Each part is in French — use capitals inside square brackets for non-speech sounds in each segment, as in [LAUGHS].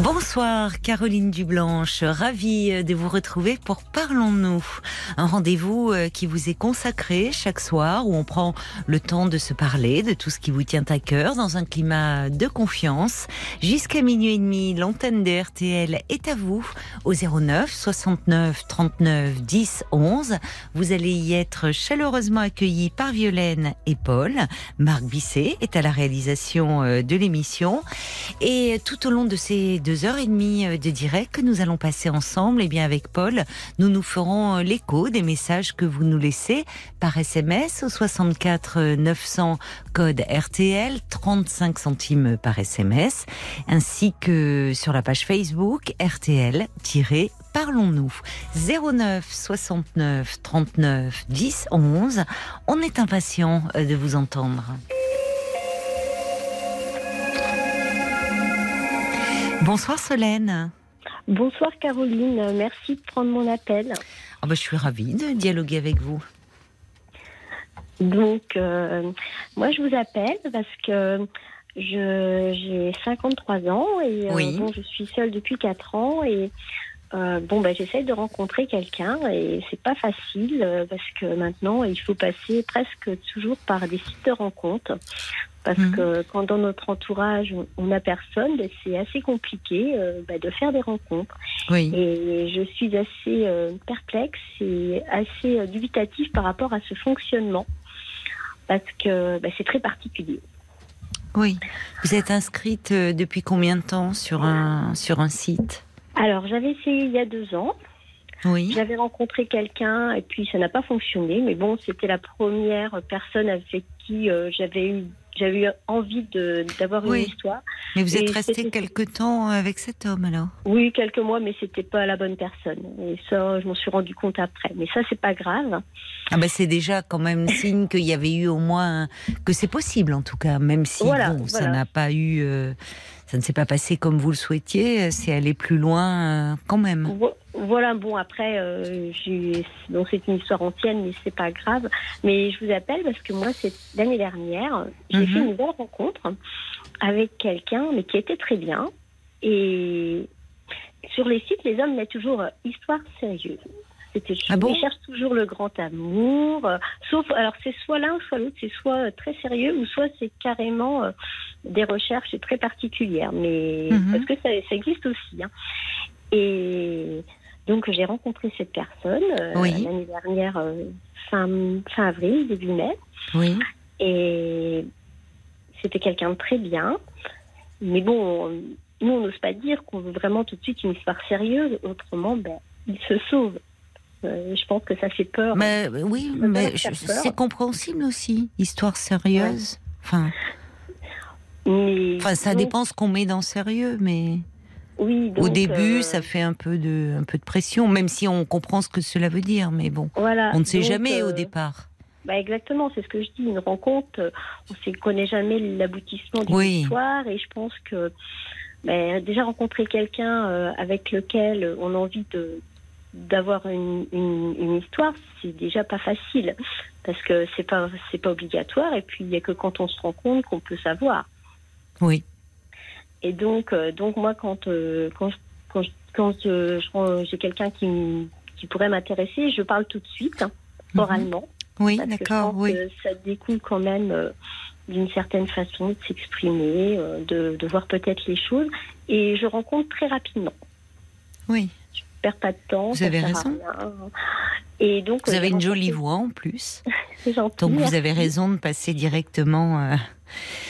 Bonsoir Caroline Dublanche, ravie de vous retrouver pour Parlons-nous, un rendez-vous euh, qui vous est consacré chaque soir où on prend le temps de se parler de tout ce qui vous tient à cœur dans un climat de confiance. Jusqu'à minuit et demi, l'antenne de RTL est à vous au 09 69 39 10 11. Vous allez y être chaleureusement accueillis par Violaine et Paul. Marc Bisset est à la réalisation euh, de l'émission et tout au long de ces deux heures et demie euh, de direct que nous allons passer ensemble, et bien avec Paul, nous nous ferons euh, l'écho des messages que vous nous laissez par SMS au 64 900 code RTL, 35 centimes par SMS, ainsi que sur la page Facebook RTL Parlons-nous 09 69 39 10 11. On est impatient euh, de vous entendre. Bonsoir Solène. Bonsoir Caroline, merci de prendre mon appel. Ah bah, je suis ravie de dialoguer avec vous. Donc, euh, moi je vous appelle parce que je- j'ai 53 ans et euh, bon, je suis seule depuis 4 ans et euh, bon, bah, j'essaie de rencontrer quelqu'un et c'est pas facile euh, parce que maintenant il faut passer presque toujours par des sites de rencontres. Parce Mhm. que quand dans notre entourage on- n'a personne, bah, c'est assez compliqué euh, bah, de faire des rencontres. Oui. Et je suis assez euh, perplexe et assez euh, dubitative par rapport à ce fonctionnement. Parce que bah, c'est très particulier. Oui. Vous êtes inscrite euh, depuis combien de temps sur un, sur un site? Alors, j'avais essayé il y a deux ans. Oui. J'avais rencontré quelqu'un et puis ça n'a pas fonctionné. Mais bon, c'était la première personne avec qui euh, j'avais eu, j'avais eu envie d'avoir Oui. une histoire. Mais vous êtes resté quelque temps avec cet homme alors? Oui, quelques mois, mais c'était pas la bonne personne. Et ça, je m'en suis rendu compte après. Mais ça, c'est pas grave. ah bah C'est déjà quand même signe qu'il y avait eu au moins. que c'est possible en tout cas, même si Voilà, bon, ça n'a pas eu. euh, ça ne s'est pas passé comme vous le souhaitiez, c'est aller plus loin euh, quand même. Vo- Voilà, bon, après, euh, c'est une histoire ancienne, mais c'est pas grave. Mais je vous appelle parce que moi, c'est l'année dernière, j'ai Mhm. fait une belle rencontre avec quelqu'un, mais qui était très bien. Et sur les sites, les hommes mettent toujours euh, histoire sérieuse. C'était Ah bon cherchent toujours le grand amour. euh, sauf, alors c'est soit l'un, soit l'autre, c'est soit euh, très sérieux, ou soit c'est carrément euh, des recherches très particulières. Mais Mhm. parce que ça, ça existe aussi. hein. Et donc j'ai rencontré cette personne Oui. l'année dernière, fin, fin avril, début mai. Oui. Et c'était quelqu'un de très bien. Mais bon, nous, on n'ose pas dire qu'on veut vraiment tout de suite une histoire sérieuse. Autrement, ben, il se sauve. Euh, je pense que ça fait peur. Mais euh, oui, mais c'est compréhensible aussi. Histoire sérieuse. Enfin, Mais enfin, ça donc, dépend ce qu'on met dans sérieux, mais. Oui, Au début, euh, ça fait un peu de, un peu de pression, même si on comprend ce que cela veut dire. Mais bon, voilà. on ne sait Donc, jamais au départ. Bah exactement, c'est ce que je dis. Une rencontre, on ne connaît jamais l'aboutissement d'une Oui. histoire. Et je pense que bah, déjà rencontrer quelqu'un avec lequel on a envie de d'avoir une, une, une histoire, c'est déjà pas facile parce que c'est pas c'est pas obligatoire. Et puis il y a que quand on se rend compte qu'on peut savoir. Oui. Et donc euh, donc moi quand euh, quand je- quand je- quand je- je- j'ai quelqu'un qui qui pourrait m'intéresser, je parle tout de suite hein, Mhm. oralement. Oui, d'accord, oui. que ça découle quand même euh, d'une certaine façon de s'exprimer, euh, de, de voir peut-être les choses. Et je rencontre très rapidement. Oui. Perds pas de temps. Vous avez raison. Et donc, Vous euh, avez une jolie voix en plus. [LAUGHS] Gentil. Donc vous avez raison de passer directement euh,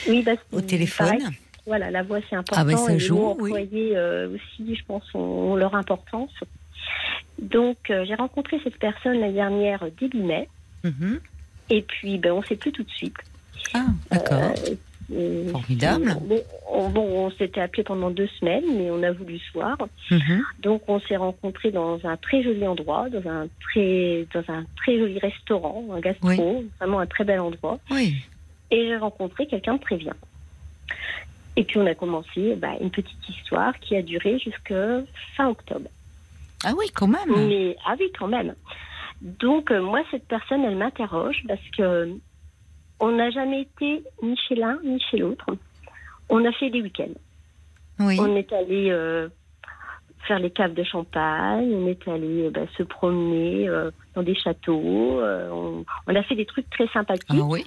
Oui, parce au téléphone. Voilà, la voix c'est important. Ah ben, ça et les joue, mots oui. employés euh, aussi, je pense, ont, leur importance. Donc, euh, j'ai rencontré cette personne la dernière début mai. Mhm. Et puis, ben, on ne sait plus tout de suite. Ah, d'accord. Euh, Formidable. Bon, on, bon, on s'était appelé pendant deux semaines, mais on a voulu se voir. Mhm. Donc, on s'est rencontrés dans un très joli endroit, dans un très, dans un très joli restaurant, un gastro, vraiment un très bel endroit. Oui. Et j'ai rencontré quelqu'un de très bien. Et puis on a commencé bah, une petite histoire qui a duré jusqu'à fin octobre. Ah oui, quand même. Mais ah oui, quand même. Donc euh, moi, cette personne, elle m'interroge parce que on n'a jamais été ni chez l'un ni chez l'autre. On a fait des week-ends. Oui. On est allé euh, faire les caves de champagne, on est allé euh, bah, se promener euh, dans des châteaux, euh, on, on a fait des trucs très sympathiques. Ah oui.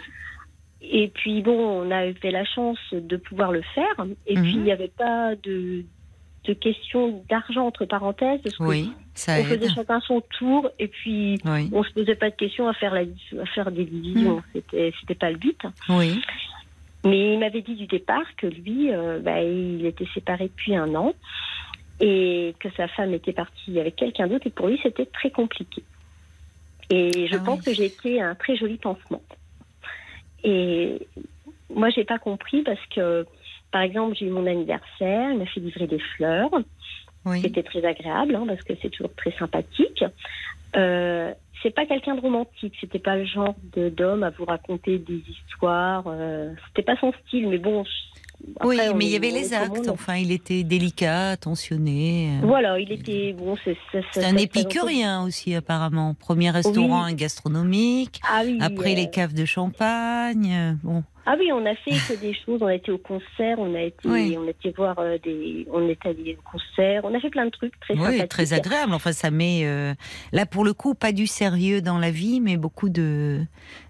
Et puis bon, on a fait la chance de pouvoir le faire. Et Mhm. puis il n'y avait pas de, de question d'argent entre parenthèses, parce que Oui, ça on aide. faisait chacun son tour. Et puis Oui. on se posait pas de questions à faire la, à faire des divisions. C'était c'était pas le but. Oui. Mais il m'avait dit du départ que lui, euh, bah, il était séparé depuis un an et que sa femme était partie avec quelqu'un d'autre et pour lui c'était très compliqué. Et je Ah pense oui. que j'ai été un très joli pansement. Et moi j'ai pas compris parce que par exemple j'ai eu mon anniversaire, il m'a fait livrer des fleurs, Oui. c'était très agréable hein, parce que c'est toujours très sympathique. Euh, c'est pas quelqu'un de romantique, c'était pas le genre d'homme à vous raconter des histoires. euh, c'était pas son style, mais bon. Après, Oui, mais il y avait les actes. Enfin, il était délicat, attentionné. euh. Voilà, il était bon. C'est un épicurien aussi, apparemment. Premier restaurant Oui. gastronomique. Ah oui. Après, euh, les caves de champagne. euh, Bon. Ah oui, on a fait que des choses. On a été au concert, on a été, Oui. on a été voir des, on est allé au concert. On a fait plein de trucs très Oui, très agréable. Enfin, ça met euh, là pour le coup pas du sérieux dans la vie, mais beaucoup de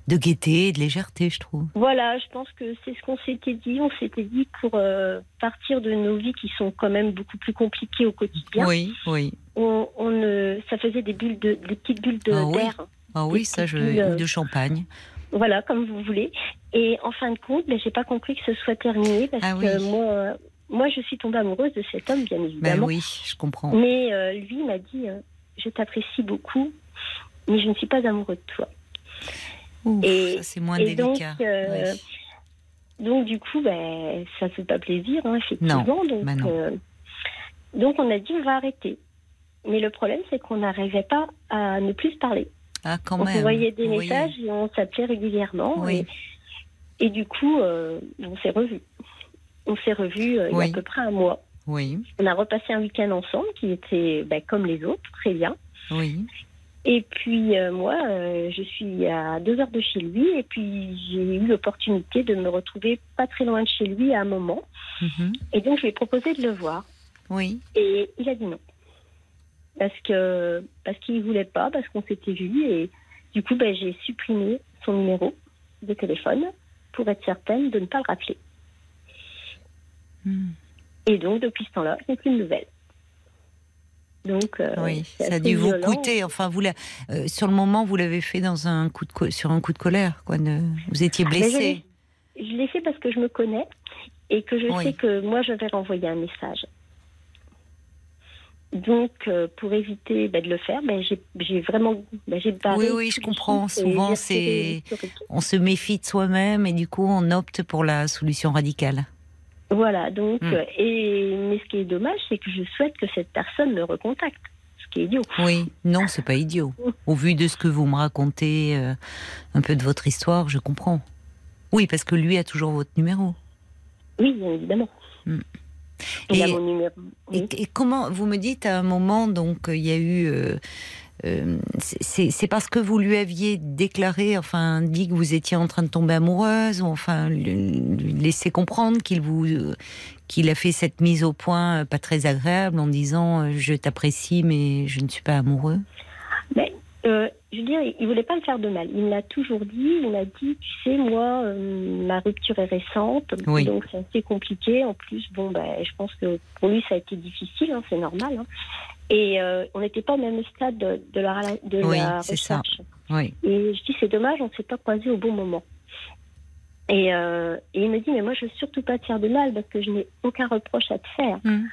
de gaieté, de légèreté, je trouve. Voilà, je pense que c'est ce qu'on s'était dit. On s'était dit pour euh, partir de nos vies qui sont quand même beaucoup plus compliquées au quotidien. Oui, oui. On, on ça faisait des bulles de, des petites bulles de- Ah oui. d'air. Ah oui, Des ça, je euh, ou de champagne. Voilà, comme vous voulez. Et en fin de compte, ben, j'ai pas compris que ce soit terminé parce Ah que oui. moi, euh, moi, je suis tombée amoureuse de cet homme, bien Ben évidemment. oui, je comprends. Mais euh, lui m'a dit, euh, je t'apprécie beaucoup, mais je ne suis pas amoureux de toi. Ouf, et- c'est moins et donc, délicat. euh, Oui. Donc du coup, ben, ça fait pas plaisir, hein, effectivement. donc, bah non. euh, donc on a dit on va arrêter. Mais le problème, c'est qu'on n'arrivait pas à ne plus parler. Ah, quand on même. s'envoyait des Oui. messages et on s'appelait régulièrement. Oui. Et, et du coup, euh, on s'est revus. On s'est revus il y a à peu près un mois. Oui, On a repassé un week-end ensemble qui était ben, comme les autres, très bien. oui. Et puis euh, moi, euh, je suis à deux heures de chez lui et puis j'ai eu l'opportunité de me retrouver pas très loin de chez lui à un moment. Mhm. Et donc je lui ai proposé de le voir Oui. et il a dit non. Parce que parce qu'il voulait pas, parce qu'on s'était vu et du coup ben, j'ai supprimé son numéro de téléphone pour être certaine de ne pas le rappeler. Hmm. Et donc depuis ce temps-là, je n'ai plus de nouvelles. Donc euh, Oui, ça a dû vous coûter. Enfin, vous l'a- euh, sur le moment, vous l'avez fait dans un coup de sur un coup de colère, quoi. ne- Vous étiez Mais je blessé. Je l'ai fait parce que je me connais et que je Oui. sais que moi, je vais renvoyer un message. Donc, euh, pour éviter bah, de le faire, ben, j'ai vraiment bah, j'ai Oui, oui, je comprends. Souvent, c'est-. On se méfie de soi-même et du coup, on opte pour la solution radicale. Voilà, donc, Hmm. euh, et, mais ce qui est dommage, c'est que je souhaite que cette personne me recontacte. Ce qui est idiot. Oui, non, c'est pas idiot. [LAUGHS] Au vu de ce que vous me racontez, euh, un peu de votre histoire, je comprends. Oui, parce que lui a toujours votre numéro. Oui, bien évidemment. Hmm. Et- mon numéro. Et, Oui. et comment vous me dites à un moment donc euh, il y a eu euh, euh, c'est parce que vous lui aviez déclaré enfin dit que vous étiez en train de tomber amoureuse ou enfin lui, laisser comprendre qu'il vous qu'il a fait cette mise au point euh, pas très agréable en disant euh, je t'apprécie mais je ne suis pas amoureux. Mais, euh, je veux dire, il voulait pas me faire de mal. Il me l'a toujours dit. Il m'a dit, tu sais, moi, euh, ma rupture est récente, Oui. donc c'est assez compliqué. En plus, bon, ben, je pense que pour lui, ça a été difficile, hein, c'est normal. hein. Et euh, on n'était pas au même stade de, de la, de Oui, la c'est ça. recherche. Oui. Et je dis, c'est dommage, on ne s'est pas croisés au bon moment. Et, euh, et il me dit, mais moi, je veux surtout pas te faire de mal parce que je n'ai aucun reproche à te faire. Mm.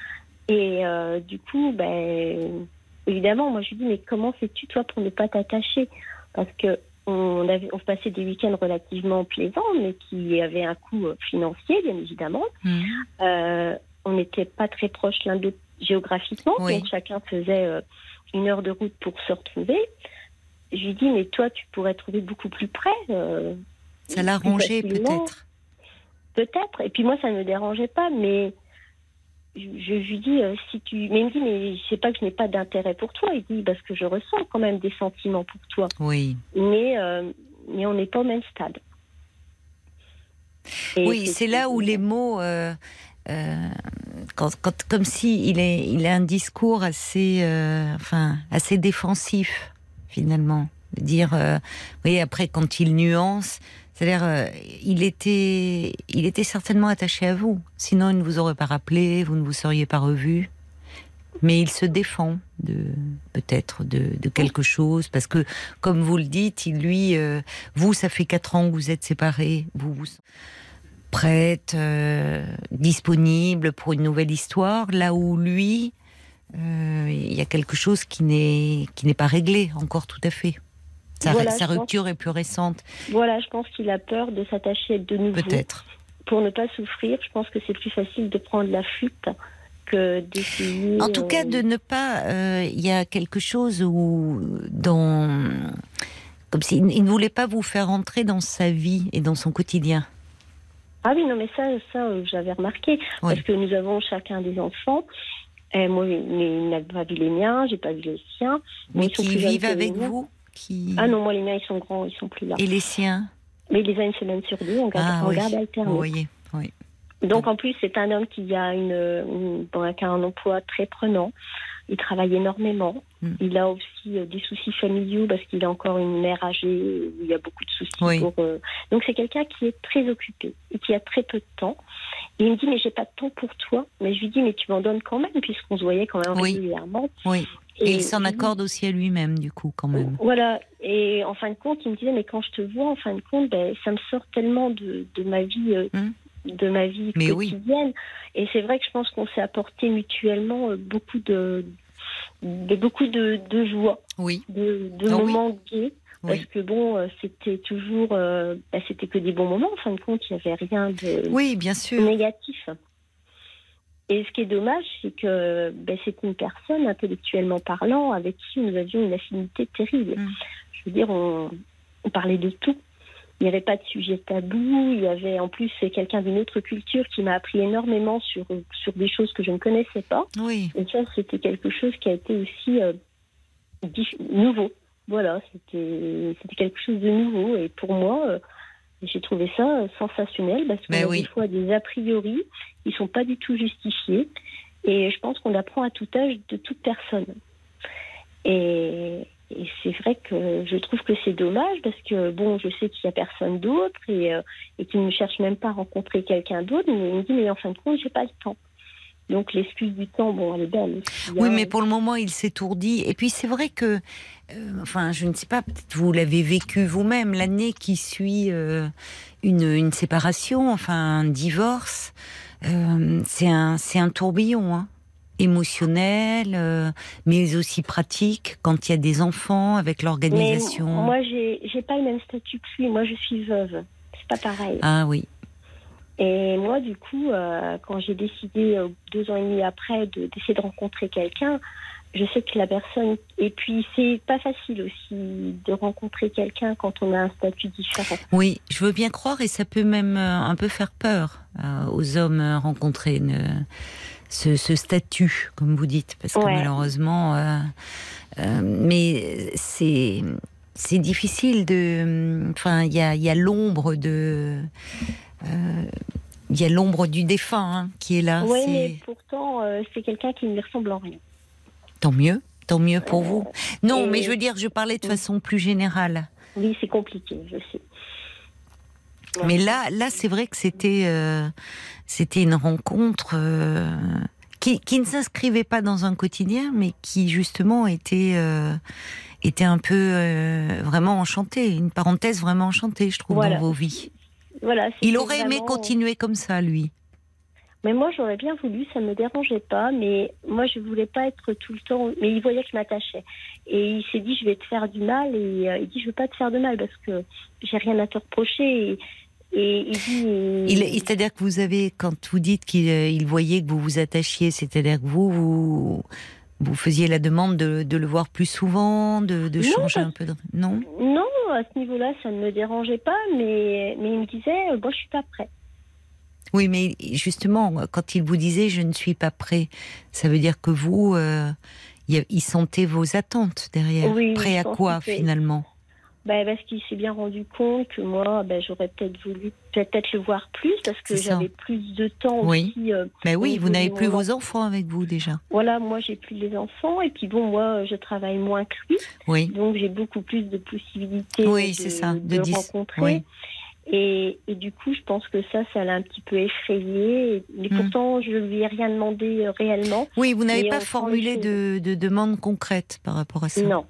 Et euh, du coup, ben, évidemment, moi, je lui dis, mais comment fais-tu, toi, pour ne pas t'attacher? Parce que on, avait, on passait des week-ends relativement plaisants, mais qui avaient un coût financier, bien évidemment. Mm. Euh, on n'était pas très proches l'un de l'autre géographiquement, Oui. donc chacun faisait euh, une heure de route pour se retrouver. Je lui dis, mais toi, tu pourrais trouver beaucoup plus près. euh, Ça l'a facilement. peut-être. peut-être. Et puis moi, ça ne me dérangeait pas, mais je, je lui dis euh, si tu. Mais il me dit mais je sais pas que je n'ai pas d'intérêt pour toi. Il dit parce que je ressens quand même des sentiments pour toi. Oui. Mais euh, mais on n'est pas au même stade. Et Oui, c'est là où les mots, euh, comme si il est, a un discours assez, euh, enfin, assez défensif finalement. Dire, euh, oui, après quand il nuance, c'est-à-dire, euh, il était, il était certainement attaché à vous. Sinon, il ne vous aurait pas rappelé, vous ne vous seriez pas revu. Mais il se défend de peut-être de, quelque chose parce que, comme vous le dites, il lui, vous, ça fait quatre ans que vous êtes séparés, vous vous prête, euh, disponible pour une nouvelle histoire, là où lui, euh, il y a quelque chose qui n'est qui n'est pas réglé encore tout à fait. Sa, Voilà, sa je pense. rupture est plus récente, Voilà, je pense qu'il a peur de s'attacher de nouveau. peut-être. Pour ne pas souffrir, je pense que c'est plus facile de prendre la fuite que d'essayer. En tout cas, de ne pas. euh, Il y a quelque chose où dans comme s'il il ne voulait pas vous faire entrer dans sa vie et dans son quotidien. Ah oui, non, mais ça, ça euh, j'avais remarqué. Oui. Parce que nous avons chacun des enfants. Et moi, mais il n'a pas vu les miens, j'ai pas vu les siens. Mais ils sont qui vivent avec vous, qui Ah non, moi, les miens, ils sont grands, ils sont plus là. et les siens? Mais il les a une semaine sur deux, on garde, Ah on oui. garde alternée. Vous voyez, oui. Donc en plus, c'est un homme qui a une, une- bon, qui a un emploi très prenant. Il travaille énormément. Mm. Il a aussi euh, des soucis familiaux parce qu'il a encore une mère âgée où il y a beaucoup de soucis. Oui. Pour, euh, Donc c'est quelqu'un qui est très occupé et qui a très peu de temps. Et il me dit mais j'ai pas de temps pour toi. Mais je lui dis mais tu m'en donnes quand même puisqu'on se voyait quand même Oui. régulièrement. Oui. Et, il je s'en accorde aussi à lui-même, du coup, quand même. Voilà. Et en fin de compte, il me disait mais quand je te vois, en fin de compte, ben, ça me sort tellement de, de ma vie. euh, Mm. De ma vie Mais oui. quotidienne. Et c'est vrai que je pense qu'on s'est apporté mutuellement euh, beaucoup de, de beaucoup de, de joie, Oui. de, de Ah oui. moments gays. Parce Oui. que bon, euh, c'était toujours, euh, bah, c'était que des bons moments. En fin de compte, il n'y avait rien de Oui, bien sûr. négatif. Et ce qui est dommage, c'est que ben, c'était une personne, intellectuellement parlant, avec qui nous avions une affinité terrible. Mm. Je veux dire, on, on parlait de tout. Il n'y avait pas de sujet tabou. Il y avait, en plus, quelqu'un d'une autre culture qui m'a appris énormément sur, sur des choses que je ne connaissais pas. Oui. Et ça, c'était quelque chose qui a été aussi euh, nouveau. Voilà, c'était quelque chose de nouveau. Et pour moi, euh, j'ai trouvé ça euh, sensationnel parce qu'on Ben a oui. des fois des a priori qui sont pas du tout justifiés. Et je pense qu'on apprend à tout âge de toute personne. Et, et c'est vrai que je trouve que c'est dommage parce que, bon, je sais qu'il n'y a personne d'autre et, euh, et qu'il ne cherche même pas à rencontrer quelqu'un d'autre. Mais il me dit, mais en fin de compte, j'ai pas le temps. Donc l'excuse du temps, bon, elle est belle. Oui, mais pour le moment, il s'étourdit. Et puis, c'est vrai que, euh, enfin, je ne sais pas, peut-être vous l'avez vécu vous-même, l'année qui suit euh, une, une séparation, enfin, un divorce, euh, c'est un, c'est un tourbillon, hein, émotionnel, euh, mais aussi pratique, quand il y a des enfants, avec l'organisation. moi, j'ai pas le même statut que lui. Moi, je suis veuve. C'est pas pareil. Ah oui, Et moi, du coup, euh, quand j'ai décidé euh, deux ans et demi après de- d'essayer de, rencontrer quelqu'un, je sais que la personne. Et puis, c'est pas facile aussi de rencontrer quelqu'un quand on a un statut différent. oui, je veux bien croire, et ça peut même un peu faire peur euh, aux hommes rencontrés. Ce, ce statut, comme vous dites, parce que Ouais. malheureusement, euh, euh, mais c'est c'est difficile de. Enfin, il y a, y a l'ombre de. euh, Il y a l'ombre du défunt hein, qui est là. oui, mais pourtant, c'est quelqu'un qui ne ressemble en rien. Tant mieux, tant mieux pour vous. Non, et- mais je veux dire, je parlais de Oui. façon plus générale. Oui, c'est compliqué, je sais. Mais là, là, c'est vrai que c'était, euh, c'était une rencontre euh, qui, qui ne s'inscrivait pas dans un quotidien, mais qui justement était, euh, était un peu vraiment enchantée, une parenthèse vraiment enchantée, je trouve, Voilà. dans vos vies. Voilà, Il aurait aimé vraiment- continuer comme ça, lui. Mais moi, j'aurais bien voulu, ça ne me dérangeait pas, mais moi, je voulais pas être tout le temps. Mais il voyait que je m'attachais. Et il s'est dit, je vais te faire du mal. Et euh, il dit, je veux pas te faire de mal parce que j'ai rien à te reprocher. Et, et il- c'est-à-dire que vous avez, quand vous dites qu'il euh, voyait que vous vous attachiez, c'est-à-dire que vous, vous, vous faisiez la demande de, de le voir plus souvent, de, changer un peu de... Non? Non, à ce niveau-là, ça ne me dérangeait pas, mais, mais il me disait, euh, bon, je suis pas prêt. Oui, mais justement, quand il vous disait je ne suis pas prêt, ça veut dire que vous, euh, il sentait vos attentes derrière. Oui, prêt à quoi finalement? Ben, parce qu'il s'est bien rendu compte que moi, ben, j'aurais peut-être voulu peut-être le voir plus parce que j'avais plus de temps Oui. aussi. euh, Mais oui, vous n'avez plus vos enfants avec vous déjà. voilà, moi, j'ai plus les enfants et puis bon, moi, je travaille moins que lui, Oui, donc j'ai beaucoup plus de possibilités Oui, de, c'est ça, de de dis- rencontrer. oui. Et, et du coup, je pense que ça, ça l'a un petit peu effrayé. Mais Hmm. pourtant, je lui ai rien demandé euh, réellement. oui, vous n'avez pas sent formulé de, de demande concrète par rapport à ça. Non.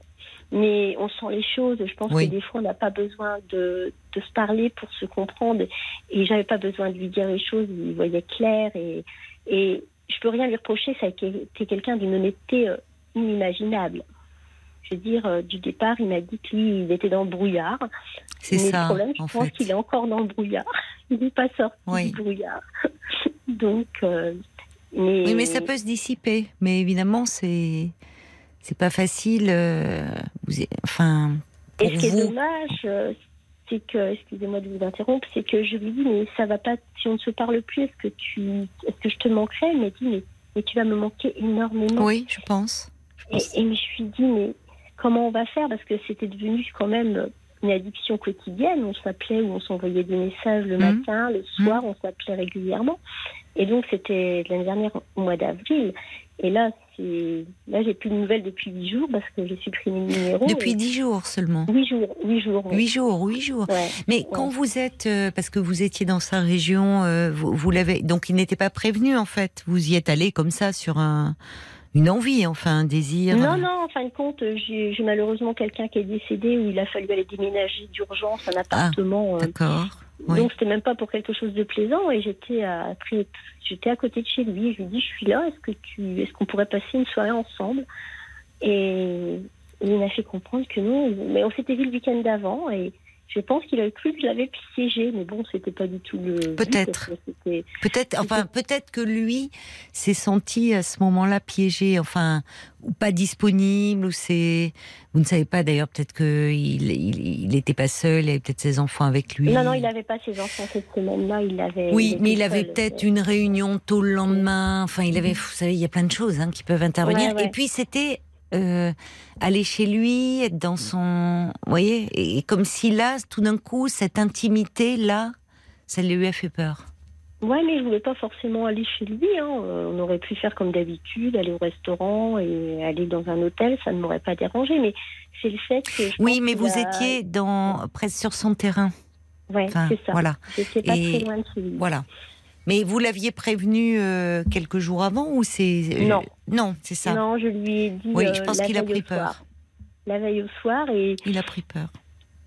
Mais on sent les choses. Je pense Oui. que des fois, on n'a pas besoin de, de se parler pour se comprendre. Et j'avais pas besoin de lui dire les choses. Il voyait clair. Et, et je peux rien lui reprocher. Ça a été quelqu'un d'une honnêteté euh, inimaginable. Je veux dire, euh, du départ, il m'a dit que lui, il était dans le brouillard. C'est ça, le problème, je en pense qu'il est encore dans le brouillard. [LAUGHS] Il n'est pas sorti Oui. du brouillard. [LAUGHS] Donc, euh, mais, Oui, mais ça peut se dissiper. Mais évidemment, c'est c'est pas facile. euh, vous, enfin, pour Et ce qui est dommage, euh, c'est que, excusez-moi de vous interrompre, c'est que je lui dis, mais ça va pas, si on ne se parle plus, est-ce que tu, est-ce que je te manquerai? Il m'a dit, mais, mais tu vas me manquer énormément. Oui, je pense. Je Et, pense. et je me suis dit, mais comment on va faire? Parce que c'était devenu quand même une addiction quotidienne. On s'appelait ou on s'envoyait des messages le Mhm. matin, le soir, on s'appelait régulièrement. Et donc, c'était l'année dernière, au mois d'avril. Et là, c'est, là, j'ai plus de nouvelles depuis huit jours parce que j'ai supprimé le numéro. Depuis dix jours seulement. Huit jours, huit jours. oui. Huit jours, huit jours. Ouais. Mais quand vous êtes, euh, parce que vous étiez dans sa région, euh, vous, vous l'avez, donc il n'était pas prévenu en fait. Vous y êtes allé comme ça sur un, une envie, enfin un désir. Non, non, en fin de compte, j'ai malheureusement quelqu'un qui est décédé où il a fallu aller déménager d'urgence un appartement. euh, D'accord. Oui. Donc c'était même pas pour quelque chose de plaisant et j'étais à j'étais à côté de chez lui. Je lui dis je suis là. Est-ce que tu est-ce qu'on pourrait passer une soirée ensemble? Et il m'a fait comprendre que non. Mais on s'était vu le week-end d'avant et je pense qu'il a cru que je l'avais piégé. Mais bon, c'était pas du tout le. Peut-être. Peut-être, enfin, peut-être que lui s'est senti à ce moment-là piégé, enfin, ou pas disponible, ou c'est, vous ne savez pas d'ailleurs, peut-être que il, il, il était pas seul, il avait peut-être ses enfants avec lui. Non, non, il n'avait pas ses enfants cette semaine-là. Il avait. Oui, mais il avait peut-être une réunion tôt le lendemain. Enfin, il avait, vous savez, il y a plein de choses hein, qui peuvent intervenir. Ouais, ouais. Et puis c'était euh, aller chez lui, être dans son, vous voyez, et, et comme si là, tout d'un coup, cette intimité là, ça lui a fait peur. Ouais, mais je voulais pas forcément aller chez lui. Hein. Euh, On aurait pu faire comme d'habitude, aller au restaurant et aller dans un hôtel, ça ne m'aurait pas dérangé. Mais c'est le fait que. je Oui, mais vous a- étiez dans presque sur son terrain. Ouais, Enfin, c'est ça. voilà, pas Et- très loin de chez lui. voilà. Mais vous l'aviez prévenu euh, quelques jours avant ou c'est euh, Non. non, c'est ça. Non, je lui ai dit. Oui, euh, je pense qu'il a pris peur. La veille au soir et, Il a pris peur.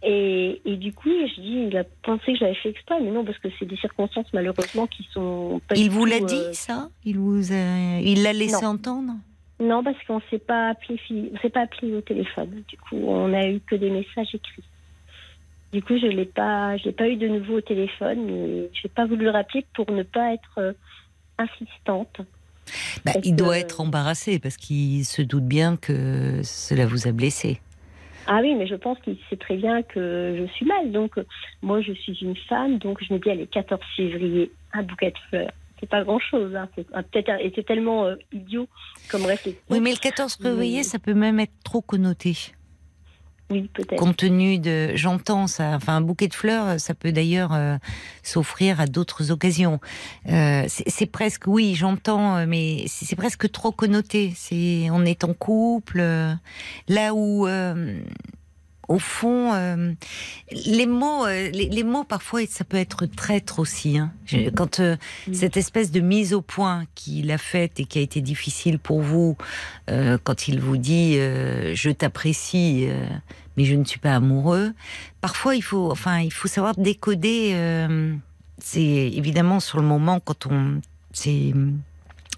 et, et du coup, je dis, il a pensé que j'avais fait exprès, mais non, parce que c'est des circonstances malheureusement qui sont. Pas Il vous l'a euh, dit ça? Il vous a... il l'a laissé Non. entendre? Non, parce qu'on s'est pas appelé, on s'est pas appelé au téléphone. Du coup, on a eu que des messages écrits. Du coup, je l'ai pas, je l'ai pas eu de nouveau au téléphone. Et je n'ai pas voulu le rappeler pour ne pas être euh, insistante. Bah, il doit que- être embarrassé parce qu'il se doute bien que cela vous a blessé. Ah oui, mais je pense qu'il sait très bien que je suis mal. Donc, euh, moi, je suis une femme, donc je me dis, allez, 14 février, un bouquet de fleurs. C'est pas grand-chose. Hein. C'est peut-être, et c'est tellement euh, idiot comme réflexion. Oui, mais le 14 février, Mais- ça peut même être trop connoté. Oui, peut-être. Compte tenu de, j'entends ça. Enfin, un bouquet de fleurs, ça peut d'ailleurs euh, s'offrir à d'autres occasions. Euh, c'est presque, oui, j'entends, euh, mais c'est c'est presque trop connoté. C'est, on est en couple, euh, là où, euh, au fond, euh, les mots, euh, les, les mots parfois, ça peut être traître aussi. Hein. Je- Quand euh, Mm. cette espèce de mise au point qu'il a faite et qui a été difficile pour vous, quand il vous dit je t'apprécie, mais je ne suis pas amoureux. Parfois, il faut, enfin, il faut savoir décoder. c'est évidemment sur le moment quand on, c'est,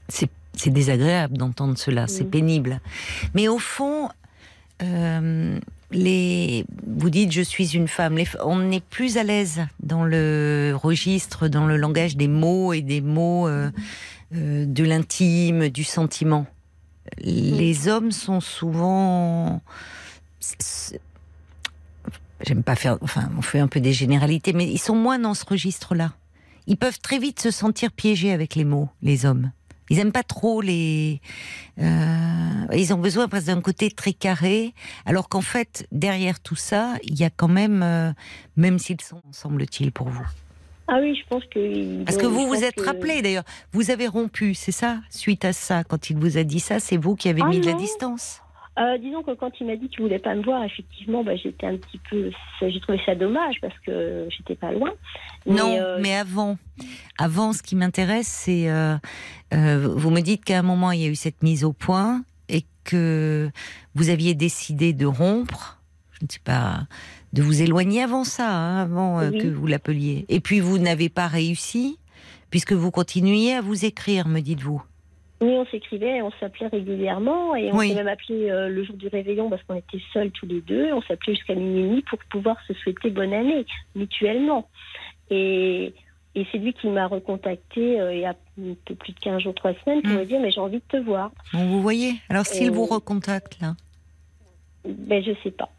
c'est, c'est désagréable d'entendre cela, c'est Mm. pénible. Mais au fond, euh, les, vous dites je suis une femme. Les, on est plus à l'aise dans le registre, dans le langage des mots et des mots euh, euh, de l'intime, du sentiment. Les hommes sont souvent. J'aime pas faire. Enfin, on fait un peu des généralités, mais ils sont moins dans ce registre-là. ils peuvent très vite se sentir piégés avec les mots, les hommes. Ils aiment pas trop les. Euh, ils ont besoin presque d'un côté très carré, alors qu'en fait, derrière tout ça, il y a quand même, euh, même s'ils sont, semble-t-il, pour vous. Ah oui, je pense que. Parce que vous vous êtes rappelé d'ailleurs, vous avez rompu, c'est ça, suite à ça, quand il vous a dit ça, c'est vous qui avez Ah mis de la distance. Euh, disons que quand il m'a dit qu'il voulait pas me voir, effectivement, bah, j'étais un petit peu. J'ai trouvé ça dommage parce que j'étais pas loin. non, euh, mais avant, avant, ce qui m'intéresse, c'est euh, euh, vous me dites qu'à un moment il y a eu cette mise au point et que vous aviez décidé de rompre. Je ne sais pas, de vous éloigner avant ça, hein, avant Oui. que vous l'appeliez. Et puis vous n'avez pas réussi puisque vous continuiez à vous écrire, me dites-vous. Oui, on s'écrivait, on s'appelait régulièrement et on Oui. s'est même appelé euh, le jour du réveillon parce qu'on était seuls tous les deux. On s'appelait jusqu'à minuit pour pouvoir se souhaiter bonne année mutuellement. Et, et c'est lui qui m'a recontacté euh, il y a un peu plus de 15 jours, 3 semaines pour Mm. me dire mais j'ai envie de te voir. Bon, vous voyez. Alors s'il vous recontacte là, Ben je sais pas.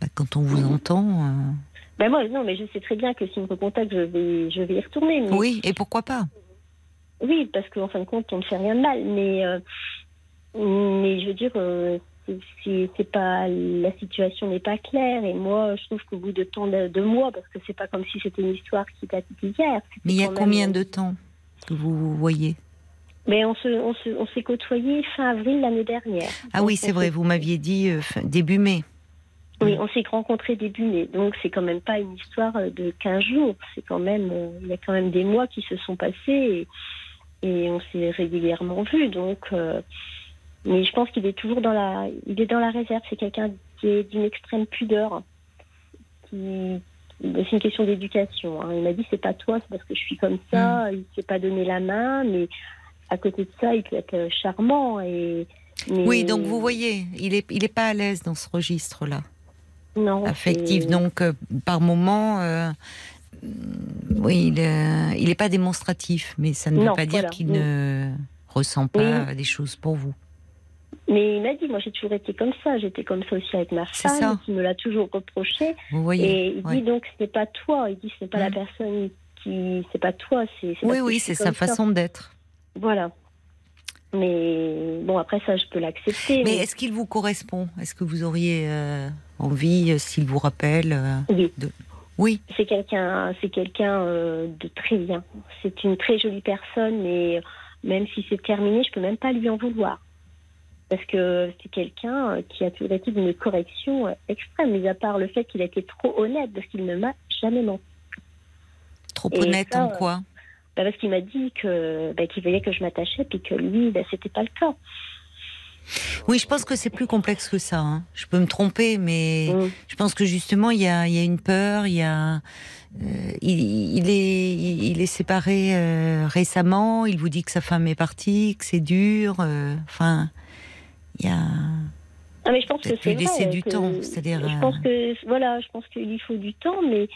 bah, quand on vous entend, euh, Ben moi non mais je sais très bien que s'il me recontacte je vais je vais y retourner. Mais oui, et pourquoi pas? Oui, parce qu'en fin de compte, on ne fait rien de mal. Mais, euh, mais je veux dire, euh, c'est- pas la situation n'est pas claire. Et moi, je trouve qu'au bout de tant de, de mois, parce que c'est pas comme si c'était une histoire qui datait d'hier. Mais il y a même- combien de temps que vous voyez? Mais on se, on se, on s'est côtoyés fin avril l'année dernière. Ah Donc, oui, c'est vrai, s'est- vous m'aviez dit euh, début mai. Oui, on s'est rencontrés début mai. Donc c'est quand même pas une histoire euh, de 15 jours. C'est quand même, il y a quand même des mois qui se sont passés et, et on s'est régulièrement vus. Donc, euh, mais je pense qu'il est toujours dans la, il est dans la réserve. C'est quelqu'un qui est d'une extrême pudeur. Qui, c'est une question d'éducation. hein. Il m'a dit c'est pas toi, c'est parce que je suis comme ça. Il s'est pas donné la main, mais à côté de ça, il peut être euh, charmant et. mais- Oui, donc vous voyez, il est, il est pas à l'aise dans ce registre-là, non, affectif. Donc, euh, par moment, euh, oui, il est, il est pas démonstratif, mais ça ne veut Non, pas dire qu'il Oui. ne ressent pas des choses pour vous. Mais il m'a dit, moi j'ai toujours été comme ça, j'étais comme ça aussi avec ma femme, qui me l'a toujours reproché. Vous voyez Et il ouais. dit donc ce n'est pas toi, il dit ce n'est pas la Mm. personne qui, c'est pas toi, c'est. Oui, oui, c'est sa ça. façon d'être. Voilà. Mais bon, après ça, je peux l'accepter. Mais est-ce qu'il vous correspond? Est-ce que vous auriez euh, envie, euh, s'il vous rappelle euh, Oui, Oui, c'est quelqu'un, c'est quelqu'un euh, de très bien. C'est une très jolie personne, mais même si c'est terminé, je peux même pas lui en vouloir. Parce que c'est quelqu'un euh, qui a toujours été d'une correction euh, extrême, mis à part le fait qu'il a été trop honnête, parce qu'il ne m'a jamais menti. trop Et honnête ça, en quoi? Bah, parce qu'il m'a dit que bah, qu'il voyait que je m'attachais, puis que lui, bah, c'était pas le cas. Oui, je pense que c'est plus complexe que ça. hein. Je peux me tromper, mais Mm. je pense que justement, il y a, il y a une peur, il y a. euh, il, il est, il est séparé euh, récemment. Il vous dit que sa femme est partie, que c'est dur. euh, Enfin, il y a. Ah, mais je pense que c'est laisser vrai. du que- temps, c'est-à-dire, Je pense que voilà, je pense qu'il faut du temps, mais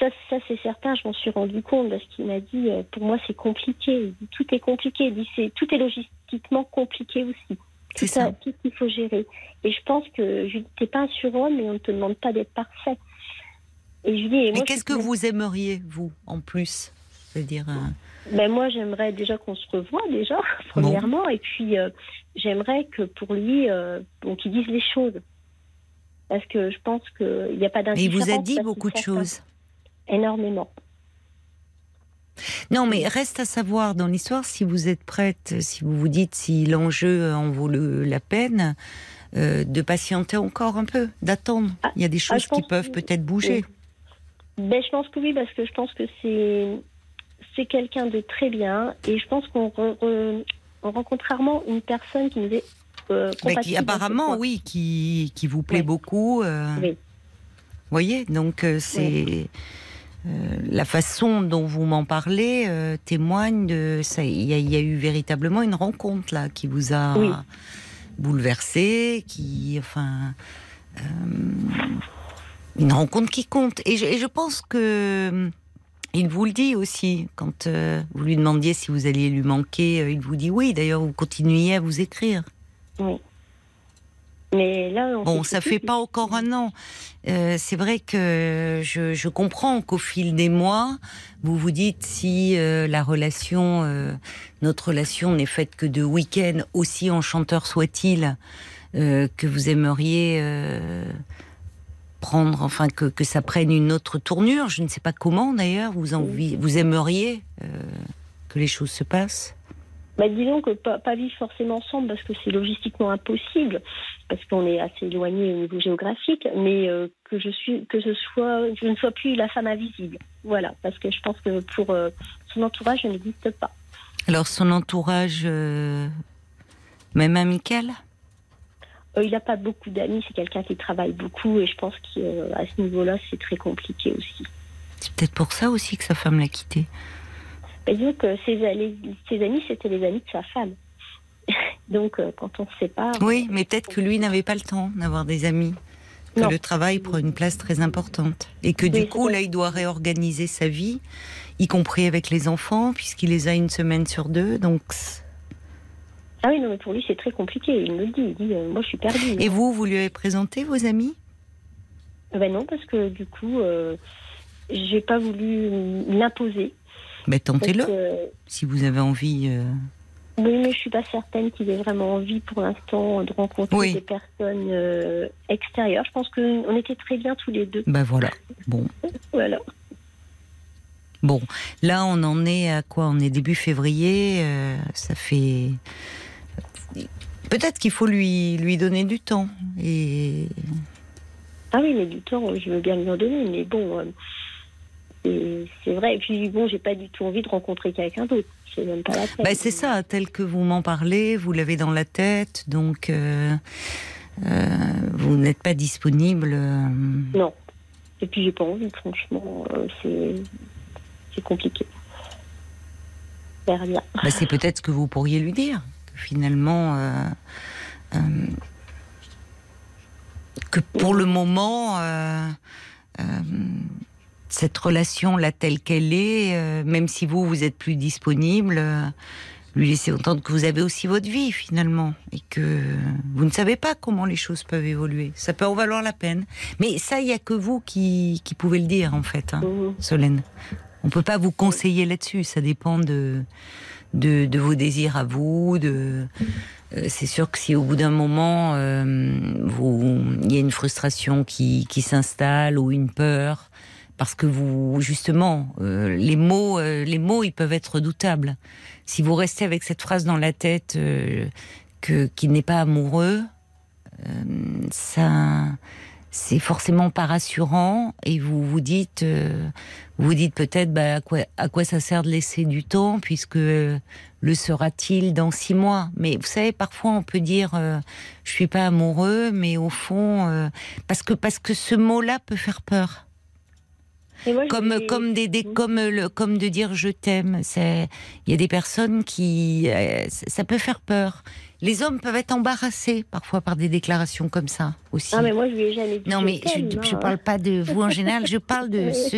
ça, ça c'est certain. Je m'en suis rendu compte parce qu'il m'a dit, euh, pour moi, c'est compliqué. Il dit, tout est compliqué. Il dit, tout est logistiquement compliqué aussi. C'est ça. tout qu'il faut gérer. Et je pense que je t'es pas un surhomme, et on ne te demande pas d'être parfait. Et je dis, et qu'est-ce que vous aimeriez, vous, en plus? C'est-à-dire. euh, Ben moi, j'aimerais déjà qu'on se revoie déjà, [LAUGHS] premièrement, et puis euh, j'aimerais que pour lui, euh, bon, qu'il dise les choses, parce que je pense qu'il n'y a pas Mais il d'indifférence. vous a dit beaucoup de choses. Énormément. Non, mais reste à savoir dans l'histoire si vous êtes prête, si vous vous dites si l'enjeu en vaut le- la peine, euh, de patienter encore un peu, d'attendre. Ah, Il y a des choses je qui peuvent que- peut-être bouger. Ben, je pense que oui, parce que je pense que c'est c'est quelqu'un de très bien, et je pense qu'on re- re- on rencontre rarement une personne qui nous est euh, Mais compatible qui apparemment, point. oui, qui, qui vous plaît beaucoup. euh, Oui. Vous voyez, donc euh, c'est la façon dont vous m'en parlez euh, témoigne de ça. Il y, a- il y a eu véritablement une rencontre là qui vous a Oui. bouleversé, qui, enfin, euh, une rencontre qui compte. Et je, et je pense que euh, il vous le dit aussi quand euh, vous lui demandiez si vous alliez lui manquer. euh, il vous dit oui. D'ailleurs, vous continuiez à vous écrire. Mais Mais là, on Bon, ça fait pas encore un an. Euh, c'est vrai que je, je comprends qu'au fil des mois, vous vous dites si euh, la relation, euh, notre relation n'est faite que de week-ends, aussi enchanteur soit-il, que vous aimeriez prendre, enfin que, que ça prenne une autre tournure. Je ne sais pas comment d'ailleurs. Vous vous aimeriez que les choses se passent. Bah, disons que pas, pas vivre forcément ensemble parce que c'est logistiquement impossible, parce qu'on est assez éloigné au niveau géographique, mais euh, que je suis, que ce soit, je ne sois plus la femme invisible. Voilà, parce que je pense que pour euh, son entourage, je n'existe pas. Alors son entourage, euh, même amical. Il n'a pas beaucoup d'amis, c'est quelqu'un qui travaille beaucoup, et je pense qu'à ce niveau-là, c'est très compliqué aussi. C'est peut-être pour ça aussi que sa femme l'a quitté. Bah, disons que ses, ses amis, c'était les amis de sa femme. [LAUGHS] Donc, euh, quand on se sépare. Oui, mais peut-être que lui n'avait pas le temps d'avoir des amis. Que Non. le travail prend une place très importante. Et que du coup, là, il doit réorganiser sa vie, y compris avec les enfants, puisqu'il les a une semaine sur deux. Donc, Ah oui, non, mais pour lui, c'est très compliqué. Il me le dit. Il dit euh, Moi, je suis perdue. Et vous, vous lui avez présenté vos amis? Ben non, parce que du coup, euh, j'ai pas voulu l'imposer. Ben, Parce Tentez-le, que- si vous avez envie. euh. Oui, mais je suis pas certaine qu'il ait vraiment envie pour l'instant de rencontrer Oui. des personnes euh, extérieures. Je pense qu'on était très bien tous les deux. Ben voilà. Bon. Voilà. Bon, là, on en est à quoi? On est début février. euh, ça fait. Peut-être qu'il faut lui, lui donner du temps. Et Ah oui, mais du temps, je veux bien lui en donner, mais bon, euh, c'est- vrai. Et puis bon, j'ai pas du tout envie de rencontrer quelqu'un d'autre. C'est même pas la peine. Bah, c'est ça, tel que vous m'en parlez, vous l'avez dans la tête, donc euh, euh, vous n'êtes pas disponible. euh, Non. Et puis j'ai pas envie, franchement, euh, c'est compliqué. Bah, c'est peut-être ce que vous pourriez lui dire, que finalement, que pour le moment, cette relation-là telle qu'elle est, euh, même si vous, vous êtes plus disponible, euh, lui laisser entendre que vous avez aussi votre vie finalement et que vous ne savez pas comment les choses peuvent évoluer. Ça peut en valoir la peine. Mais ça, il n'y a que vous qui, qui pouvez le dire en fait, hein, Mhm. Solène. On peut pas vous conseiller là-dessus. Ça dépend de, de, de vos désirs à vous. De, euh, c'est sûr que si au bout d'un moment, euh, vous, il y a une frustration qui, qui s'installe ou une peur, parce que vous, justement, euh, les mots, euh, les mots, ils peuvent être redoutables. Si vous restez avec cette phrase dans la tête euh, que qu'il n'est pas amoureux, ça, c'est forcément pas rassurant. Et vous vous dites, vous dites peut-être, bah, à quoi, à quoi ça sert de laisser du temps, puisque le sera-t-il dans six mois? Mais vous savez, parfois on peut dire, je suis pas amoureux, mais au fond, parce que parce que ce mot-là peut faire peur moi, comme comme des, des- Mhm. comme le comme de dire je t'aime c'est il y a des personnes qui euh, ça peut faire peur les hommes peuvent être embarrassés parfois par des déclarations comme ça aussi Ah, mais moi, je lui ai jamais dit. non mais je, je hein. parle pas de vous en général je parle de [LAUGHS] ce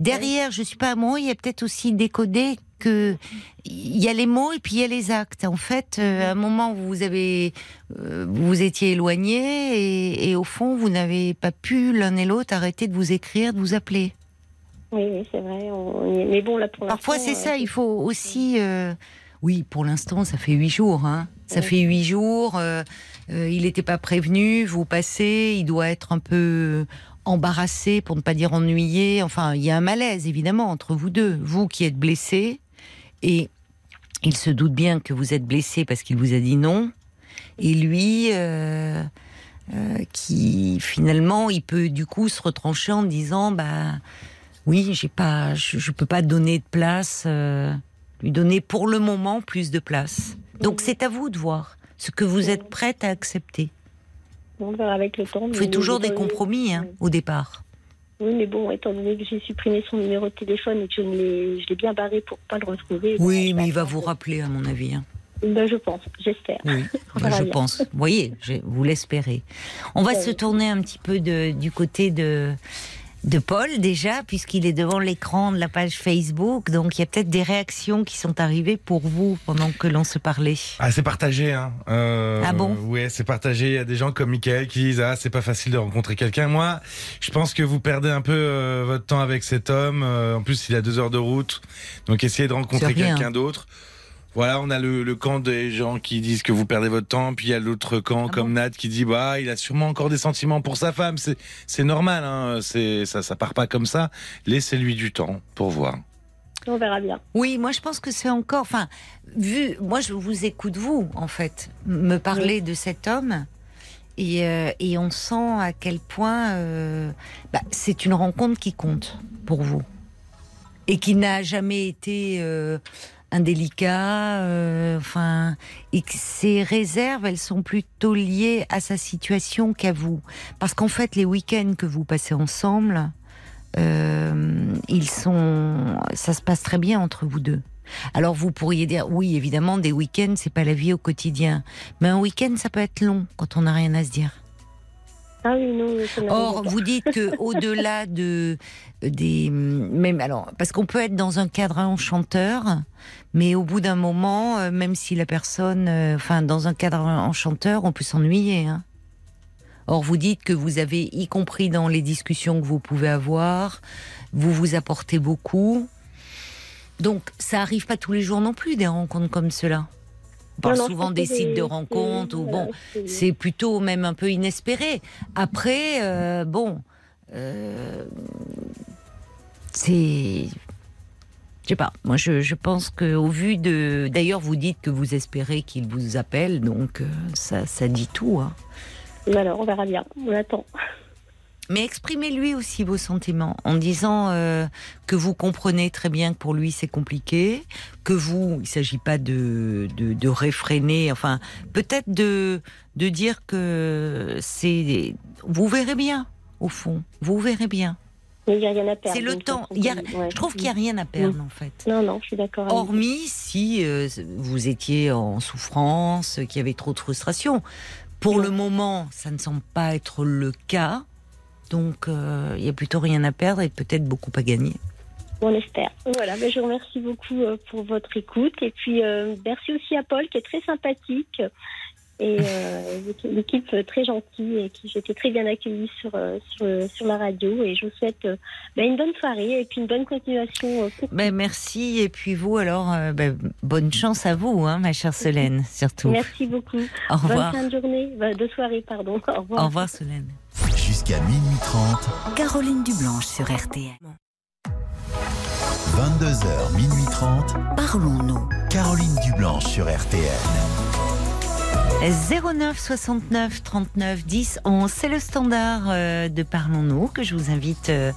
derrière je suis pas amoureux il y a peut-être aussi décodé que il y a les mots et puis il y a les actes en fait euh, à un moment vous avez euh, vous vous étiez éloignés et, et au fond vous n'avez pas pu l'un et l'autre arrêter de vous écrire de vous appeler Oui, oui, c'est vrai. on y est- Mais bon, là, pour Parfois, c'est euh, ça. Il faut aussi. Oui, pour l'instant, ça fait huit jours. Hein. Ça fait huit jours. euh, euh, il n'était pas prévenu. Vous passez. Il doit être un peu embarrassé, pour ne pas dire ennuyé. Enfin, il y a un malaise, évidemment, entre vous deux. Vous qui êtes blessé. Et il se doute bien que vous êtes blessé parce qu'il vous a dit non. Et lui. euh, euh, qui finalement, il peut du coup se retrancher en disant, bah, oui, j'ai pas, je, je peux pas donner de place, euh, lui donner pour le moment plus de place. Donc c'est à vous de voir ce que vous êtes prête à accepter. On verra avec le temps. Vous faites toujours des compromis hein, au départ. Oui, mais bon, étant donné que j'ai supprimé son numéro de téléphone et que je ne l'ai, bien barré pour pas le retrouver. Oui, ben, mais il va vais vous rappeler à mon avis. hein. Ben, je pense, j'espère. Oui, [LAUGHS] bah, je bien. pense. Vous voyez, je- vous l'espérez. On va Ouais. se tourner un petit peu de- du côté de de Paul déjà, puisqu'il est devant l'écran de la page Facebook. Donc il y a peut-être des réactions qui sont arrivées pour vous pendant que l'on se parlait. Ah, c'est partagé, hein. Euh, Ah bon Ouais, c'est partagé. Il y a des gens comme Michael qui disent ah c'est pas facile de rencontrer quelqu'un. Moi, je pense que vous perdez un peu euh, votre temps avec cet homme. Euh, en plus, il a deux heures de route, donc essayez de rencontrer quelqu'un d'autre. Voilà, on a le, le camp des gens qui disent que vous perdez votre temps, puis il y a l'autre camp Ah comme Nat qui dit bah il a sûrement encore des sentiments pour sa femme. C'est normal, hein. C'est ça ça part pas comme ça. Laissez-lui du temps pour voir. On verra bien. Oui, moi je pense que c'est encore. Enfin, vu. Moi je vous écoute, vous, en fait, me parler de cet homme. Et, euh, et on sent à quel point euh, bah, c'est une rencontre qui compte pour vous. Et qui n'a jamais été euh, indélicat. euh, enfin, et que ces réserves, elles sont plutôt liées à sa situation qu'à vous. Parce qu'en fait, les week-ends que vous passez ensemble, euh, ils sont, ça se passe très bien entre vous deux. Alors vous pourriez dire, oui, évidemment, des week-ends, c'est pas la vie au quotidien. Mais un week-end, ça peut être long quand on n'a rien à se dire. Ah oui, non, Or, vous dites que [LAUGHS] au-delà de des même alors parce qu'on peut être dans un cadre enchanteur, mais au bout d'un moment, euh, même si la personne, euh, enfin dans un cadre enchanteur, on peut s'ennuyer. Hein. Or, vous dites que vous avez, y compris dans les discussions que vous pouvez avoir, vous vous apportez beaucoup. Donc, ça arrive pas tous les jours non plus des rencontres comme cela. On parle Non, souvent des sites de rencontres ou bon, c'est- c'est plutôt même un peu inespéré. Après, euh, bon, euh, c'est. Je sais pas. Moi, je, je pense que au vu de. D'ailleurs, vous dites que vous espérez qu'il vous appelle, donc euh, ça, ça dit tout. hein. Mais alors, on verra bien. On attend. Mais exprimez-lui aussi vos sentiments en disant euh, que vous comprenez très bien que pour lui c'est compliqué, que vous, il s'agit pas de, de, de réfréner, enfin peut-être de, de dire que c'est... Vous verrez bien, au fond, vous verrez bien. Mais il n'y a rien à perdre. C'est le temps. ça, Il y a- ouais. Je trouve qu'il n'y a rien à perdre en fait. Non, non, je suis d'accord. vous. Hormis si euh, vous étiez en souffrance, qu'il y avait trop de frustration. Pour le moment, ça ne semble pas être le cas. Donc, euh, il y a plutôt rien à perdre et peut-être beaucoup à gagner. On espère. Voilà, ben, je vous remercie beaucoup euh, pour votre écoute. Et puis, euh, merci aussi à Paul, qui est très sympathique. Et euh, l'équipe euh, très gentille et qui j'étais très bien accueillie sur, euh, sur, euh, sur la radio. Et je vous souhaite euh, ben, une bonne soirée et puis une bonne continuation. euh, pour- Ben, merci. Et puis vous, alors, euh, ben, bonne chance à vous, hein, ma chère Solène, surtout. Merci beaucoup. Au Bonne revoir. fin de journée, ben, de soirée, pardon. Au revoir. Au revoir, Solène. Jusqu'à minuit 30, Caroline Dublanche sur RTL. 22h, minuit 30, Parlons-nous. Caroline Dublanche sur RTL. 09 69 39 10 11, c'est le standard euh, de Parlons-nous que je vous invite euh,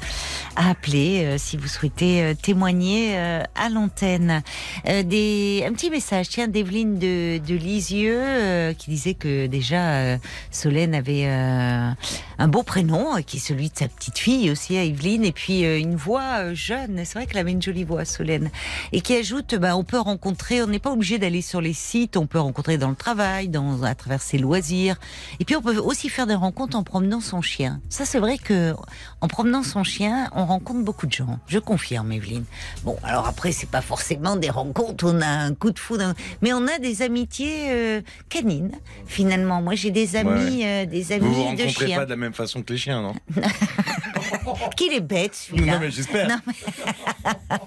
à appeler euh, si vous souhaitez témoigner à l'antenne. Des, un petit message, tiens, d'Evelyne de, de Lisieux qui disait que déjà Solène avait un beau prénom qui est celui de sa petite fille aussi, Evelyne, et puis une voix jeune. C'est vrai qu'elle avait une jolie voix, Solène, et qui ajoute, bah, on peut rencontrer, on n'est pas obligé d'aller sur les sites, on peut rencontrer dans le travail, dans à travers ses loisirs, et puis on peut aussi faire des rencontres en promenant son chien. Ça, c'est vrai que en promenant son chien, on rencontre beaucoup de gens. Je confirme, Evelyne. Bon, alors après, c'est pas forcément des rencontres, on a un coup de foudre, mais on a des amitiés euh, canines. Finalement, moi, j'ai des amis, euh, des Vous vous amis de rencontrez chiens. pas de la même façon que les chiens, non? [LAUGHS] [LAUGHS] Qu'il est bête, celui-là. Non mais j'espère. Non,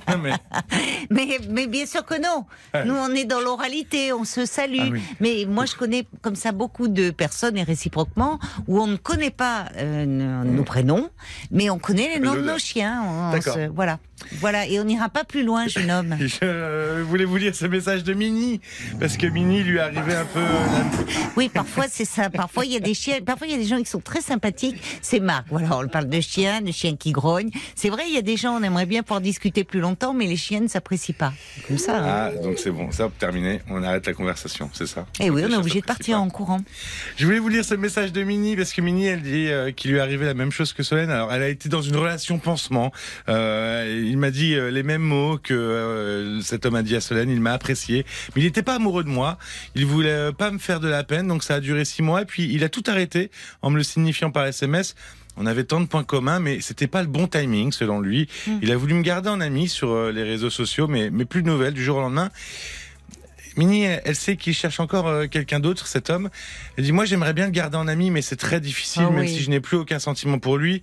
Non, mais- [LAUGHS] Mais, mais bien sûr que non. Nous, on est dans l'oralité, on se salue. Ah oui. Mais moi, je connais comme ça beaucoup de personnes, et réciproquement, où on ne connaît pas euh, nos, nos prénoms, mais on connaît les noms de nos chiens. On- on D'accord. se- voilà. Voilà. Et on n'ira pas plus loin, jeune homme. [LAUGHS] Je voulais vous lire ce message de Mini, parce que Mini lui arrivait un peu... Oui, parfois, c'est ça. Parfois, il y a des chiens, parfois, il y a des gens qui sont très sympathiques. C'est Marc. Voilà, on parle de chiens, de chiens qui grognent. C'est vrai, il y a des gens, on aimerait bien pouvoir discuter plus longtemps, mais les chiens ne s'apprécient pas. Comme ça. hein. Ah, donc c'est bon, ça, terminé, on arrête la conversation, c'est ça? Et Eh oui, on est obligé de partir pas. en courant. Je voulais vous lire ce message de Mini parce que Mini, elle dit euh, qu'il lui arrivé la même chose que Solène. Alors, elle a été dans une relation pansement. Euh, il m'a dit euh, les mêmes mots que euh, cet homme a dit à Solène. Il m'a apprécié, mais il n'était pas amoureux de moi. Il voulait euh, pas me faire de la peine, donc ça a duré six mois. Et puis, il a tout arrêté en me le signifiant par SMS. On avait tant de points communs, mais c'était pas le bon timing selon lui. Mm. Il a voulu me garder en ami sur les réseaux sociaux, mais, mais plus de nouvelles du jour au lendemain. Mini, elle sait qu'il cherche encore quelqu'un d'autre, cet homme. Elle dit, moi j'aimerais bien le garder en ami, mais c'est très difficile, Ah même oui. si je n'ai plus aucun sentiment pour lui.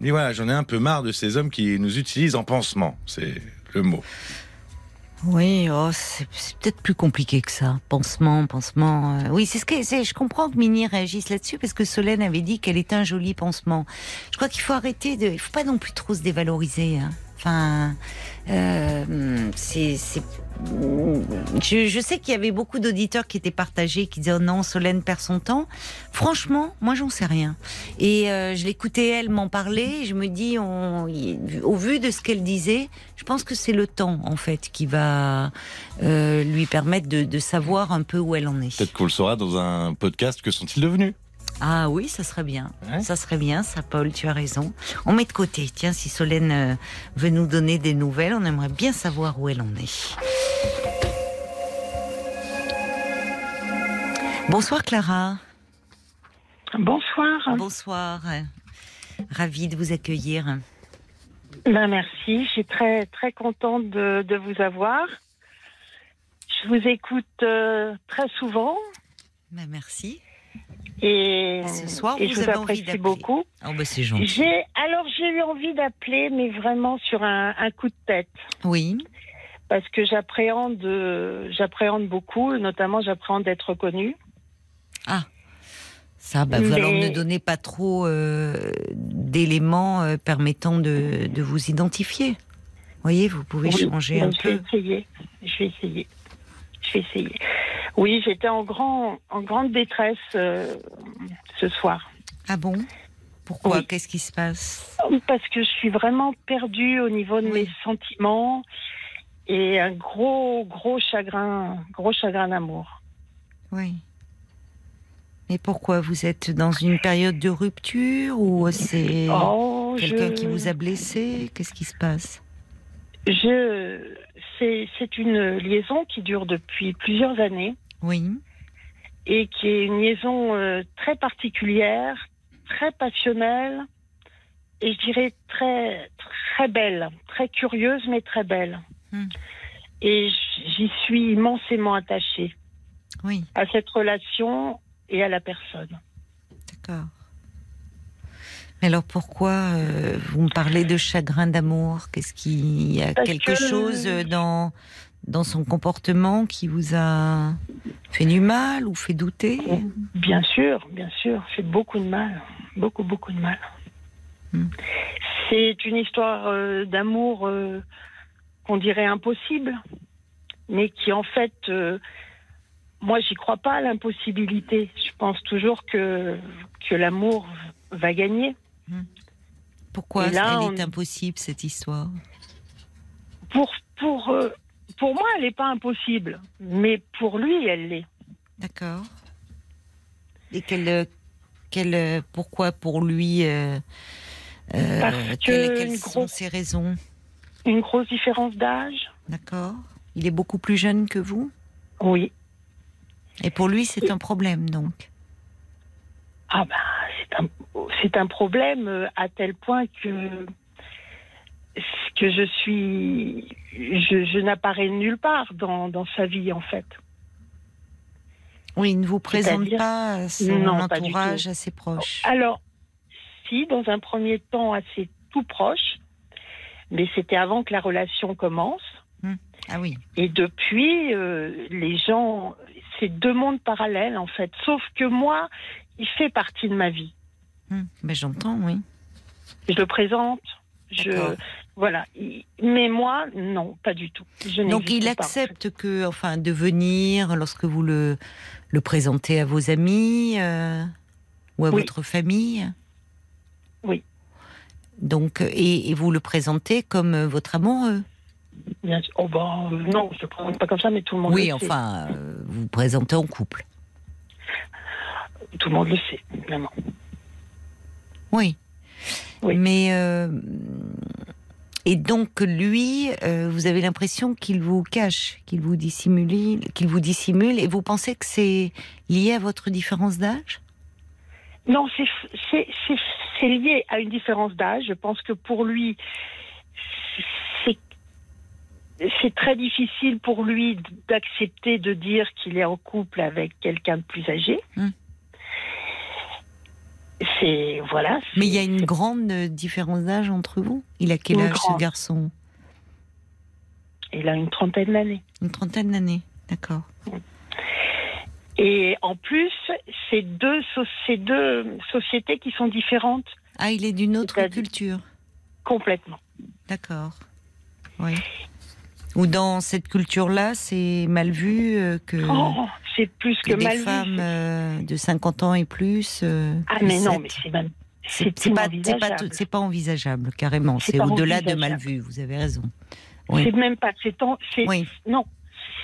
Voilà, j'en ai un peu marre de ces hommes qui nous utilisent en pansement. C'est le mot. Oui, oh, c'est c'est peut-être plus compliqué que ça. Pansement, pansement. euh, Oui, c'est ce que c'est. Je comprends que Mini réagisse là-dessus parce que Solène avait dit qu'elle était un joli pansement. Je crois qu'il faut arrêter de. Il faut pas non plus trop se dévaloriser. hein. Enfin, euh, c'est. Je, sais qu'il y avait beaucoup d'auditeurs qui étaient partagés, qui disaient oh non, Solène perd son temps. Franchement, moi j'en sais rien. Et euh, je l'écoutais elle m'en parler. Je me dis, au vu de ce qu'elle disait, je pense que c'est le temps en fait qui va euh, lui permettre de savoir un peu où elle en est. Peut-être qu'on le saura dans un podcast. Que sont-ils devenus? Ah oui, ça serait bien. Ouais. Ça serait bien, ça, Paul, tu as raison. On met de côté. Tiens, si Solène euh, veut nous donner des nouvelles, on aimerait bien savoir où elle en est. Bonsoir Clara. Bonsoir. Bonsoir. Ravie de vous accueillir. Ben, merci. Je suis très très contente de, de vous avoir. Je vous écoute euh, très souvent Ben, merci. Et, Ce soir, et vous je vous avez envie apprécie beaucoup. Oh, ben, c'est gentil. J'ai alors j'ai eu envie d'appeler, mais vraiment sur un, un coup de tête, Oui. parce que j'appréhende euh, j'appréhende beaucoup, notamment j'appréhende d'être reconnue. Ça, bah, vous- Mais- alors ne donnez pas trop euh, d'éléments euh, permettant de, de vous identifier. voyez, vous pouvez Oui, changer un je vais peu. essayer. Je vais essayer. Je vais essayer. Oui, j'étais en grand en grande détresse euh, ce soir. Ah bon? Pourquoi? Oui. Qu'est-ce qui se passe? Parce que je suis vraiment perdue au niveau de Oui. mes sentiments et un gros, gros chagrin, gros chagrin d'amour. Oui. Et pourquoi? Vous êtes dans une période de rupture ou c'est Oh, quelqu'un je- qui vous a blessé? Qu'est-ce qui se passe? Je, c'est, une liaison qui dure depuis plusieurs années Oui. et qui est une liaison euh, très particulière, très passionnelle et je dirais très, très belle, très curieuse mais très belle. Hmm. Et j'y suis immensément attachée Oui, à cette relation et à la personne. d'accord. Mais alors pourquoi euh, vous me parlez de chagrin d'amour? Qu'est-ce qu'il y a Parce quelque que- chose dans dans son comportement qui vous a fait du mal ou fait douter? Bien sûr, bien sûr, fait beaucoup de mal, beaucoup, beaucoup de mal. Hmm. C'est une histoire euh, d'amour euh, qu'on dirait impossible, mais qui en fait, euh, moi, j'y crois pas à l'impossibilité. Je pense toujours que que l'amour va gagner. Pourquoi là, elle on- est impossible cette histoire? Pour pour euh, pour moi, elle n'est pas impossible, mais pour lui, elle l'est. D'accord. Et quel, quel, pourquoi pour lui euh, euh, Parce quelles, que quelles une sont grosse- ses raisons? Une grosse différence d'âge. D'accord. Il est beaucoup plus jeune que vous? Oui. Et pour lui, c'est un problème, donc? Ah ben, c'est un, c'est un problème euh, à tel point que que je suis, je, je n'apparais nulle part dans, dans sa vie en fait. Oui, il ne vous présente pas son Non, entourage tout. assez proche. Alors, si dans un premier temps assez tout proche, mais c'était avant que la relation commence. Ah oui. Et depuis, euh, les gens, c'est deux mondes parallèles en fait. Sauf que moi, il fait partie de ma vie. Ben, J'entends, oui. Je le présente. Je, voilà. Il- Mais moi, non, pas du tout. Je Donc il pas, accepte que, enfin, de venir lorsque vous le, le présentez à vos amis euh, ou à Oui. votre famille? Oui. Donc et, et vous le présentez comme euh, votre amoureux? Bien sûr. Oh ben, euh, non, je ne présente pas comme ça, mais tout le monde Oui, le sait. enfin, euh, vous vous présentez en couple. Tout le monde le sait, évidemment. Oui. Oui. Mais euh, et donc lui, euh, vous avez l'impression qu'il vous cache, qu'il vous dissimule, qu'il vous dissimule, et vous pensez que c'est lié à votre différence d'âge? Non, c'est lié à une différence d'âge. Je pense que pour lui, c'est très difficile pour lui d'accepter de dire qu'il est en couple avec quelqu'un de plus âgé. Hmm. C'est voilà. Mais il y a une grande euh, différence d'âge entre vous? Il a quel âge ce garçon? Il a une trentaine d'années. Une trentaine d'années, d'accord. Et en plus, c'est deux, so- deux sociétés qui sont différentes Ah, il est d'une autre culture, complètement. d'accord. Oui. Ou dans cette culture-là, c'est mal vu euh, que, Oh, c'est plus que que des mal vu. femmes euh, de 50 ans et plus. euh, Ah mais non, mais c'est c'est pas, envisageable, carrément. C'est au-delà de mal vu, vous avez raison. Oui. C'est même pas. C'est Oui. non.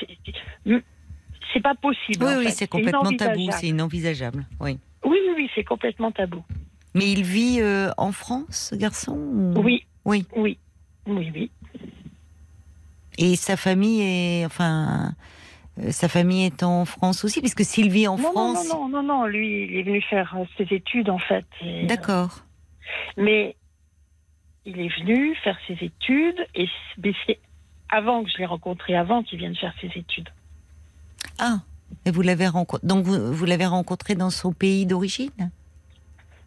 c'est- pas possible. Oui, oui, c'est complètement tabou, c'est inenvisageable. Oui. Oui, oui, oui, c'est complètement tabou. Mais il vit euh, en France, ce garçon ou- Oui, Oui. oui, oui, oui. Et sa famille est, enfin, euh, sa famille est en France aussi, puisque s'il vit en non, France, non, non, non, non, lui, il est venu faire euh, ses études en fait. et- d'accord. Mais il est venu faire ses études et c'est avant que je l'ai rencontré, avant qu'il vienne faire ses études. Ah, et vous l'avez rencontré. Donc vous, vous l'avez rencontré dans son pays d'origine?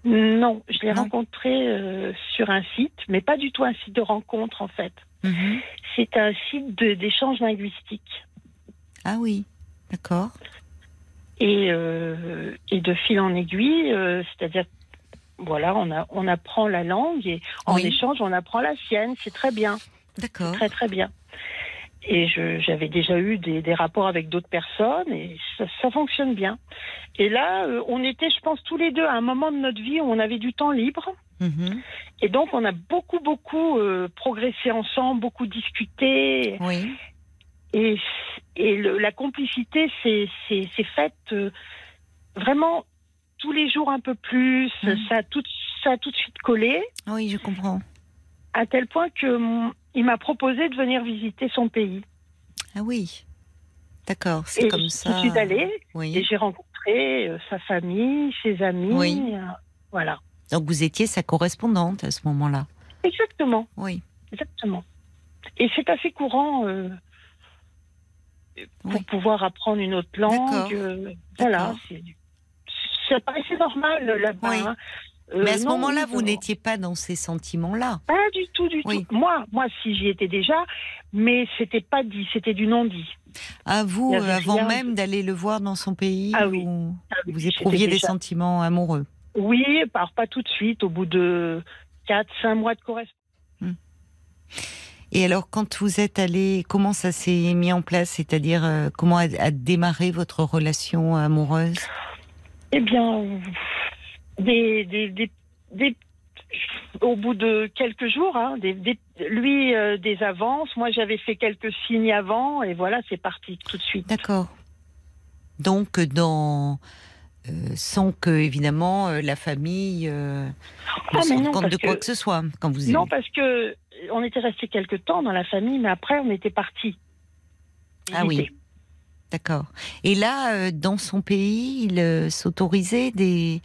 Non, je l'ai rencontré euh, sur un site, mais pas du tout un site de rencontre en fait. Mhm. C'est un site d'échange linguistique. Ah oui, d'accord. Et, euh, et de fil en aiguille, euh, c'est-à-dire, voilà, on, a, on apprend la langue et en Oui. échange, on apprend la sienne. C'est très bien, D'accord. très très bien. Et j'avais déjà eu des, des rapports avec d'autres personnes et ça, ça fonctionne bien. Et là, euh, on était, je pense, tous les deux à un moment de notre vie où on avait du temps libre. Mhm. Et donc, on a beaucoup, beaucoup euh, progressé ensemble, beaucoup discuté. Oui. Et, et le- la complicité s'est faite euh, vraiment tous les jours un peu plus. Mhm. Ça, a tout, ça a tout de suite collé, Oui, je comprends. à tel point que hum, il m'a proposé de venir visiter son pays. Ah oui. D'accord, c'est comme je ça. suis allée et j'ai rencontré euh, sa famille, ses amis. Oui. voilà. Donc vous étiez sa correspondante à ce moment-là. Exactement, Oui. exactement. Et c'est assez courant euh, pour Oui. pouvoir apprendre une autre langue. euh, voilà, ça paraissait normal là-bas. Oui. hein. Euh, Mais à ce moment-là, vous n'étiez pas dans ces sentiments-là. Pas du tout, du Oui. tout. Moi, moi, si j'y étais déjà, mais c'était pas dit, c'était du non-dit. À vous, euh, avant même d'aller le voir dans son pays, Ah oui. Ah oui, vous éprouviez des déjà- sentiments amoureux. Oui, par pas tout de suite, au bout de 4, 5 mois de correspondance. Et alors, quand vous êtes allé, comment ça s'est mis en place? C'est-à-dire, euh, comment a, a démarré votre relation amoureuse? Eh bien, des, des, des, des- au bout de quelques jours, hein, lui euh, des avances, moi j'avais fait quelques signes avant, et voilà, c'est parti tout de suite. D'accord. Donc, dans. Euh, sans que, évidemment, euh, la famille euh, Ah, ne se rende compte de quoi que- que ce soit quand vous Non, parce que on était resté quelques temps dans la famille, mais après on était parti. Ah oui. D'accord. Et là, euh, dans son pays, il euh, s'autorisait des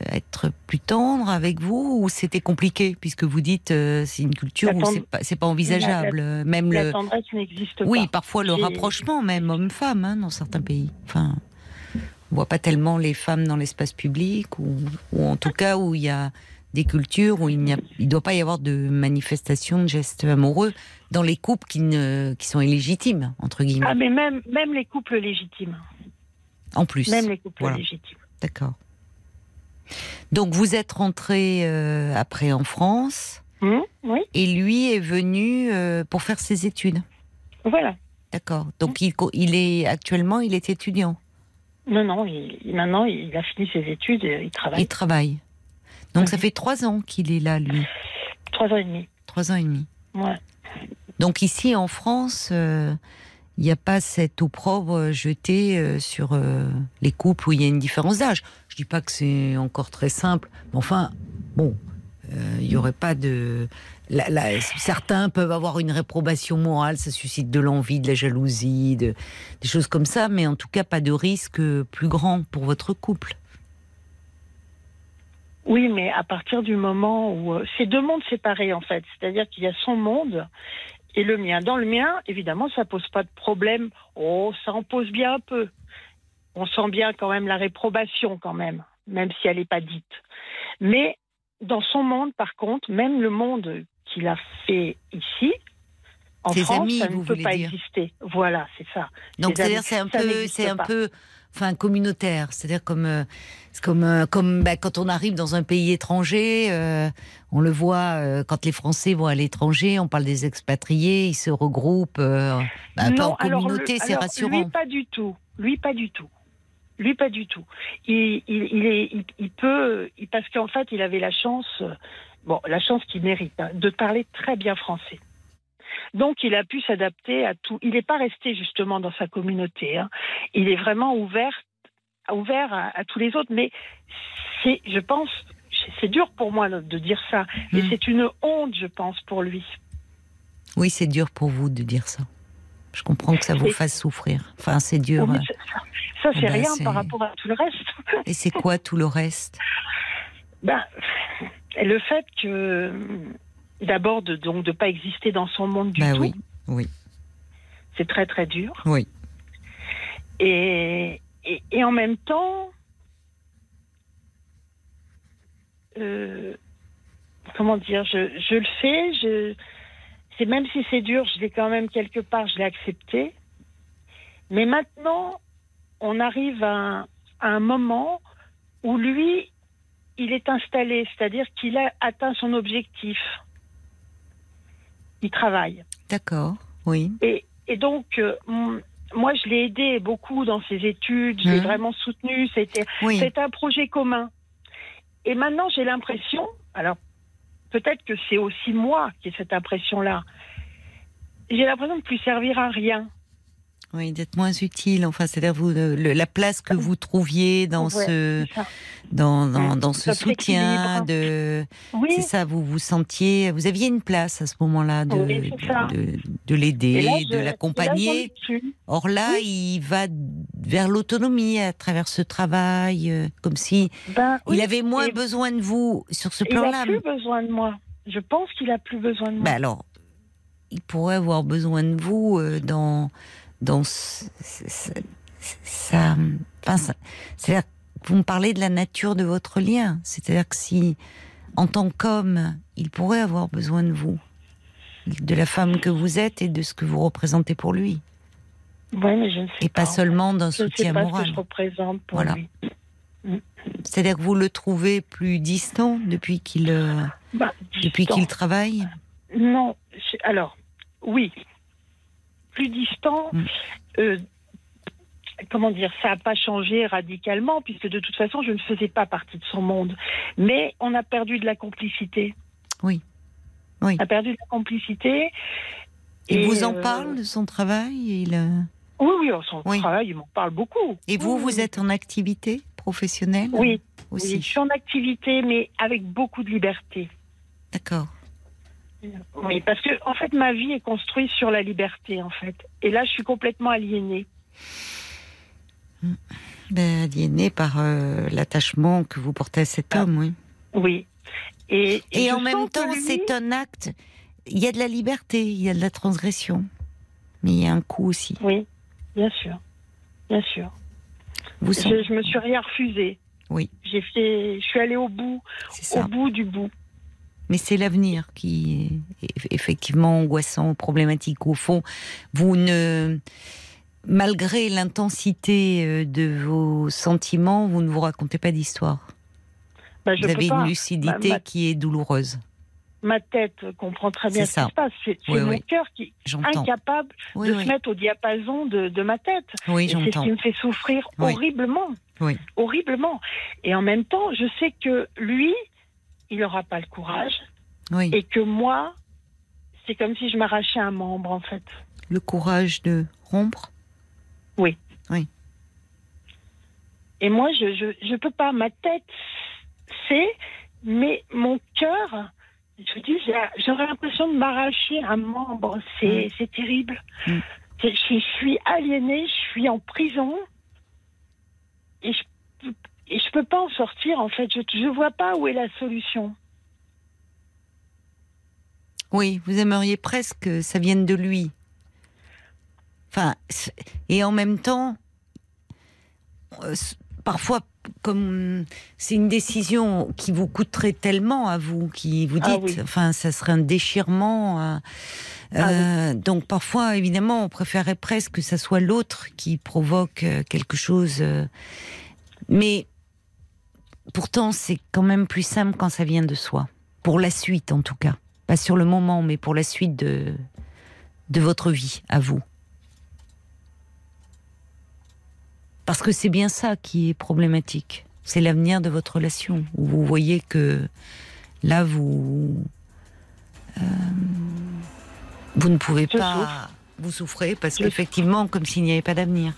euh, être plus tendre avec vous ou c'était compliqué puisque vous dites euh, c'est une culture où c'est pas pas envisageable euh, même La le tendresse n'existe pas. oui parfois le rapprochement même homme-femme hein, dans certains pays enfin on voit pas tellement les femmes dans l'espace public ou, ou en tout cas où il y a des cultures où il n'y a il doit pas y avoir de manifestation de gestes amoureux dans les couples qui ne qui sont illégitimes entre guillemets Ah, mais même, même les couples légitimes. en plus Même les couples Voilà. légitimes. D'accord. Donc vous êtes rentré euh, après en France Hum, oui, et lui est venu euh, pour faire ses études. voilà. D'accord. Donc il, il est actuellement il est étudiant. Non, non, il, maintenant il a fini ses études et il travaille. Il travaille. Donc ça fait trois ans qu'il est là lui. Trois ans et demi. Trois ans et demi. Ouais. Donc ici en France, euh, il n'y a pas cette opprobre jetée euh, sur euh, les couples où il y a une différence d'âge. Je dis pas que c'est encore très simple, mais enfin, bon, euh, il n'y aurait pas de. Certains peuvent avoir une réprobation morale, ça suscite de l'envie, de la jalousie, de, des choses comme ça, mais en tout cas pas de risque plus grand pour votre couple. Oui, mais à partir du moment où euh, c'est deux mondes séparés en fait, c'est-à-dire qu'il y a son monde et le mien. Dans le mien, évidemment, ça pose pas de problème. Oh, ça en pose bien un peu. On sent bien quand même la réprobation quand même, même si elle n'est pas dite. Mais dans son monde, par contre, même le monde qu'il a fait ici, en Ses France, amis, ça ne peut pas dire. exister. Voilà, c'est ça. Donc c'est-à-dire c'est un peu, c'est un pas. peu, enfin communautaire. C'est-à-dire comme, euh, comme, euh, comme bah, quand on arrive dans un pays étranger, euh, on le voit euh, quand les Français vont à l'étranger, on parle des expatriés, ils se regroupent, euh, bah, un peu en communauté, c'est rassurant. Lui, pas du tout. Lui, pas du tout. Lui, pas du tout. Il, il, il est, il, il peut, parce qu'en fait, il avait la chance, bon, la chance qu'il mérite, hein, de parler très bien français. Donc, il a pu s'adapter à tout. Il n'est pas resté justement dans sa communauté. hein. Il est vraiment ouvert, ouvert à, à tous les autres. Mais c'est, je pense, c'est dur pour moi de dire ça. Et Mm. c'est une honte, je pense, pour lui. Oui, c'est dur pour vous de dire ça. Je comprends que ça vous fasse souffrir. Enfin, c'est dur. Mais ça, c'est Ben, rien par rapport à tout le reste. Et c'est quoi tout le reste? Ben, le fait que, d'abord, de donc de pas exister dans son monde du Bah tout, oui, oui, c'est très très dur. oui. Et, et, et en même temps, euh, comment dire, je, je le fais, je, c'est même si c'est dur, je l'ai quand même quelque part, je l'ai accepté. Mais maintenant, on arrive à un, à un moment où lui, il est installé, c'est-à-dire qu'il a atteint son objectif. Il travaille. D'accord. Oui. Et, et donc, euh, moi, je l'ai aidé beaucoup dans ses études, je l'ai Mhm. vraiment soutenu, c'était Oui. un projet commun. Et maintenant, j'ai l'impression, alors peut-être que c'est aussi moi qui ai cette impression-là, j'ai l'impression de plus servir à rien. Oui, d'être moins utile. Enfin, c'est-à-dire vous, le- le- la place que vous trouviez dans Ouais, ce, dans, dans, dans ce soutien, de, Oui, c'est ça, vous vous sentiez, vous aviez une place à ce moment-là de, Oui, de, de l'aider, de l'accompagner. Or là, il va vers l'autonomie à travers ce travail, euh, comme si Ben, il avait moins besoin de vous sur ce il n'a plan-là. plus besoin de moi. Je pense qu'il a plus besoin de moi. Ben alors, il pourrait avoir besoin de vous euh, dans ce- ce- ce- ça. Enfin, c'est-à-dire, vous me parlez de la nature de votre lien. C'est-à-dire que si, en tant qu'homme, il pourrait avoir besoin de vous, de la femme que vous êtes et de ce que vous représentez pour lui, Ouais, mais je ne sais et pas seulement d'un ne sais soutien pas ce moral. que je représente pour Voilà. lui. C'est-à-dire que vous le trouvez plus distant depuis qu'il euh, Bah, depuis qu'il travaille? Non, je- alors, oui. Plus distant, Mm. euh, comment dire, ça n'a pas changé radicalement, puisque de toute façon, je ne faisais pas partie de son monde. Mais on a perdu de la complicité. Oui. Oui. On a perdu de la complicité. Il Et, vous en euh, parle de son travail. Il, euh, Oui, oui, son Oui. travail, il m'en parle beaucoup. Et vous, Oui, vous êtes en activité professionnelle Oui, aussi. oui, je suis en activité, mais avec beaucoup de liberté. D'accord. Oui, parce que en fait, ma vie est construite sur la liberté, en fait. Et là, je suis complètement aliénée. Ben, aliéné par euh, l'attachement que vous portez à cet Ah. homme, oui. Oui. Et, Et, en même temps, lui- c'est un acte. Il y a de la liberté, il y a de la transgression, mais il y a un coût aussi. Oui, bien sûr. Bien sûr. Vous Je, sentez je me suis rien refusé. Oui. J'ai fait, je suis allée au bout, au bout du bout. Mais c'est l'avenir qui est eff- effectivement angoissant, problématique. Au fond, vous ne, malgré l'intensité euh, de vos sentiments, vous ne vous racontez pas d'histoire. Bah, Vous avez une lucidité ma- qui est douloureuse. Ma tête comprend très bien ce qui se passe. C'est Oui, mon oui. cœur qui est incapable Oui, de se mettre au diapason de, de ma tête. Oui, c'est ce qui me fait souffrir horriblement. Oui. Horriblement. Et en même temps, je sais que lui, il n'aura pas le courage. Oui. Et que moi, c'est comme si je m'arrachais un membre, en fait. Le courage de rompre. Et moi, je je, je peux pas. Ma tête, c'est, mais mon cœur, je vous dis, j'aurais l'impression de m'arracher un membre. C'est c'est terrible. Je, je suis aliénée, je suis en prison. Et je, et je peux pas en sortir en fait. Je je vois pas où est la solution. Oui, vous aimeriez presque que ça vienne de lui. Enfin, et en même temps, euh, parfois, comme c'est une décision qui vous coûterait tellement à vous, qui vous dites, Ah oui. enfin, ça serait un déchirement. Ah euh, Donc parfois, évidemment, on préférerait presque que ça soit l'autre qui provoque euh, quelque chose. euh, Mais pourtant, c'est quand même plus simple quand ça vient de soi. Pour la suite, en tout cas. Pas sur le moment, mais pour la suite de, de votre vie, à vous. Parce que c'est bien ça qui est problématique. C'est l'avenir de votre relation. Où vous voyez que là, vous. euh, vous ne pouvez Je pas. souffre. Vous souffrez parce qu'effectivement, comme s'il n'y avait pas d'avenir.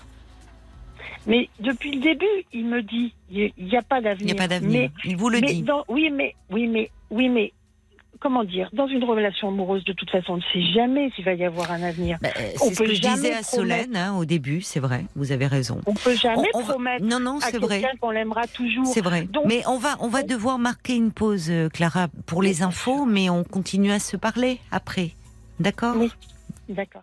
Mais depuis le début, il me dit, il n'y a pas Il d'avenir. n'y a pas d'avenir. Il vous le mais dit. dans- oui, mais, oui, mais, oui, mais, comment dire, dans une relation amoureuse, de toute façon, on ne sait jamais s'il va y avoir un avenir. Bah, euh, c'est ce que je disais à. Solène hein, au début, c'est vrai, vous avez raison. On peut jamais On- on va- promettre Non, non, à quelqu'un qu'on l'aimera toujours. C'est vrai. Donc- mais on va, on va devoir marquer une pause, euh, Clara, pour les infos, mais on continue à se parler après. D'accord? Oui. D'accord.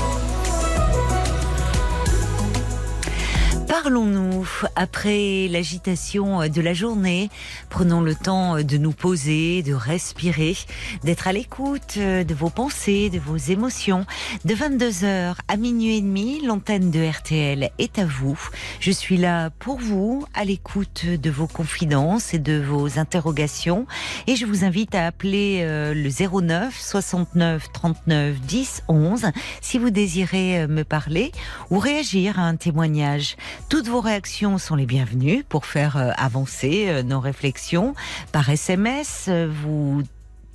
Parlons-nous, après l'agitation de la journée, prenons le temps de nous poser, de respirer, d'être à l'écoute de vos pensées, de vos émotions. De 22h à minuit et demi, l'antenne de RTL est à vous. Je suis là pour vous, à l'écoute de vos confidences et de vos interrogations. Et je vous invite à appeler euh, le 09 69 39 10 11 si vous désirez euh, me parler ou réagir à un témoignage. Toutes vos réactions sont les bienvenues pour faire euh, avancer euh, nos réflexions. Par SMS, euh, vous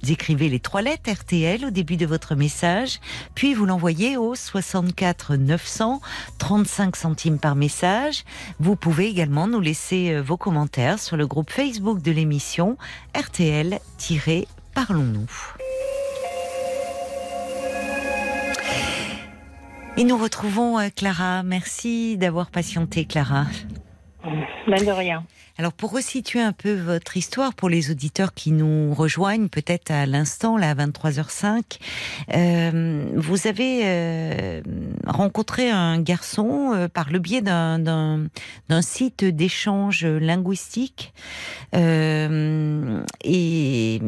écrivez les trois lettres RTL au début de votre message, puis vous l'envoyez au 64 900 35 centimes par message. Vous pouvez également nous laisser vos commentaires sur le groupe Facebook de l'émission RTL-Parlons-nous. Et nous retrouvons euh, Clara. Merci d'avoir patienté, Clara. Ben de rien. Alors pour resituer un peu votre histoire pour les auditeurs qui nous rejoignent peut-être à l'instant là à 23h05, euh, vous avez euh, rencontré un garçon euh, par le biais d'un site d'échange linguistique et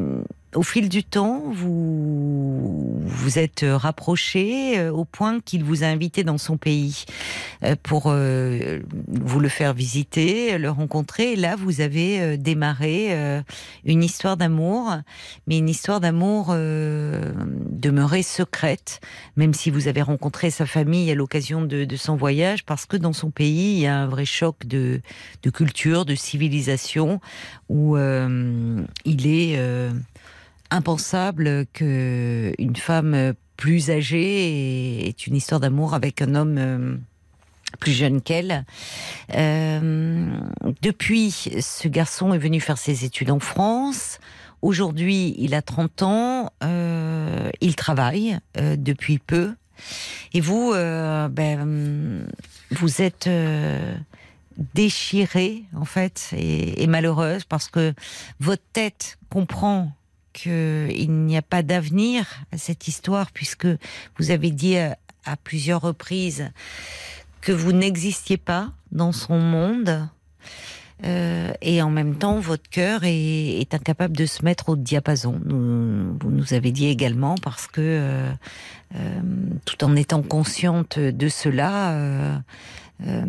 au fil du temps, vous vous êtes rapprochés euh, au point qu'il vous a invité dans son pays euh, pour euh, vous le faire visiter, le rencontrer. Et là, vous avez démarré une histoire d'amour, mais une histoire d'amour demeurée secrète, même si vous avez rencontré sa famille à l'occasion de, de son voyage, parce que dans son pays, il y a un vrai choc de, de culture, de civilisation, où euh, il est euh, impensable que une femme plus âgée ait une histoire d'amour avec un homme euh, plus jeune qu'elle. Euh, depuis, ce garçon est venu faire ses études en France. Aujourd'hui, il a 30 ans. euh, il travaille euh, depuis peu. Et vous, euh, ben, vous êtes euh, déchirée, en fait, et malheureuse parce que votre tête comprend qu'il n'y a pas d'avenir à cette histoire, puisque vous avez dit à, à plusieurs reprises que vous n'existiez pas dans son monde. Euh, et en même temps, votre cœur est, incapable de se mettre au diapason. Vous nous avez dit également parce que, euh, euh, tout en étant consciente de cela, euh, euh,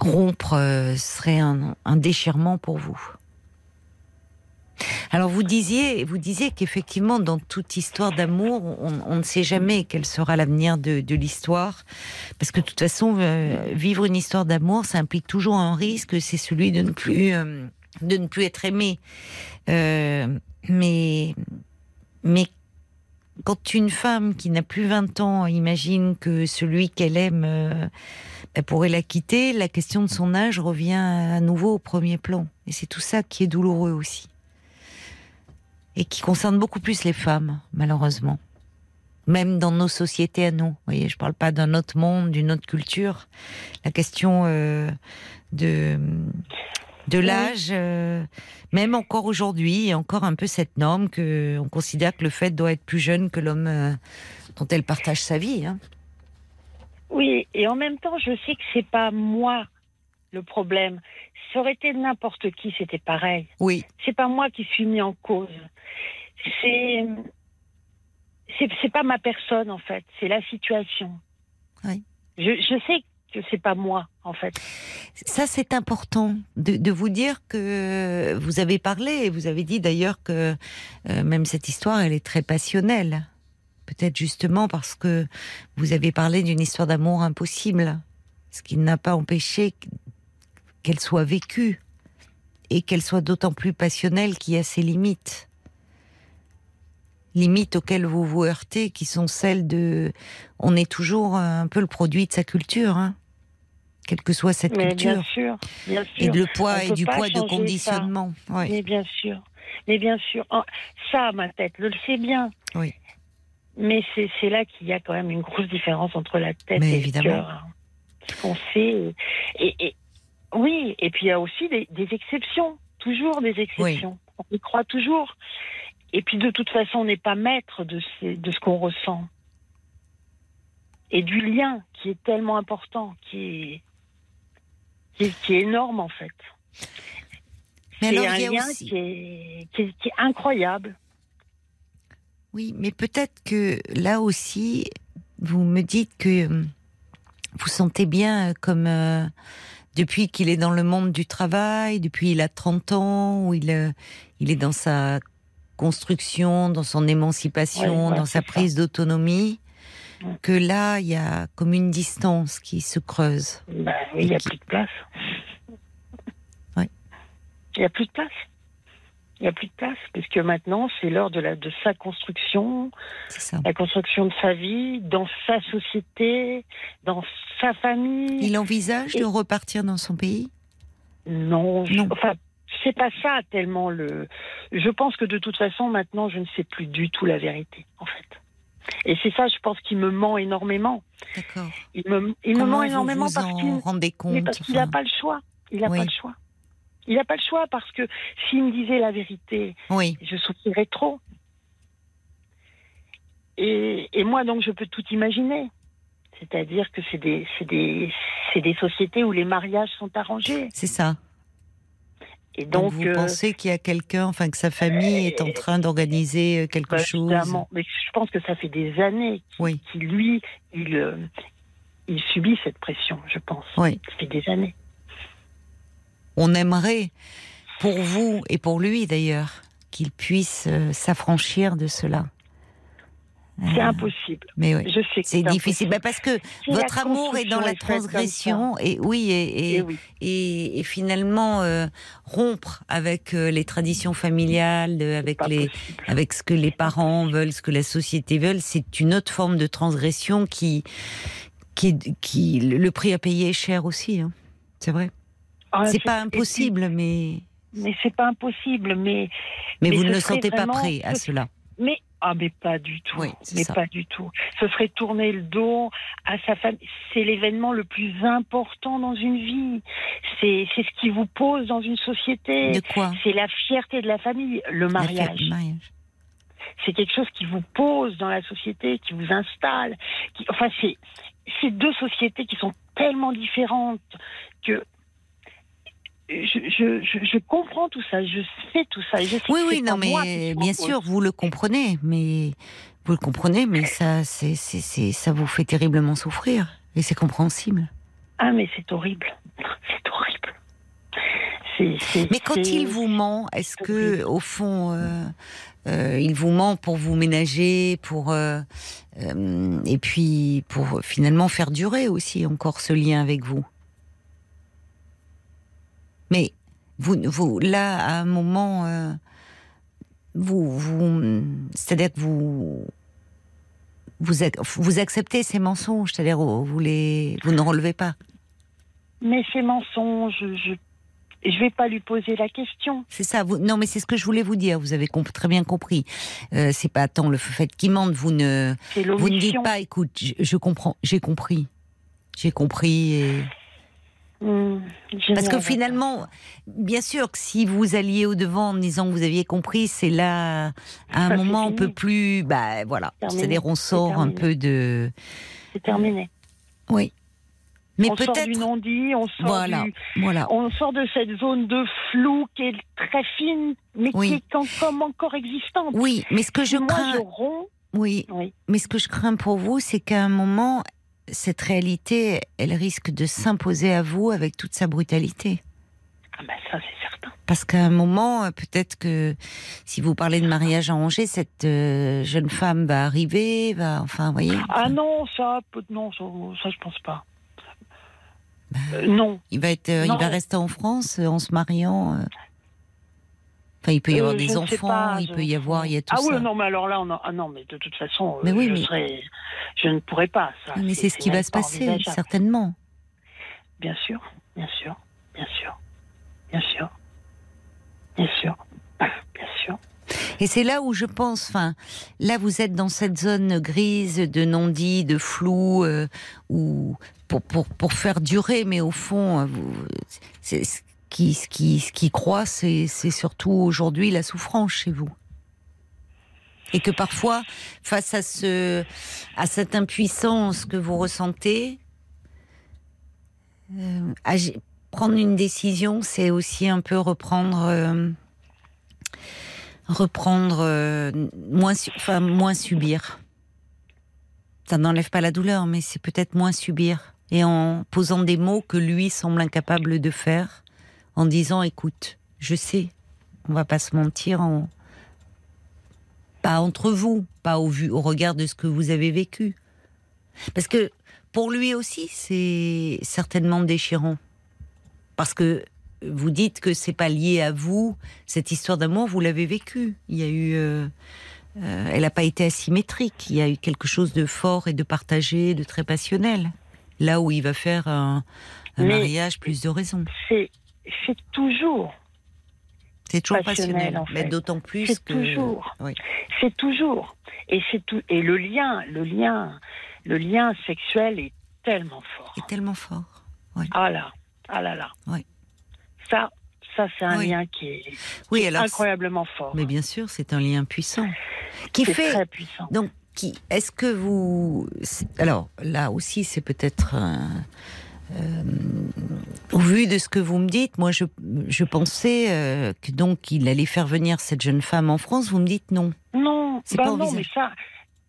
rompre euh, serait un déchirement pour vous. Alors vous disiez, vous disiez qu'effectivement dans toute histoire d'amour, on, ne sait jamais quel sera l'avenir de, l'histoire, parce que de toute façon, euh, vivre une histoire d'amour, ça implique toujours un risque, c'est celui de ne plus euh, de ne plus être aimé. Euh, mais mais quand une femme qui n'a plus 20 ans imagine que celui qu'elle aime elle pourrait la quitter, la question de son âge revient à nouveau au premier plan. Et c'est tout ça qui est douloureux aussi. Et qui concerne beaucoup plus les femmes, malheureusement. Même dans nos sociétés à nous. Vous voyez, je parle pas d'un autre monde, d'une autre culture. La question euh, de de l'âge, euh, même encore aujourd'hui, il y a encore un peu cette norme que on considère que le fait doit être plus jeune que l'homme euh, dont elle partage sa vie. hein. Oui, et en même temps, je sais que c'est pas moi le problème. Ça aurait été n'importe qui, c'était pareil. Oui, C'est pas moi qui suis mis en cause. C'est c'est pas ma personne en fait, c'est la situation. Oui. Je, je sais que c'est pas moi en fait. ça c'est important de, de vous dire que vous avez parlé et vous avez dit d'ailleurs que euh, même cette histoire, elle est très passionnelle. Peut-être justement parce que vous avez parlé d'une histoire d'amour impossible, ce qui n'a pas empêché qu'elle soit vécue et qu'elle soit d'autant plus passionnelle qu'il y a ses limites. Limites auxquelles vous vous heurtez, qui sont celles de... On est toujours un peu le produit de sa culture, hein, quelle que soit cette Mais culture. bien sûr, bien sûr. Et de le poids On et peut du poids de conditionnement. Ouais. Mais bien sûr, mais bien sûr. Ça, ma tête, je le sais bien. Oui. Mais c'est là qu'il y a quand même une grosse différence entre la tête Mais et évidemment. le cœur. hein. Ce qu'on sait. Et, et- oui, et puis il y a aussi des, des exceptions, toujours des exceptions. On y croit toujours. Et puis de toute façon, on n'est pas maître de, ces- de ce qu'on ressent. Et du lien qui est tellement important, qui est, qui est, qui est énorme en fait. Mais C'est alors, un il y a lien aussi- qui, est, qui, qui est incroyable. Oui, mais peut-être que là aussi, vous me dites que euh, vous sentez bien euh, comme euh, depuis qu'il est dans le monde du travail, depuis il a 30 ans, où il, euh, il est dans sa construction, dans son émancipation, Ouais, ouais, dans sa ça. prise d'autonomie, Ouais. que là, il y a comme une distance qui se creuse. Oui, il n'y a plus de place. Ouais. Il n'y a plus de place. Il n'y a plus de place, puisque maintenant, c'est l'heure de, la, de sa construction, la construction de sa vie, dans sa société, dans sa famille. Il envisage de repartir dans son pays? Non, je- Non. enfin, c'est pas ça tellement le. Je pense que de toute façon, maintenant, je ne sais plus du tout la vérité, en fait. Et c'est ça, je pense, qui me ment énormément. D'accord. Il me, il me ment vous énormément vous parce qu'il rendez compte Mais parce qu'il n'a pas le choix. Il n'a Oui. pas le choix. Il n'a pas le choix parce que s'il me disait la vérité, Oui, je souffrirais trop. Et, et moi, donc, je peux tout imaginer. C'est-à-dire que c'est des, des sociétés où les mariages sont arrangés. c'est ça. Et Donc, donc, vous euh, pensez qu'il y a quelqu'un, enfin que sa famille est en train d'organiser euh, quelque bah, chose évidemment. Mais je pense que ça fait des années Oui, qu'il, lui, il, euh, il subit cette pression, je pense. oui. Ça fait des années. On aimerait, pour vous et pour lui d'ailleurs, qu'il puisse s'affranchir de cela. C'est impossible. Mais oui, Je sais que c'est difficile. Bah, parce que Si votre amour est dans la ça. transgression et oui et, et, oui. et, et finalement euh, rompre avec euh, les traditions familiales, avec les possible. avec ce que les parents veulent, ce que la société veut, c'est une autre forme de transgression qui qui qui le prix à payer est cher aussi. hein. C'est vrai. Ah, c'est pas impossible, mais Mais c'est pas impossible, mais mais, Mais vous ne le sentez pas prêt à ce- cela. mais ah mais pas du tout. Oui, mais ça. pas du tout. Ce serait tourner le dos à sa famille. C'est l'événement le plus important dans une vie. C'est c'est ce qui vous pose dans une société. De quoi C'est la fierté de la famille, le mariage. mariage. C'est quelque chose qui vous pose dans la société, qui vous installe. Qui, enfin, c'est deux sociétés qui sont tellement différentes que je, je, je, je comprends tout ça, je sais tout ça. et Je sais Oui, oui, non, moi mais bien sûr, vous le comprenez, mais vous le comprenez, mais ça, c'est, c'est, c'est- ça vous fait terriblement souffrir, et c'est compréhensible. Ah, mais c'est horrible. [LAUGHS] C'est horrible. Mais quand il vous ment, est-ce que, au fond, euh, euh, il vous ment pour vous ménager, pour euh, et puis pour finalement faire durer aussi encore ce lien avec vous? Mais vous, vous, là, à un moment, euh, vous, vous, c'est-à-dire que vous, vous, ac- vous acceptez ces mensonges, c'est-à-dire vous les, vous ne relevez pas. Mais ces mensonges, je, je vais pas lui poser la question. C'est ça. Vous... Non, mais c'est ce que je voulais vous dire. Vous avez comp- très bien compris. Euh, c'est pas tant le fait qu'il mente. Vous ne, vous ne dites pas. Écoute, je, je comprends. J'ai compris. J'ai compris. Et... Hmm, Parce que finalement, bien sûr que si vous alliez au devant en disant que vous aviez compris, c'est là à un moment on peut plus. Bah voilà. C'est-à-dire on sort un peu de. c'est terminé. Oui. Mais on sort du peut-être. non-dit, on sort Voilà. du, Voilà. on sort de cette zone de flou qui est très fine, mais Oui. qui est comme encore existante. Oui, mais ce que je Moi, crains. je romps. Oui, Oui. Mais ce que je crains pour vous, c'est qu'à un moment, cette réalité, elle risque de s'imposer à vous avec toute sa brutalité. Ah ben ça, c'est certain. Parce qu'à un moment, euh, peut-être que si vous parlez de mariage arrangé, cette euh, jeune femme va arriver, va, enfin, voyez. Ah non, ça, non, ça, ça, je pense pas. Bah, Euh, non. il va être, euh, il non. va rester en France en se mariant. Enfin, il peut y avoir Euh, des enfants, pas, il je- peut y avoir, il y a tout ah ça. oui, non, mais alors là, on a- ah non, mais de toute façon, euh, Mais oui, je, mais- serais- je ne pourrais pas. Ça, mais c'est ce qui va se pas passer, certainement. Bien sûr, bien sûr, bien sûr, bien sûr, bien sûr, [COUGHS] bien sûr. Et c'est là où je pense, enfin, là vous êtes dans cette zone grise de non-dit, de flou, euh, où pour, pour, pour faire durer, mais au fond, vous, c'est ce qui, ce qui, ce qui croit, c'est surtout aujourd'hui la souffrance chez vous. Et que parfois, face à ce, à cette impuissance que vous ressentez, euh, prendre une décision, c'est aussi un peu reprendre. euh, reprendre euh, moins, enfin, moins subir. Ça n'enlève pas la douleur, mais c'est peut-être moins subir. Et en posant des mots que lui semble incapable de faire, en disant écoute, je sais, on va pas se mentir, en... pas entre vous, pas au, vu, au regard de ce que vous avez vécu. Parce que pour lui aussi, c'est certainement déchirant. Parce que vous dites que c'est pas lié à vous, cette histoire d'amour, vous l'avez vécue. Il y a eu, euh, euh, elle n'a pas été asymétrique. Il y a eu quelque chose de fort et de partagé, de très passionnel. Là où il va faire un, mariage, plus de raisons. C'est, c'est toujours, C'est toujours passionnel, passionnel, en mais d'autant plus c'est que. toujours, Oui. c'est toujours, et c'est tout, et le lien, le lien, le lien sexuel est tellement fort. C'est tellement fort. Ah là, ah là là. Oui. Ça, ça c'est un Oui. lien qui est Oui, alors. incroyablement fort. Mais bien sûr, c'est un lien puissant qui c'est fait très puissant. Donc, qui est-ce que vous alors là aussi c'est peut-être un- euh, au vu de ce que vous me dites, moi je, je pensais euh, que donc il allait faire venir cette jeune femme en France. Vous me dites non, Non, C'est bah pas non, mais ça,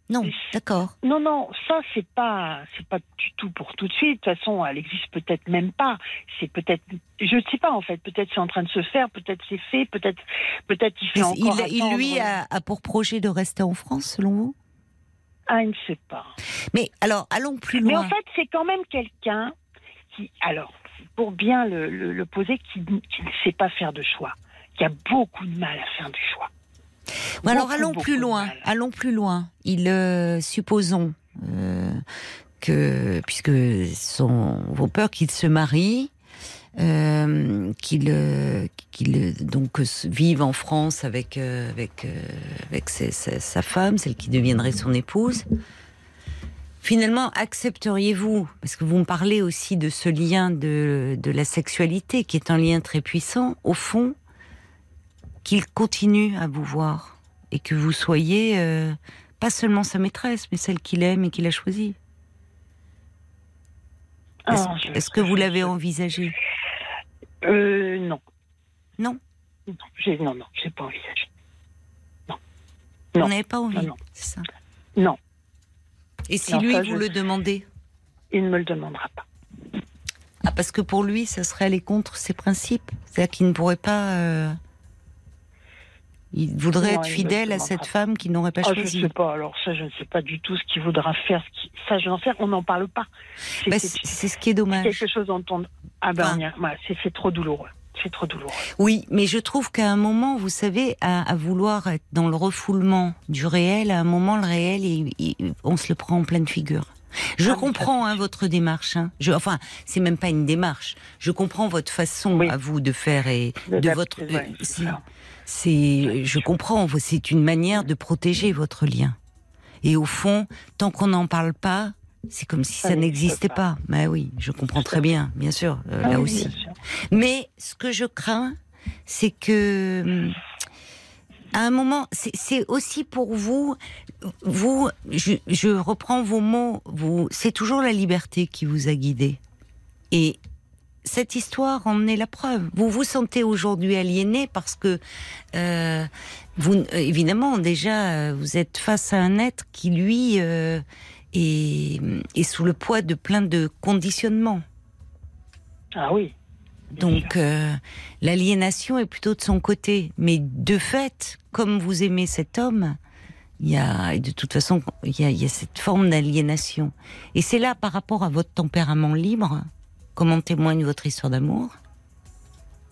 non, Mais- d'accord. non, non, ça c'est pas, c'est pas du tout pour tout de suite. De toute façon, elle existe peut-être même pas. C'est peut-être, je ne sais pas en fait. Peut-être c'est en train de se faire, peut-être c'est fait, peut-être, peut-être il fait Mais encore il, il, lui a, a pour projet de rester en France, selon vous? Ah, il ne sait pas. Mais alors allons plus Mais loin. en fait, c'est quand même quelqu'un qui, alors, pour bien le, le- le poser, qui, qui ne sait pas faire de choix, qui a beaucoup de mal à faire du choix. Bon, alors allons plus loin. Allons plus loin. Il euh, supposons euh, que puisque sont vos peurs qu'il se marie, euh, qu'il qu'il donc vive en France avec avec avec ses- sa, sa femme, celle qui deviendrait son épouse. Finalement, accepteriez-vous, parce que vous me parlez aussi de ce lien de, de la sexualité, qui est un lien très puissant, au fond, qu'il continue à vous voir et que vous soyez euh, pas seulement sa maîtresse, mais celle qu'il aime et qu'il a choisie. Est-ce Ah, je- est-ce que vous l'avez envisagé? Euh, non. Non? Non, j'ai, non, pas envisagé. Non. Vous n'avez pas envie. C'est ça? Non, Et si lui, ça, vous je- le demandez il ne me le demandera pas. Ah, parce que pour lui, ça serait aller contre ses principes. C'est-à-dire qu'il ne pourrait pas. euh, Il voudrait Non, être fidèle à cette femme qu'il n'aurait pas Ah, je ne sais pas. Alors ça, je ne sais pas du tout ce qu'il voudra faire. Ce qui... Ça, je n'en sais. On n'en parle pas. C'est, Bah, ce qui est dommage. quelque chose on. Ah ben, Enfin. on y a- ouais, c'est, c'est trop douloureux. C'est trop douloureux. Oui, mais je trouve qu'à un moment, vous savez, à, à vouloir être dans le refoulement du réel, à un moment, le réel, il- il- on se le prend en pleine figure. Je Ah, comprends hein, votre démarche. Hein. Je, enfin, c'est même pas une démarche. Je comprends votre façon Oui. à vous de faire et de D'adapter, votre. euh. C'est, je comprends. C'est une manière de protéger votre lien. Et au fond, tant qu'on n'en parle pas, c'est comme si ça, Ça n'existait n'existe pas. Mais oui, je comprends très bien, bien sûr, euh, Ah là oui, aussi. sûr. Mais ce que je crains, c'est que à un moment, c'est aussi pour vous, vous, je, je reprends vos mots, vous, c'est toujours la liberté qui vous a guidé. Et cette histoire en est la preuve. Vous vous sentez aujourd'hui aliéné parce que, euh, vous, euh, évidemment, déjà, vous êtes face à un être qui, lui, euh, est sous le poids de plein de conditionnements. Ah oui. Donc euh, l'aliénation est plutôt de son côté. Mais de fait, comme vous aimez cet homme, il y a et de toute façon il y a, il y a cette forme d'aliénation. Et c'est là par rapport à votre tempérament libre, comment témoigne votre histoire d'amour.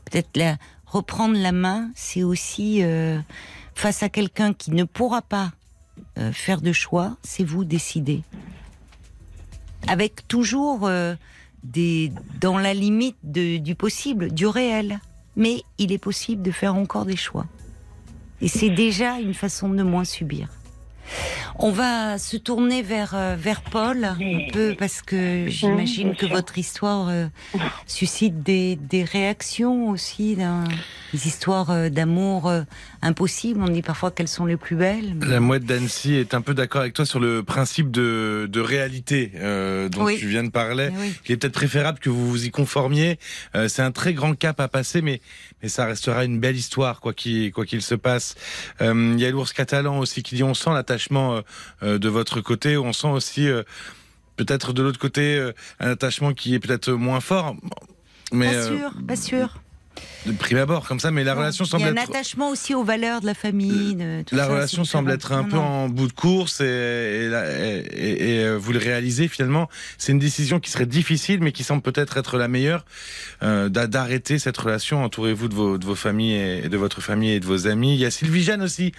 Peut-être la, reprendre la main, c'est aussi euh, face à quelqu'un qui ne pourra pas euh, faire de choix, c'est vous décider. Avec toujours euh, des, dans la limite du possible, du réel. Mais il est possible de faire encore des choix. Et c'est déjà une façon de moins subir. On va se tourner vers, euh, vers Paul un peu parce que j'imagine que votre histoire euh, suscite des, des réactions aussi, des histoires euh, d'amour euh, impossibles. On dit parfois qu'elles sont les plus belles. mais- La mouette d'Annecy est un peu d'accord avec toi sur le principe de, de réalité euh, dont Oui. tu viens de parler. Oui. Il est peut-être préférable que vous vous y conformiez. Euh, c'est un très grand cap à passer, mais mais ça restera une belle histoire quoi qu'il quoi qu'il se passe. Euh, Il y a l'ours catalan aussi qui dit on sent l'attachement euh, euh, de votre côté, on sent aussi peut-être de l'autre côté un attachement qui est peut-être moins fort. Mais Pas sûr, pas sûr. De prime abord comme ça, mais la relation Il y semble a un être attachement aussi aux valeurs de la famille. de la ça, relation semble être un Non, peu non. en bout de course et, et, la- et- et- et, euh, vous le réalisez finalement. C'est une décision qui serait difficile, mais qui semble peut-être être la meilleure euh, d'a- d'arrêter cette relation. Entourez-vous de vos, de vos familles et de votre famille et de vos amis. Il y a Sylvie Jeanne aussi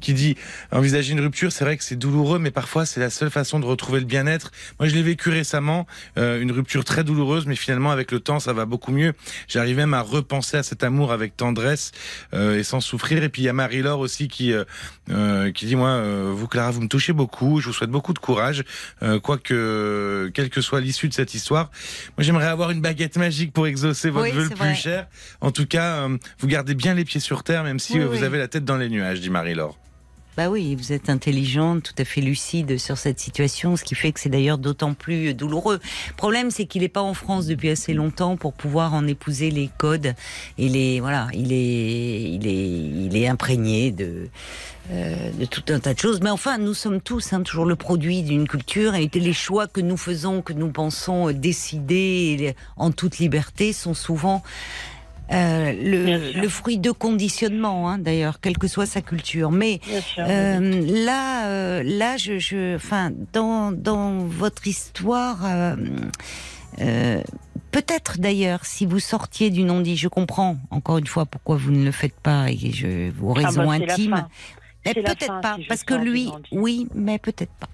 qui dit envisager une rupture. C'est vrai que c'est douloureux, mais parfois c'est la seule façon de retrouver le bien-être. Moi, je l'ai vécu récemment, euh, une rupture très douloureuse, mais finalement avec le temps, ça va beaucoup mieux. J'arrive même à repenser à cet amour avec tendresse euh, et sans souffrir. Et puis il y a Marie-Laure aussi qui euh, euh, qui dit moi, vous Clara, vous me touchez beaucoup. Je vous souhaite beaucoup de courage, euh, quoique quelle que soit l'issue de cette histoire. Moi, j'aimerais avoir une baguette magique pour exaucer votre Oui, vœu le plus vrai. cher. En tout cas, vous gardez bien les pieds sur terre, même si Oui, vous oui. avez la tête dans les nuages, dit Marie-Laure. Bah oui, vous êtes intelligente, tout à fait lucide sur cette situation, ce qui fait que c'est d'ailleurs d'autant plus douloureux. Le problème, c'est qu'il n'est pas en France depuis assez longtemps pour pouvoir en épouser les codes et les voilà, il est il est il est imprégné de euh, de tout un tas de choses. Mais enfin, nous sommes tous hein, toujours le produit d'une culture et les choix que nous faisons, que nous pensons décider en toute liberté, sont souvent euh, le, fruit de conditionnement, hein, d'ailleurs, quelle que soit sa culture. Mais euh, là, euh, là, je, je, enfin, dans dans votre histoire, peut-être d'ailleurs, si vous sortiez du non-dit, je comprends encore une fois pourquoi vous ne le faites pas et je vos Ah bah, raisons c'est la intimes. peut-être pas, parce que lui, oui, mais peut-être pas.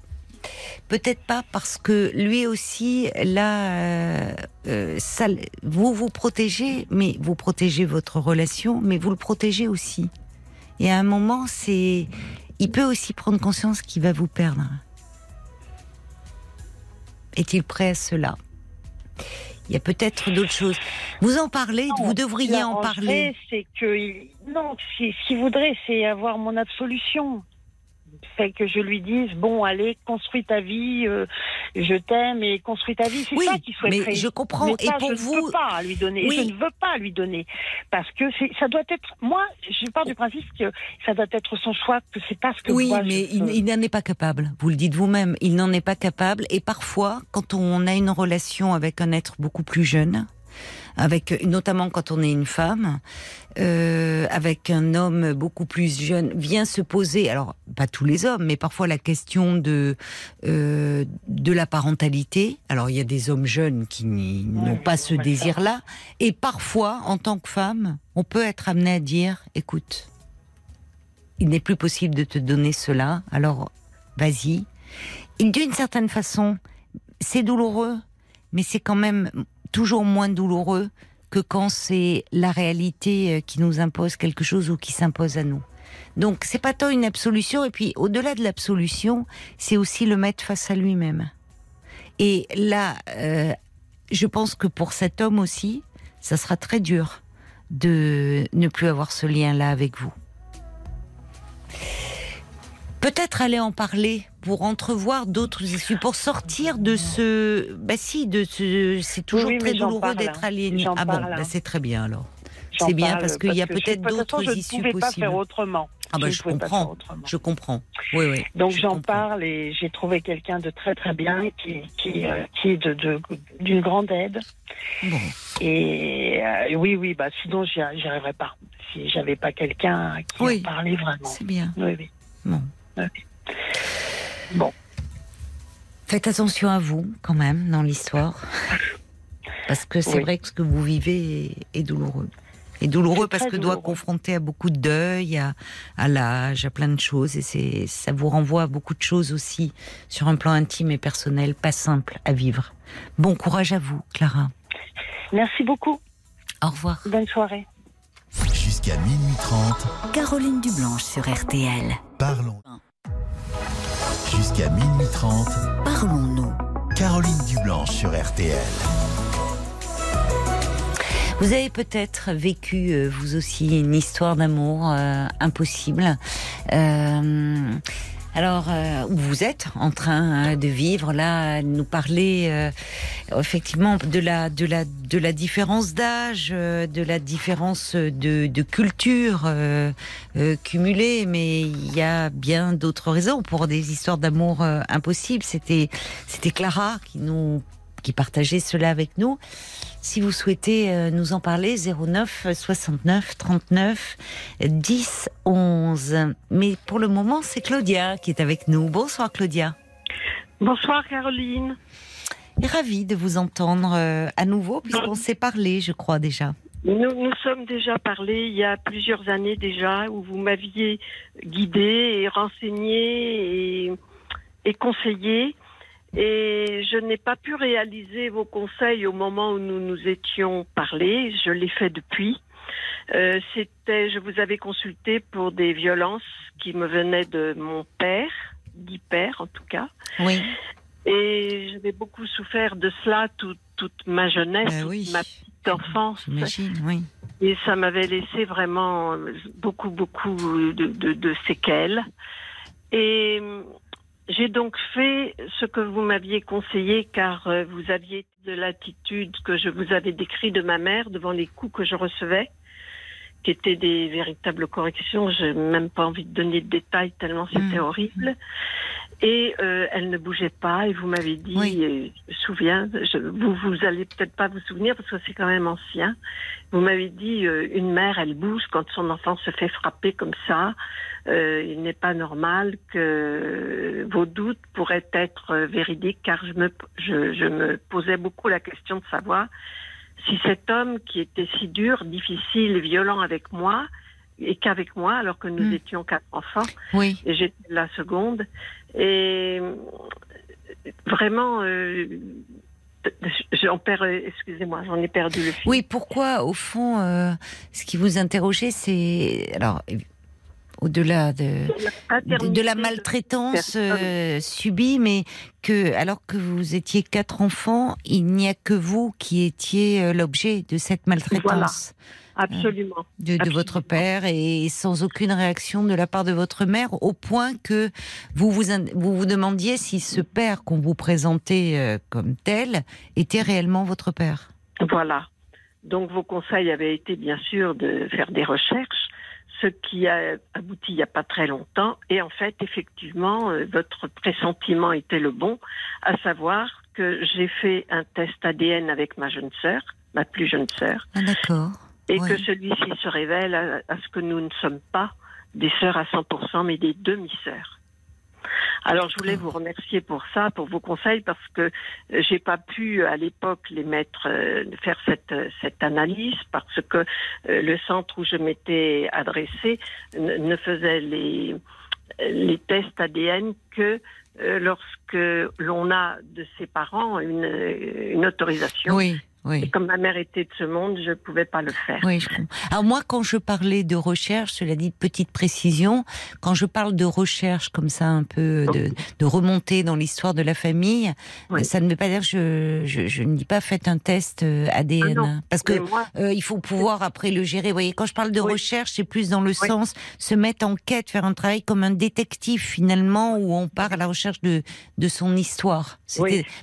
Peut-être pas parce que lui aussi, là, euh, euh, ça, vous vous protégez, mais vous protégez votre relation, mais vous le protégez aussi. Et à un moment, c'est, il peut aussi prendre conscience qu'il va vous perdre. Est-il prêt à cela? Il y a peut-être d'autres choses. Vous en parlez, Non, vous devriez en parler. C'est que il- non, ce qu'il voudrait, c'est avoir mon absolution. C'est que je lui dise bon, allez, construis ta vie, euh, je t'aime et construis ta vie. C'est Oui, ça qu'il souhaiterait. mais je comprends. Mais Et pour je vous, ne peux pas lui donner. Oui. Et je ne veux pas lui donner parce que c'est- ça doit être. Moi, je pars du principe que ça doit être son choix, que c'est pas ce que Oui, moi, mais je il, veux. il n'en est pas capable. Vous le dites vous-même, il n'en est pas capable. Et parfois, quand on a une relation avec un être beaucoup plus jeune, avec notamment quand on est une femme, euh, avec un homme beaucoup plus jeune, vient se poser. Alors, pas tous les hommes, mais parfois la question de euh, de la parentalité. Alors, il y a des hommes jeunes qui n'ont pas ce désir-là, et parfois, en tant que femme, on peut être amené à dire, écoute il n'est plus possible de te donner cela, alors vas-y. Et d'une certaine façon, c'est douloureux, mais c'est quand même toujours moins douloureux que quand c'est la réalité euh, qui nous impose quelque chose ou qui s'impose à nous. Donc c'est pas tant une absolution, et puis au-delà de l'absolution, c'est aussi le mettre face à lui-même. Et là, euh, je pense que pour cet homme aussi, ça sera très dur de ne plus avoir ce lien-là avec vous. Peut-être aller en parler pour entrevoir d'autres issues, pour sortir de ce. Bah si, de ce. C'est toujours Oui, très douloureux d'être aliéné. Ah bon, bah c'est très bien alors. C'est bien parce qu'il y a peut-être de toute façon, d'autres je issues ne pouvais pas possibles. faire autrement. Ah bah je comprends, je comprends. Oui, oui. Donc je j'en parle et j'ai trouvé quelqu'un de très très bien qui, qui, euh, qui est de- de- d'une grande aide. Bon, Et euh, oui, oui, bah sinon j'y arriverais pas. Si j'avais pas quelqu'un qui Oui. en parlait vraiment. c'est bien. Oui, oui. Bon. Bon. Faites attention à vous quand même dans l'histoire, parce que c'est Oui. vrai que ce que vous vivez est, est douloureux. Et douloureux parce que doit confronter à beaucoup de deuil, à, à l'âge, à plein de choses, et c'est ça vous renvoie à beaucoup de choses aussi sur un plan intime et personnel, pas simple à vivre. Bon courage à vous, Clara. Merci beaucoup. Au revoir. Bonne soirée. Jusqu'à minuit 30, Caroline Dublanche sur RTL. parlons. Jusqu'à minuit 30, Parlons-nous. Caroline Dublanche sur RTL. Vous avez peut-être vécu, euh, vous aussi, une histoire d'amour euh, impossible. Euh, alors, euh, vous êtes en train euh, de vivre là, nous parler euh, effectivement de la de la de la différence d'âge, euh, de la différence de, culture euh, cumulée, mais il y a bien d'autres raisons pour des histoires d'amour impossibles. C'était c'était Clara qui nous qui partageait cela avec nous. Si vous souhaitez euh, nous en parler, 09 69 39 10 11. Mais pour le moment, c'est Claudia qui est avec nous. Bonsoir Claudia. Bonsoir Caroline. Ravie de vous entendre euh, à nouveau puisqu'on s'est parlé, je crois déjà. Nous nous sommes déjà parlé il y a plusieurs années déjà où vous m'aviez guidée et renseignée et, et conseillée. Et je n'ai pas pu réaliser vos conseils au moment où nous nous étions parlé. Je l'ai fait depuis. Euh, C'était, je vous avais consulté pour des violences qui me venaient de mon père, dit père en tout cas. Oui. Et j'avais beaucoup souffert de cela tout- toute ma jeunesse, Ben toute oui. ma petite enfance. Oui. Et ça m'avait laissé vraiment beaucoup, beaucoup de, de- de séquelles. Et euh, j'ai donc fait ce que vous m'aviez conseillé, car euh, vous aviez de l'attitude que je vous avais décrit de ma mère devant les coups que je recevais, qui étaient des véritables corrections. Je n'ai même pas envie de donner de détails tellement c'était Mm. horrible. Et euh, elle ne bougeait pas. Et vous m'avez dit, Oui. et je me souviens, je, vous vous allez peut-être pas vous souvenir parce que c'est quand même ancien. Vous m'avez dit, euh, une mère, elle bouge quand son enfant se fait frapper comme ça. Euh, il n'est pas normal que vos doutes pourraient être euh, véridiques, car je me, je, je me posais beaucoup la question de savoir si cet homme qui était si dur, difficile, violent avec moi, et qu'avec moi, alors que nous Mm. étions quatre enfants, Oui. et j'étais la seconde. Et vraiment, euh, j'en perds, excusez-moi, j'en ai perdu le fil. Oui, pourquoi, au fond, euh, ce qui vous interrogeait, c'est. Alors, au-delà de. de, de la maltraitance euh, subie, mais que alors que vous étiez quatre enfants, il n'y a que vous qui étiez l'objet de cette maltraitance Absolument. de, votre père et sans aucune réaction de la part de votre mère, au point que vous vous, vous, vous demandiez si ce père qu'on vous présentait euh, comme tel était réellement votre père. Voilà. Donc vos conseils avaient été bien sûr de faire des recherches, ce qui a abouti il n'y a pas très longtemps. Et en fait, effectivement, euh, votre pressentiment était le bon, à savoir que j'ai fait un test ADN avec ma jeune sœur, ma plus jeune sœur, Ah, d'accord. Et que celui-ci se révèle à, à ce que nous ne sommes pas des sœurs à 100%, mais des demi-sœurs. Alors, je voulais vous remercier pour ça, pour vos conseils, parce que euh, j'ai pas pu à l'époque les mettre euh, faire cette euh, cette analyse, parce que euh, le centre où je m'étais adressée ne, ne faisait les les tests ADN que euh, lorsque l'on a de ses parents une, une autorisation. Oui, oui. Et comme ma mère était de ce monde, je ne pouvais pas le faire. Oui, je comprends. Alors moi, quand je parlais de recherche, cela dit petite précision, quand je parle de recherche comme ça, un peu de, de remontée dans l'histoire de la famille, Oui. ça ne veut pas dire que je, je, je ne dis pas faites un test euh, ADN, Ah non. hein, parce que moi, euh, il faut pouvoir après le gérer. Vous voyez, quand je parle de Oui. recherche, c'est plus dans le sens se mettre en quête, faire un travail comme un détective finalement, où on part à la recherche de de son histoire.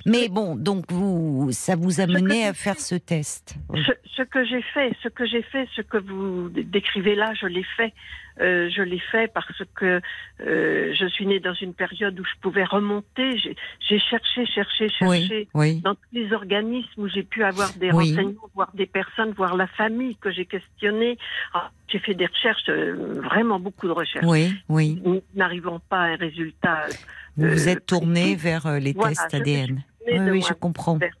Mais bon, donc vous, ça vous a mené à faire ce test. Oui. ce, ce que j'ai fait, ce que j'ai fait, ce que vous décrivez là, je l'ai fait. Euh, je l'ai fait parce que euh, je suis née dans une période où je pouvais remonter. J'ai cherché, cherché, cherché. Oui, oui. dans tous les organismes où j'ai pu avoir des Oui. renseignements, voir des personnes, voir la famille que j'ai questionnée. Ah, j'ai fait des recherches, euh, vraiment beaucoup de recherches. Oui, oui. N'arrivant pas à un résultat. Vous vous êtes tourné vers les Voilà, tests ADN. Oui, oui, je comprends. vers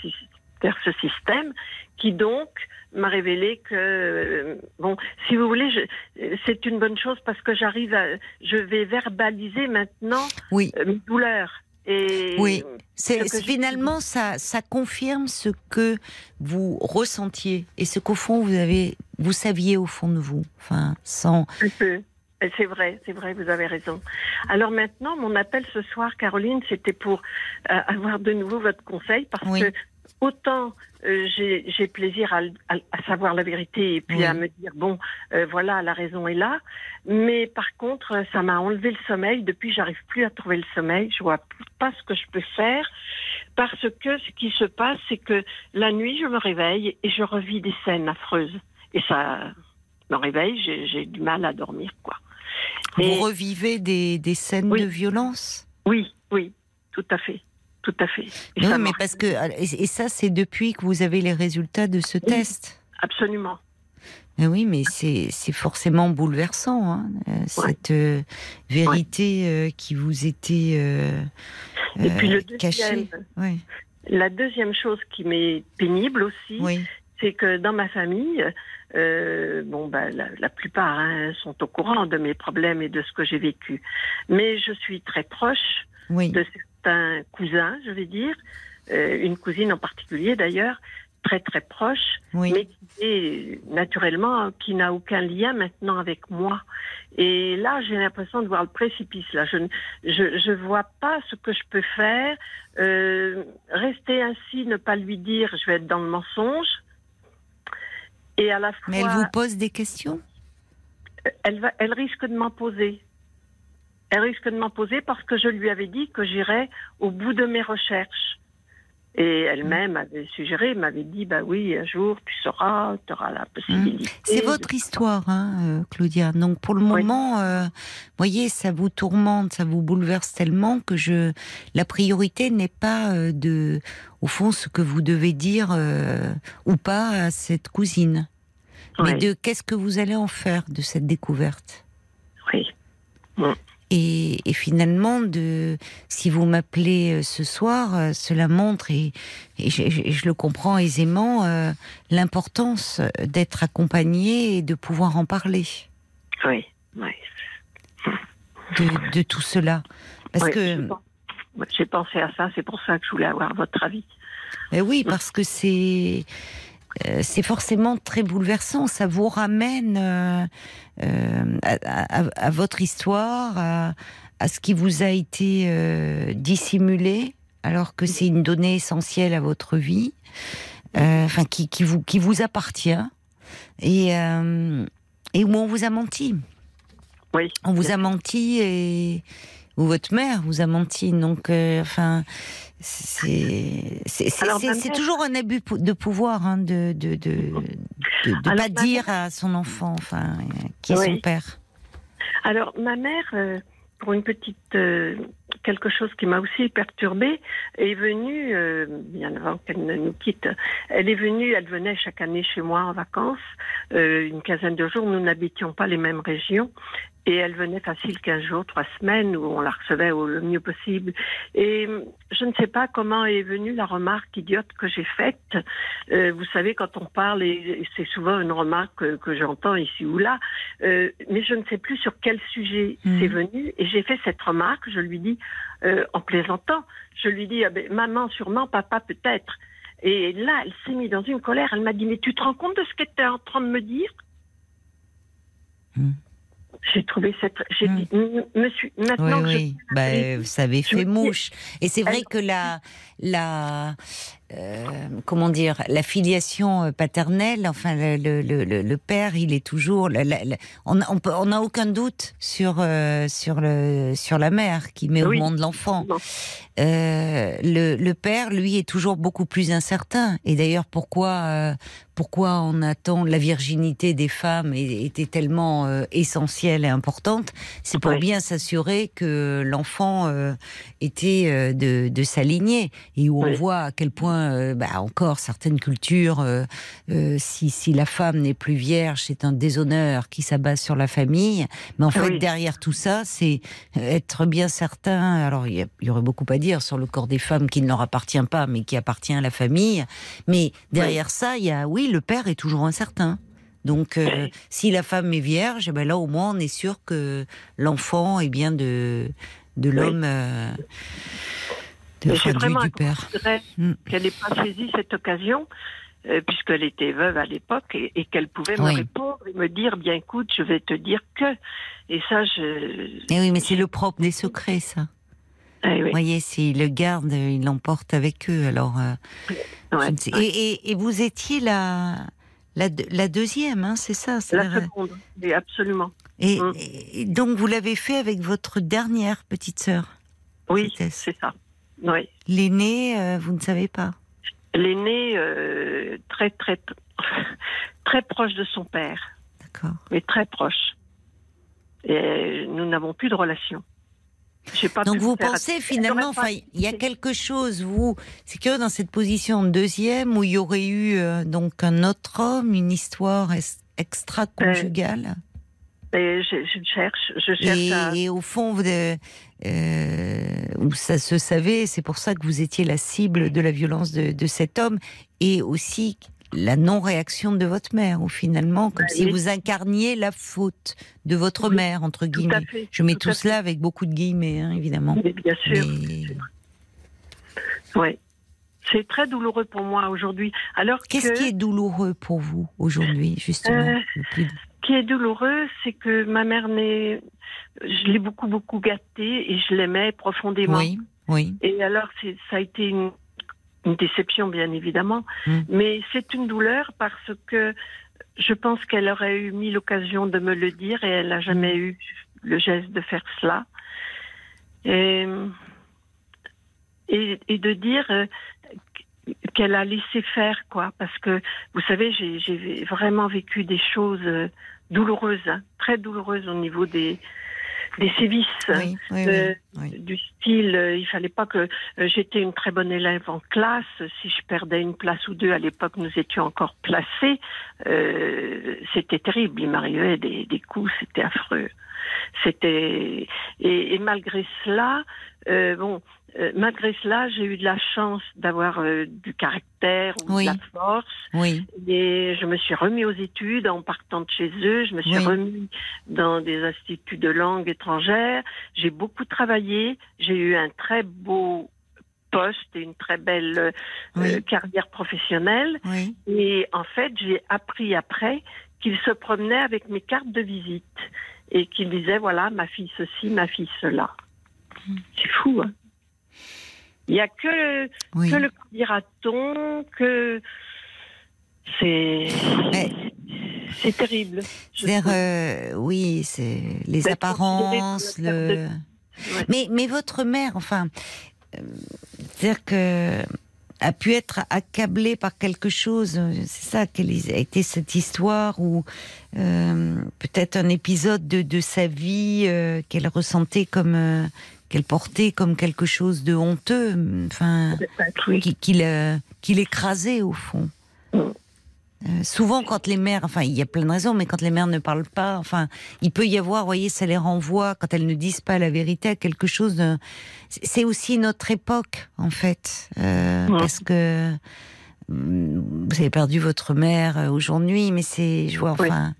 sy- vers ce système qui donc m'a révélé que euh, bon si vous voulez je- c'est une bonne chose parce que j'arrive à je vais verbaliser maintenant Oui, euh, mes douleurs et Oui. c'est ce finalement ça, ça confirme ce que vous ressentiez et ce qu'au fond vous avez, vous saviez au fond de vous. Enfin, sans. Un peu. Et C'est vrai, c'est vrai, vous avez raison. Alors maintenant, mon appel ce soir, Caroline, c'était pour euh, avoir de nouveau votre conseil parce Oui. que autant euh, j'ai plaisir à, à- à savoir la vérité et puis Oui. à me dire bon, euh, voilà, la raison est là. Mais par contre, ça m'a enlevé le sommeil. Depuis, j'arrive plus à trouver le sommeil. Je vois pas ce que je peux faire parce que ce qui se passe, c'est que la nuit, je me réveille et je revis des scènes affreuses. Et ça me réveille, j'ai j'ai du mal à dormir, quoi. Vous Et- revivez des, des scènes Oui. de violence? Oui, oui, tout à fait, tout à fait. Et ça mais parce que et, et ça c'est depuis que vous avez les résultats de ce test. Absolument. Mais oui, mais c'est c'est forcément bouleversant, hein, euh, cette euh, vérité euh, qui vous était euh, Et puis le euh, deuxième, cachée. La deuxième chose qui m'est pénible aussi, oui, c'est que dans ma famille, euh, bon, bah, la, la plupart hein, sont au courant de mes problèmes et de ce que j'ai vécu. Mais je suis très proche oui. de certains cousins, je vais dire, euh, une cousine en particulier d'ailleurs, très très proche, oui. mais qui est naturellement qui n'a aucun lien maintenant avec moi. Et là, j'ai l'impression de voir le précipice. Là, je ne je, je vois pas ce que je peux faire. Euh, rester ainsi, ne pas lui dire, je vais être dans le mensonge. Et à la fois, Mais elle vous pose des questions? Elle, va, elle risque de m'en poser. Elle risque de m'en poser parce que je lui avais dit que j'irais au bout de mes recherches. Et elle-même avait suggéré, m'avait dit, bah oui, un jour tu sauras, tu auras la possibilité. C'est votre histoire, hein, euh, Claudia. Donc pour le Oui. moment, euh, voyez, ça vous tourmente, ça vous bouleverse tellement que je, la priorité n'est pas euh, de, au fond, ce que vous devez dire euh, ou pas à cette cousine, mais de qu'est-ce que vous allez en faire de cette découverte? oui. Et, et finalement, de, si vous m'appelez euh, ce soir, euh, cela montre, et, et je, le comprends aisément, euh, l'importance d'être accompagné et de pouvoir en parler Oui, oui. de, de tout cela. Parce Oui, que, J'ai pensé à ça, c'est pour ça que je voulais avoir votre avis. ben oui, parce que c'est euh, c'est forcément très bouleversant. Ça vous ramène euh, euh, à, à- à votre histoire, à, à ce qui vous a été dissimulé, alors que c'est une donnée essentielle à votre vie, enfin qui, qui vous qui vous appartient et et où on vous a menti. Oui. On vous a menti et ou votre mère vous a menti. Donc, euh, enfin, c'est toujours un abus de pouvoir hein, de de de, de, de Alors, pas dire à son enfant, enfin, qui est son père. Alors, ma mère, euh, pour une petite euh, quelque chose qui m'a aussi perturbée, est venue euh, bien avant qu'elle ne nous quitte. Elle est venue, elle venait chaque année chez moi en vacances, euh, une quinzaine de jours. Nous n'habitions pas les mêmes régions. Et elle venait facile 15 jours, 3 semaines, où on la recevait au le mieux possible. Et euh, je ne sais pas comment est venue la remarque idiote que j'ai faite. Euh, vous savez, quand on parle, et c'est souvent une remarque que, que j'entends ici ou là, euh, mais je ne sais plus sur quel sujet Mhm. c'est venu. Et j'ai fait cette remarque, je lui dis, euh, en plaisantant, je lui dis, ah ben, maman sûrement, papa peut-être. Et là, elle s'est mise dans une colère. Elle m'a dit, mais tu te rends compte de ce que tu es en train de me dire? Hmm. J'ai trouvé cette... J'ai Hmm. dit, M- monsieur, Oui, maintenant que je oui. Bah, je- ça avait je fait mouche. Et c'est vrai que la, la, euh, comment dire, la filiation euh, paternelle, enfin le, le, le- le- père, il est toujours, la- la- la- on on peut- on n'a aucun doute sur euh, sur le sur la mère qui met au monde l'enfant. Euh, le, le père, lui, est toujours beaucoup plus incertain. Et d'ailleurs, pourquoi euh, pourquoi on attend la virginité des femmes était tellement euh, essentielle et importante, c'est pour Oui. bien s'assurer que l'enfant euh, était euh, de, de sa lignée et où on voit à quel point, euh, bah, encore certaines cultures, si, si la femme n'est plus vierge, c'est un déshonneur qui s'abat sur la famille. Mais en fait, Oui. derrière tout ça, c'est être bien certain. Alors, il y, y aurait beaucoup à dire sur le corps des femmes qui ne leur appartient pas, mais qui appartient à la famille. Mais derrière ça, il y a, oui, le père est toujours incertain. Donc, euh, si la femme est vierge, eh ben là, au moins, on est sûr que l'enfant est bien de, de l'homme, euh, de, enfin, du, vraiment du père. Mm. qu'elle n'ait pas saisi cette occasion, euh, puisqu'elle était veuve à l'époque, et, et qu'elle pouvait Oui. me répondre et me dire, bien écoute, je vais te dire que. Et ça, je... Eh oui, mais c'est le propre des secrets, ça. Oui, Vous voyez, s'ils le gardent, ils l'emportent avec eux. Alors, euh, ouais. et, et- et vous étiez la, la, deux- la deuxième, hein, c'est ça La c'est-à-dire- seconde, oui, absolument. et, Mm. et donc, vous l'avez fait avec votre dernière petite sœur. Oui, c'est ça. Oui. L'aînée, euh, vous ne savez pas. L'aîné, euh, très, très, [LAUGHS] très proche de son père, D'accord. mais très proche. Et nous n'avons plus de relation. Pas Donc vous pensez finalement, enfin, il y a quelque chose, vous, c'est que dans cette position de deuxième où il y aurait eu euh, donc un autre homme, une histoire extra-conjugale. Et je, je cherche, je cherche Et, à... et au fond, vous, euh, euh, où ça se savait, c'est pour ça que vous étiez la cible de la violence de, de cet homme, et aussi la non-réaction de votre mère, ou finalement, comme Bah si vous incarniez la faute de votre Oui, mère, entre guillemets. Je mets tout cela avec beaucoup de guillemets, hein, évidemment. Mais bien sûr, Mais oui. C'est très douloureux pour moi aujourd'hui. Alors qu'est-ce que, qui est douloureux pour vous aujourd'hui, justement Euh, plus- ce qui est douloureux, c'est que ma mère n'est... Je l'ai beaucoup, beaucoup gâtée et je l'aimais profondément. Oui, oui. Et alors, ça a été une, une déception, bien évidemment. Mm. Mais c'est une douleur parce que je pense qu'elle aurait eu mille occasions de me le dire et elle n'a jamais eu le geste de faire cela. Et, et, et de dire euh, qu'elle a laissé faire, quoi. Parce que, vous savez, j'ai j'ai vraiment vécu des choses euh, douloureuses, hein, très douloureuses au niveau des, des sévices. Oui, oui, Euh, oui, du style, euh, il fallait pas que euh, j'étais une très bonne élève en classe. Si je perdais une place ou deux, à l'époque, nous étions encore placés. Euh, c'était terrible. Il m'arrivait des, des coups, c'était affreux. C'était et, et malgré cela, bon, euh, malgré cela, j'ai eu de la chance d'avoir euh, du caractère ou Oui. de la force. Oui, Et je me suis remis aux études en partant de chez eux. Je me suis Oui. remis dans des instituts de langue étrangère. J'ai beaucoup travaillé. J'ai eu un très beau poste et une très belle euh, Oui. carrière professionnelle. oui. Et en fait, j'ai appris après qu'il se promenait avec mes cartes de visite et qu'il disait voilà ma fille ceci, ma fille cela. C'est fou. Hein Il n'y a que oui. que le dira-t-on que c'est Mais- c'est terrible. Euh, oui, c'est les apparences, le. Ouais. Mais, mais votre mère, enfin, euh, c'est-à-dire que a pu être accablée par quelque chose. euh, C'est ça quelle a été cette histoire ou euh, peut-être un épisode de, de sa vie euh, qu'elle ressentait comme euh, qu'elle portait comme quelque chose de honteux. Enfin, oui. qui, qui l'écrasait au fond. Euh, souvent, quand les mères, enfin, il y a plein de raisons, mais quand les mères ne parlent pas, enfin, il peut y avoir, vous voyez, ça les renvoie quand elles ne disent pas la vérité à quelque chose. De... C'est aussi notre époque, en fait, euh, Ouais. parce que hum, vous avez perdu votre mère euh, aujourd'hui, mais c'est, je vois, enfin,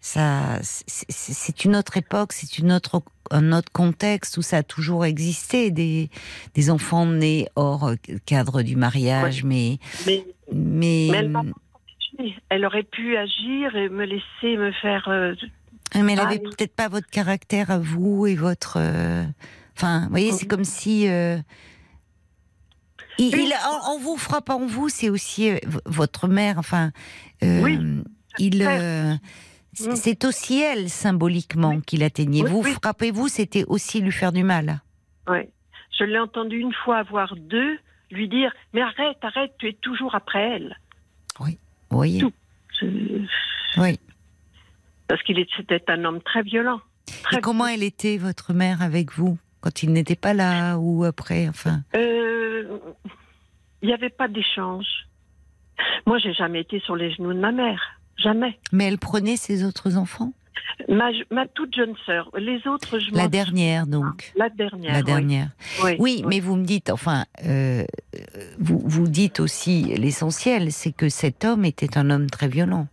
ça, c'est- une autre époque, c'est une autre, un autre contexte où ça a toujours existé des des enfants nés hors euh, cadre du mariage, mais Mais, mais, mais elle protégée. Elle aurait pu agir et me laisser me faire. euh, mais elle Ah, avait oui. peut-être pas votre caractère à vous et votre, euh, enfin, vous voyez, c'est comme si euh, il, en, en vous frappant vous, c'est aussi euh, votre mère, enfin, euh, Oui, il. Euh, c'est aussi elle symboliquement qui l'atteignait. Oui, Vous oui. frappez-vous, c'était aussi lui faire du mal. ouais. Je l'ai entendu une fois avoir deux lui dire Mais arrête, arrête, tu es toujours après elle. Vous voyez. Tout. Je- Oui. Parce qu'il c'était un homme très violent. Très Et comment elle était votre mère avec vous quand il n'était pas là ou après, enfin? Euh, Il n'y avait pas d'échange. Moi, j'ai jamais été sur les genoux de ma mère. Jamais. Mais elle prenait ses autres enfants? Ma, ma toute jeune sœur. Les autres, je La dernière donc. La dernière. La oui. dernière. Oui, Oui, mais vous me dites, enfin, euh, vous, vous dites aussi l'essentiel, c'est que cet homme était un homme très violent.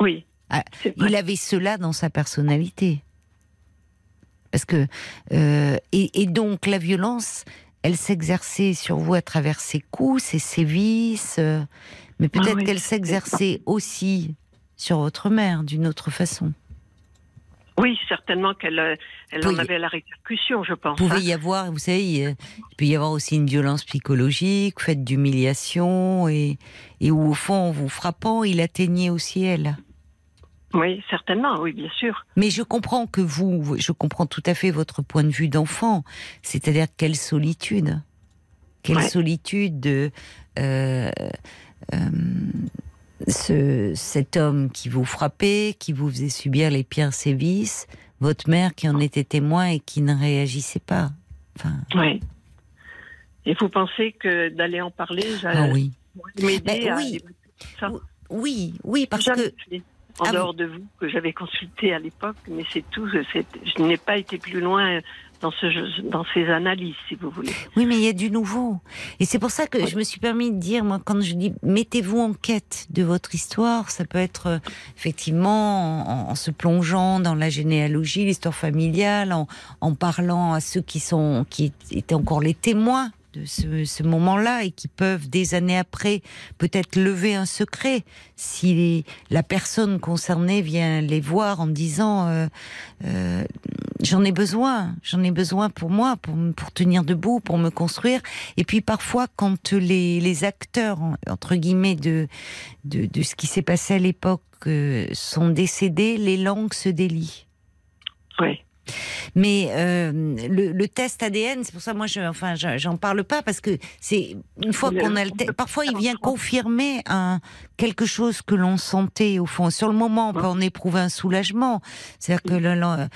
Oui. Ah. Il avait cela dans sa personnalité. Parce que euh, et, et donc la violence, elle s'exerçait sur vous à travers ses coups, ses sévices, euh, mais peut-être Ah oui, qu'elle s'exerçait aussi sur votre mère d'une autre façon. Oui, certainement qu'elle euh, elle en avait la répercussion, je pense. Il pouvait hein. y avoir, vous savez, il il peut y avoir aussi une violence psychologique, faite d'humiliation, et, et où au fond, en vous frappant, il atteignait aussi elle. Oui, certainement, oui, bien sûr. Mais je comprends que vous, je comprends tout à fait votre point de vue d'enfant, c'est-à-dire quelle solitude, quelle Ouais. solitude de euh, euh, ce, cet homme qui vous frappait, qui vous faisait subir les pires sévices, votre mère qui en était témoin et qui ne réagissait pas. Enfin, Oui. Et vous pensez que d'aller en parler, ah oui. m'aider Ben à oui. Oui, oui, parce que. En Ah, dehors de vous, que j'avais consulté à l'époque, mais c'est tout. Je n'ai pas été plus loin dans, ce, jeu- dans ces analyses, si vous voulez. oui, mais il y a du nouveau. Et c'est pour ça que je me suis permis de dire, moi, quand je dis mettez-vous en quête de votre histoire, ça peut être euh, effectivement en, en se plongeant dans la généalogie, l'histoire familiale, en, en parlant à ceux qui sont qui étaient encore les témoins de ce, ce moment-là et qui peuvent des années après peut-être lever un secret si la personne concernée vient les voir en disant euh, euh, j'en ai besoin, j'en ai besoin pour moi, pour, pour tenir debout, pour me construire. Et puis parfois, quand les, les acteurs, en- entre guillemets, de, de, de ce qui s'est passé à l'époque euh, sont décédés, les langues se délient. Oui. Mais euh, le, le test ADN, c'est pour ça moi, je, enfin, je- j'en parle pas parce que c'est une fois qu'on a le test, parfois il vient confirmer un quelque chose que l'on sentait au fond. Sur le moment, on peut en éprouver un soulagement, c'est-à-dire que le- le-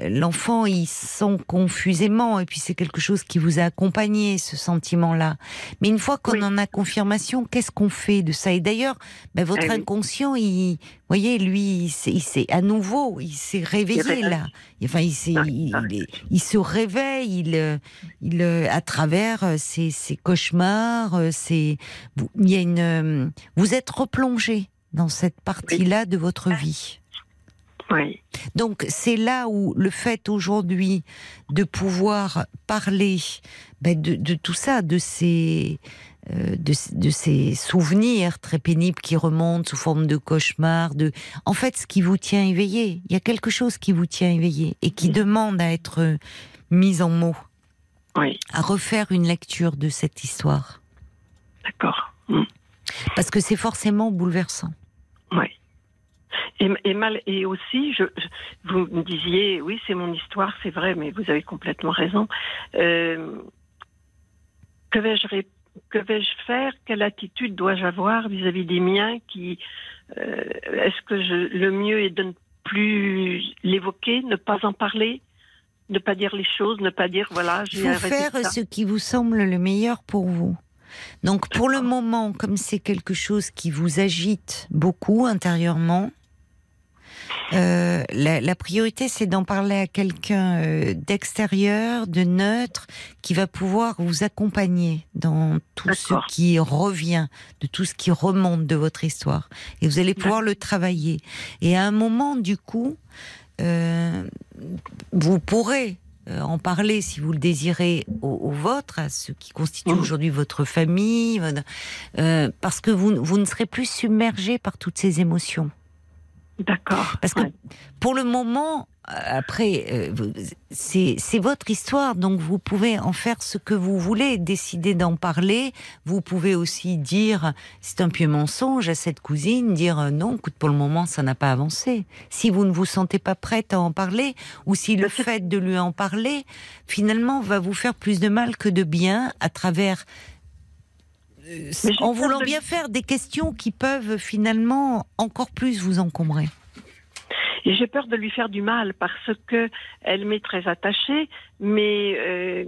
l'enfant il sent confusément et puis c'est quelque chose qui vous a accompagné ce sentiment-là. Mais une fois qu'on Oui. en a confirmation, qu'est-ce qu'on fait de ça? Et d'ailleurs, ben, votre oui. inconscient, il, voyez, lui, il s'est- à nouveau, il s'est réveillé là. Enfin, il, Ah, il, ah. il est- il se réveille, il, il, à travers euh, ses, ses cauchemars, euh, ses, vous, il y a une, euh, vous êtes replongé dans cette partie-là de votre vie. Oui. Donc c'est là où le fait aujourd'hui de pouvoir parler ben, de, de tout ça, de ces, euh, de, de ces souvenirs très pénibles qui remontent sous forme de cauchemars, de en fait ce qui vous tient éveillé. Il y a quelque chose qui vous tient éveillé et qui demande à être mis en mots, Oui. à refaire une lecture de cette histoire, D'accord. Mm. parce que c'est forcément bouleversant. Oui. Et, et, mal, et aussi, je, vous me disiez, oui, c'est mon histoire, c'est vrai, mais vous avez complètement raison. Euh, que vais-je ré- que vais-je faire? Quelle attitude dois-je avoir vis-à-vis des miens qui euh, Est-ce que je, le mieux est de ne plus l'évoquer, ne pas en parler, ne pas dire les choses, ne pas dire voilà, Il j'ai arrêté faire ça. ce qui vous semble le meilleur pour vous. Donc pour le moment, comme c'est quelque chose qui vous agite beaucoup intérieurement, euh, la, la priorité, c'est d'en parler à quelqu'un euh, d'extérieur, de neutre, qui va pouvoir vous accompagner dans tout ce qui revient, de tout ce qui remonte de votre histoire. Et vous allez pouvoir le travailler. Et à un moment, du coup, euh, vous pourrez en parler si vous le désirez au, au vôtre, à ce qui constitue Mhm. aujourd'hui votre famille, votre- parce que vous, vous ne serez plus submergé par toutes ces émotions. D'accord. Parce que Ouais. pour le moment, euh, après, euh, c'est votre histoire, donc vous pouvez en faire ce que vous voulez, décider d'en parler. Vous pouvez aussi dire, c'est un pieux mensonge à cette cousine, dire euh, non, écoute, pour le moment, ça n'a pas avancé. Si vous ne vous sentez pas prête à en parler, ou si le fait de lui en parler, finalement, va vous faire plus de mal que de bien à travers en peur voulant bien faire des questions qui peuvent finalement encore plus vous encombrer. Et j'ai peur de lui faire du mal parce que elle m'est très attachée, mais euh,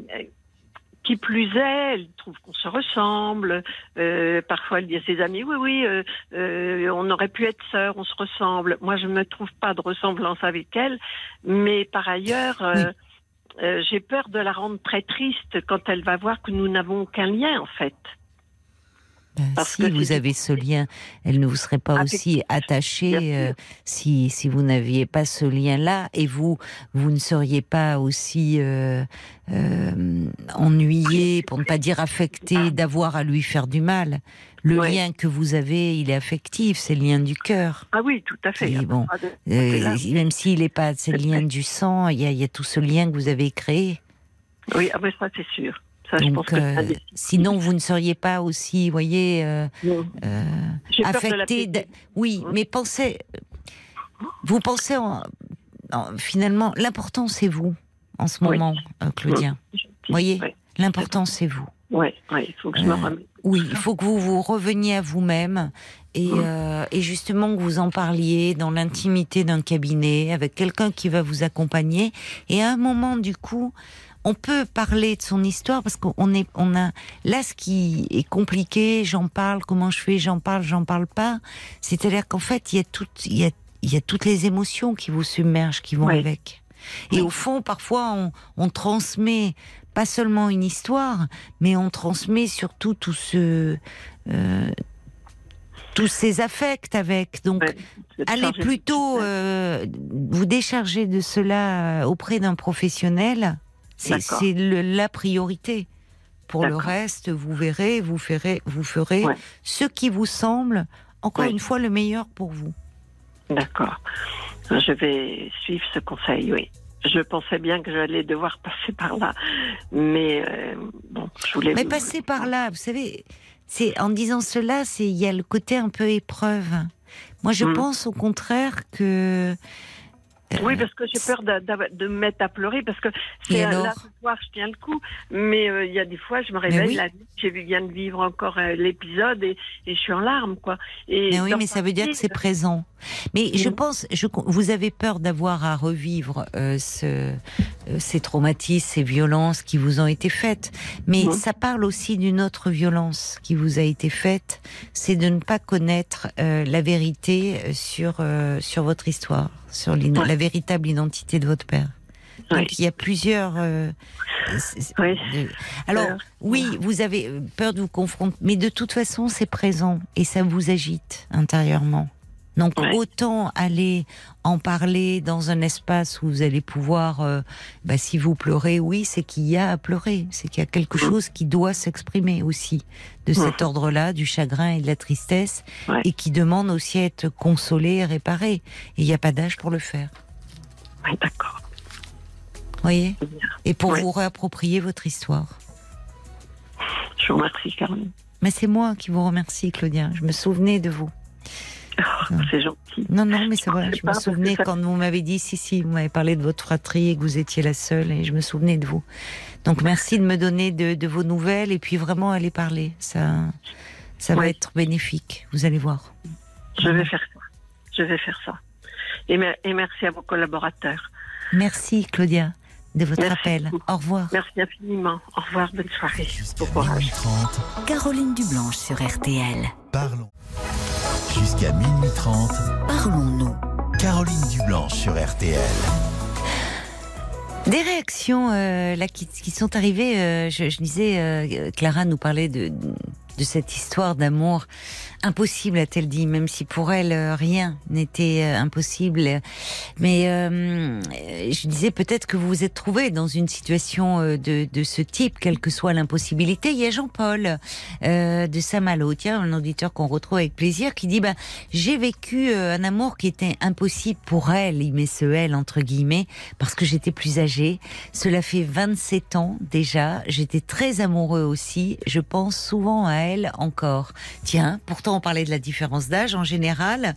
qui plus est, elle trouve qu'on se ressemble. Euh, parfois, elle dit à ses amis oui, oui, euh, euh, on aurait pu être sœurs, on se ressemble. Moi, je ne trouve pas de ressemblance avec elle, mais par ailleurs. euh, euh, j'ai peur de la rendre très triste quand elle va voir que nous n'avons aucun lien en fait. Ben, Parce si que vous avez ce lien, elle ne vous serait pas aussi Affectif, attachée euh, si, si vous n'aviez pas ce lien-là et vous vous ne seriez pas aussi euh, euh, ennuyé, pour ne pas dire affecté, d'avoir à lui faire du mal. Le Ouais. lien que vous avez, il est affectif, c'est le lien du cœur. Ah oui, tout à fait. Et bon, Ah, Euh, même s'il n'est pas c'est le lien du sang, il y, a, il y a tout ce lien que vous avez créé. Oui, ah, mais ça c'est sûr. Ça, je pense Donc, que euh, sinon, vous ne seriez pas aussi, vous voyez, euh, euh, de affecté. Oui, Hein mais pensez. Vous pensez en, en- finalement, l'important c'est vous en ce Oui. moment, euh, Claudia. Vous voyez, l'important c'est vous. Ouais, il faut que je me Euh, remette. Oui, il faut que vous vous reveniez à vous-même et, euh, et justement que vous en parliez dans l'intimité d'un cabinet avec quelqu'un qui va vous accompagner. Et à un moment, du coup, on peut parler de son histoire parce qu'on est, on a là ce qui est compliqué. J'en parle, comment je fais, j'en parle, j'en parle pas. C'est-à-dire qu'en fait, il y a toutes, il y a, il y a toutes les émotions qui vous submergent, qui vont avec. Et Oui. au fond, parfois, on, on transmet pas seulement une histoire, mais on transmet surtout tout ce, euh, tous ces affects avec. Donc, Ouais, allez plutôt euh, vous décharger de cela euh, auprès d'un professionnel. C'est la priorité. Pour le reste, vous verrez, vous ferez, vous ferez Ouais. ce qui vous semble, encore une fois, le meilleur pour vous. D'accord. Je vais suivre ce conseil, oui. Je pensais bien que j'allais devoir [LAUGHS] passer par là, mais euh, bon, je voulais. Mais vous- passer par là, vous savez, c'est en disant cela, c'est il y a le côté un peu épreuve. Moi, je Mm. pense au contraire que Oui, parce que j'ai peur de, de- de me mettre à pleurer, parce que c'est là ce soir, je tiens le coup, mais euh, il y a des fois, je me réveille oui. la nuit, j'ai viens de vivre encore euh, l'épisode et, et je suis en larmes, quoi. Et Mais oui, mais ça veut dire que c'est présent. Mais je pense, je, vous avez peur d'avoir à revivre euh, ce, euh, ces traumatismes, ces violences qui vous ont été faites. Mais ça parle aussi d'une autre violence qui vous a été faite, c'est de ne pas connaître euh, la vérité sur euh, sur votre histoire, sur la véritable identité de votre père. Oui. Donc il y a plusieurs. euh, Oui. de- Alors Peur. oui, vous avez euh, peur de vous confronter, mais de toute façon c'est présent et ça vous agite intérieurement. Donc Ouais. autant aller en parler dans un espace où vous allez pouvoir, euh, bah, si vous pleurez, oui, c'est qu'il y a à pleurer, c'est qu'il y a quelque Mhm. chose qui doit s'exprimer aussi de cet ordre-là, du chagrin et de la tristesse, Ouais. et qui demande aussi à être consolé et réparé. Et il n'y a pas d'âge pour le faire. Oui, d'accord. voyez? Et pour Ouais. vous réapproprier votre histoire. Je vous remercie, Caroline. Mais c'est moi qui vous remercie, Claudia. Je me souvenais de vous. Oh, c'est gentil. Non, non, mais c'est vrai. Je me souvenais ça- quand vous m'avez dit, si, si, vous m'avez parlé de votre fratrie et que vous étiez la seule, et je me souvenais de vous. Donc, merci de me donner de, de vos nouvelles et puis vraiment aller parler. Ça, ça va être bénéfique. Vous allez voir. Je vais faire ça. Je vais faire ça. Et, mer- et merci à vos collaborateurs. Merci, Claudia. de votre Merci appel. beaucoup. Au revoir. Merci infiniment. Au revoir, bonne soirée. Bon courage. minuit 30, Caroline Dublanche sur RTL. parlons. Jusqu'à minuit 30, Parlons-nous. Caroline Dublanche sur RTL. Des réactions euh, là qui, qui sont arrivées. euh, je, je disais, euh, Clara nous parlait de, de cette histoire d'amour impossible, a-t-elle dit, même si pour elle euh, rien n'était euh, impossible. Mais euh, je disais peut-être que vous vous êtes trouvé dans une situation de, ce type, quelle que soit l'impossibilité. Il y a Jean-Paul de Saint-Malo, tiens, un auditeur qu'on retrouve avec plaisir, qui dit bah, j'ai vécu un amour qui était impossible pour elle, il met ce elle entre guillemets, parce que j'étais plus âgée. Cela fait 27 ans déjà. J'étais très amoureux aussi. Je pense souvent à elle encore. Tiens, pourtant on parlait de la différence d'âge en général.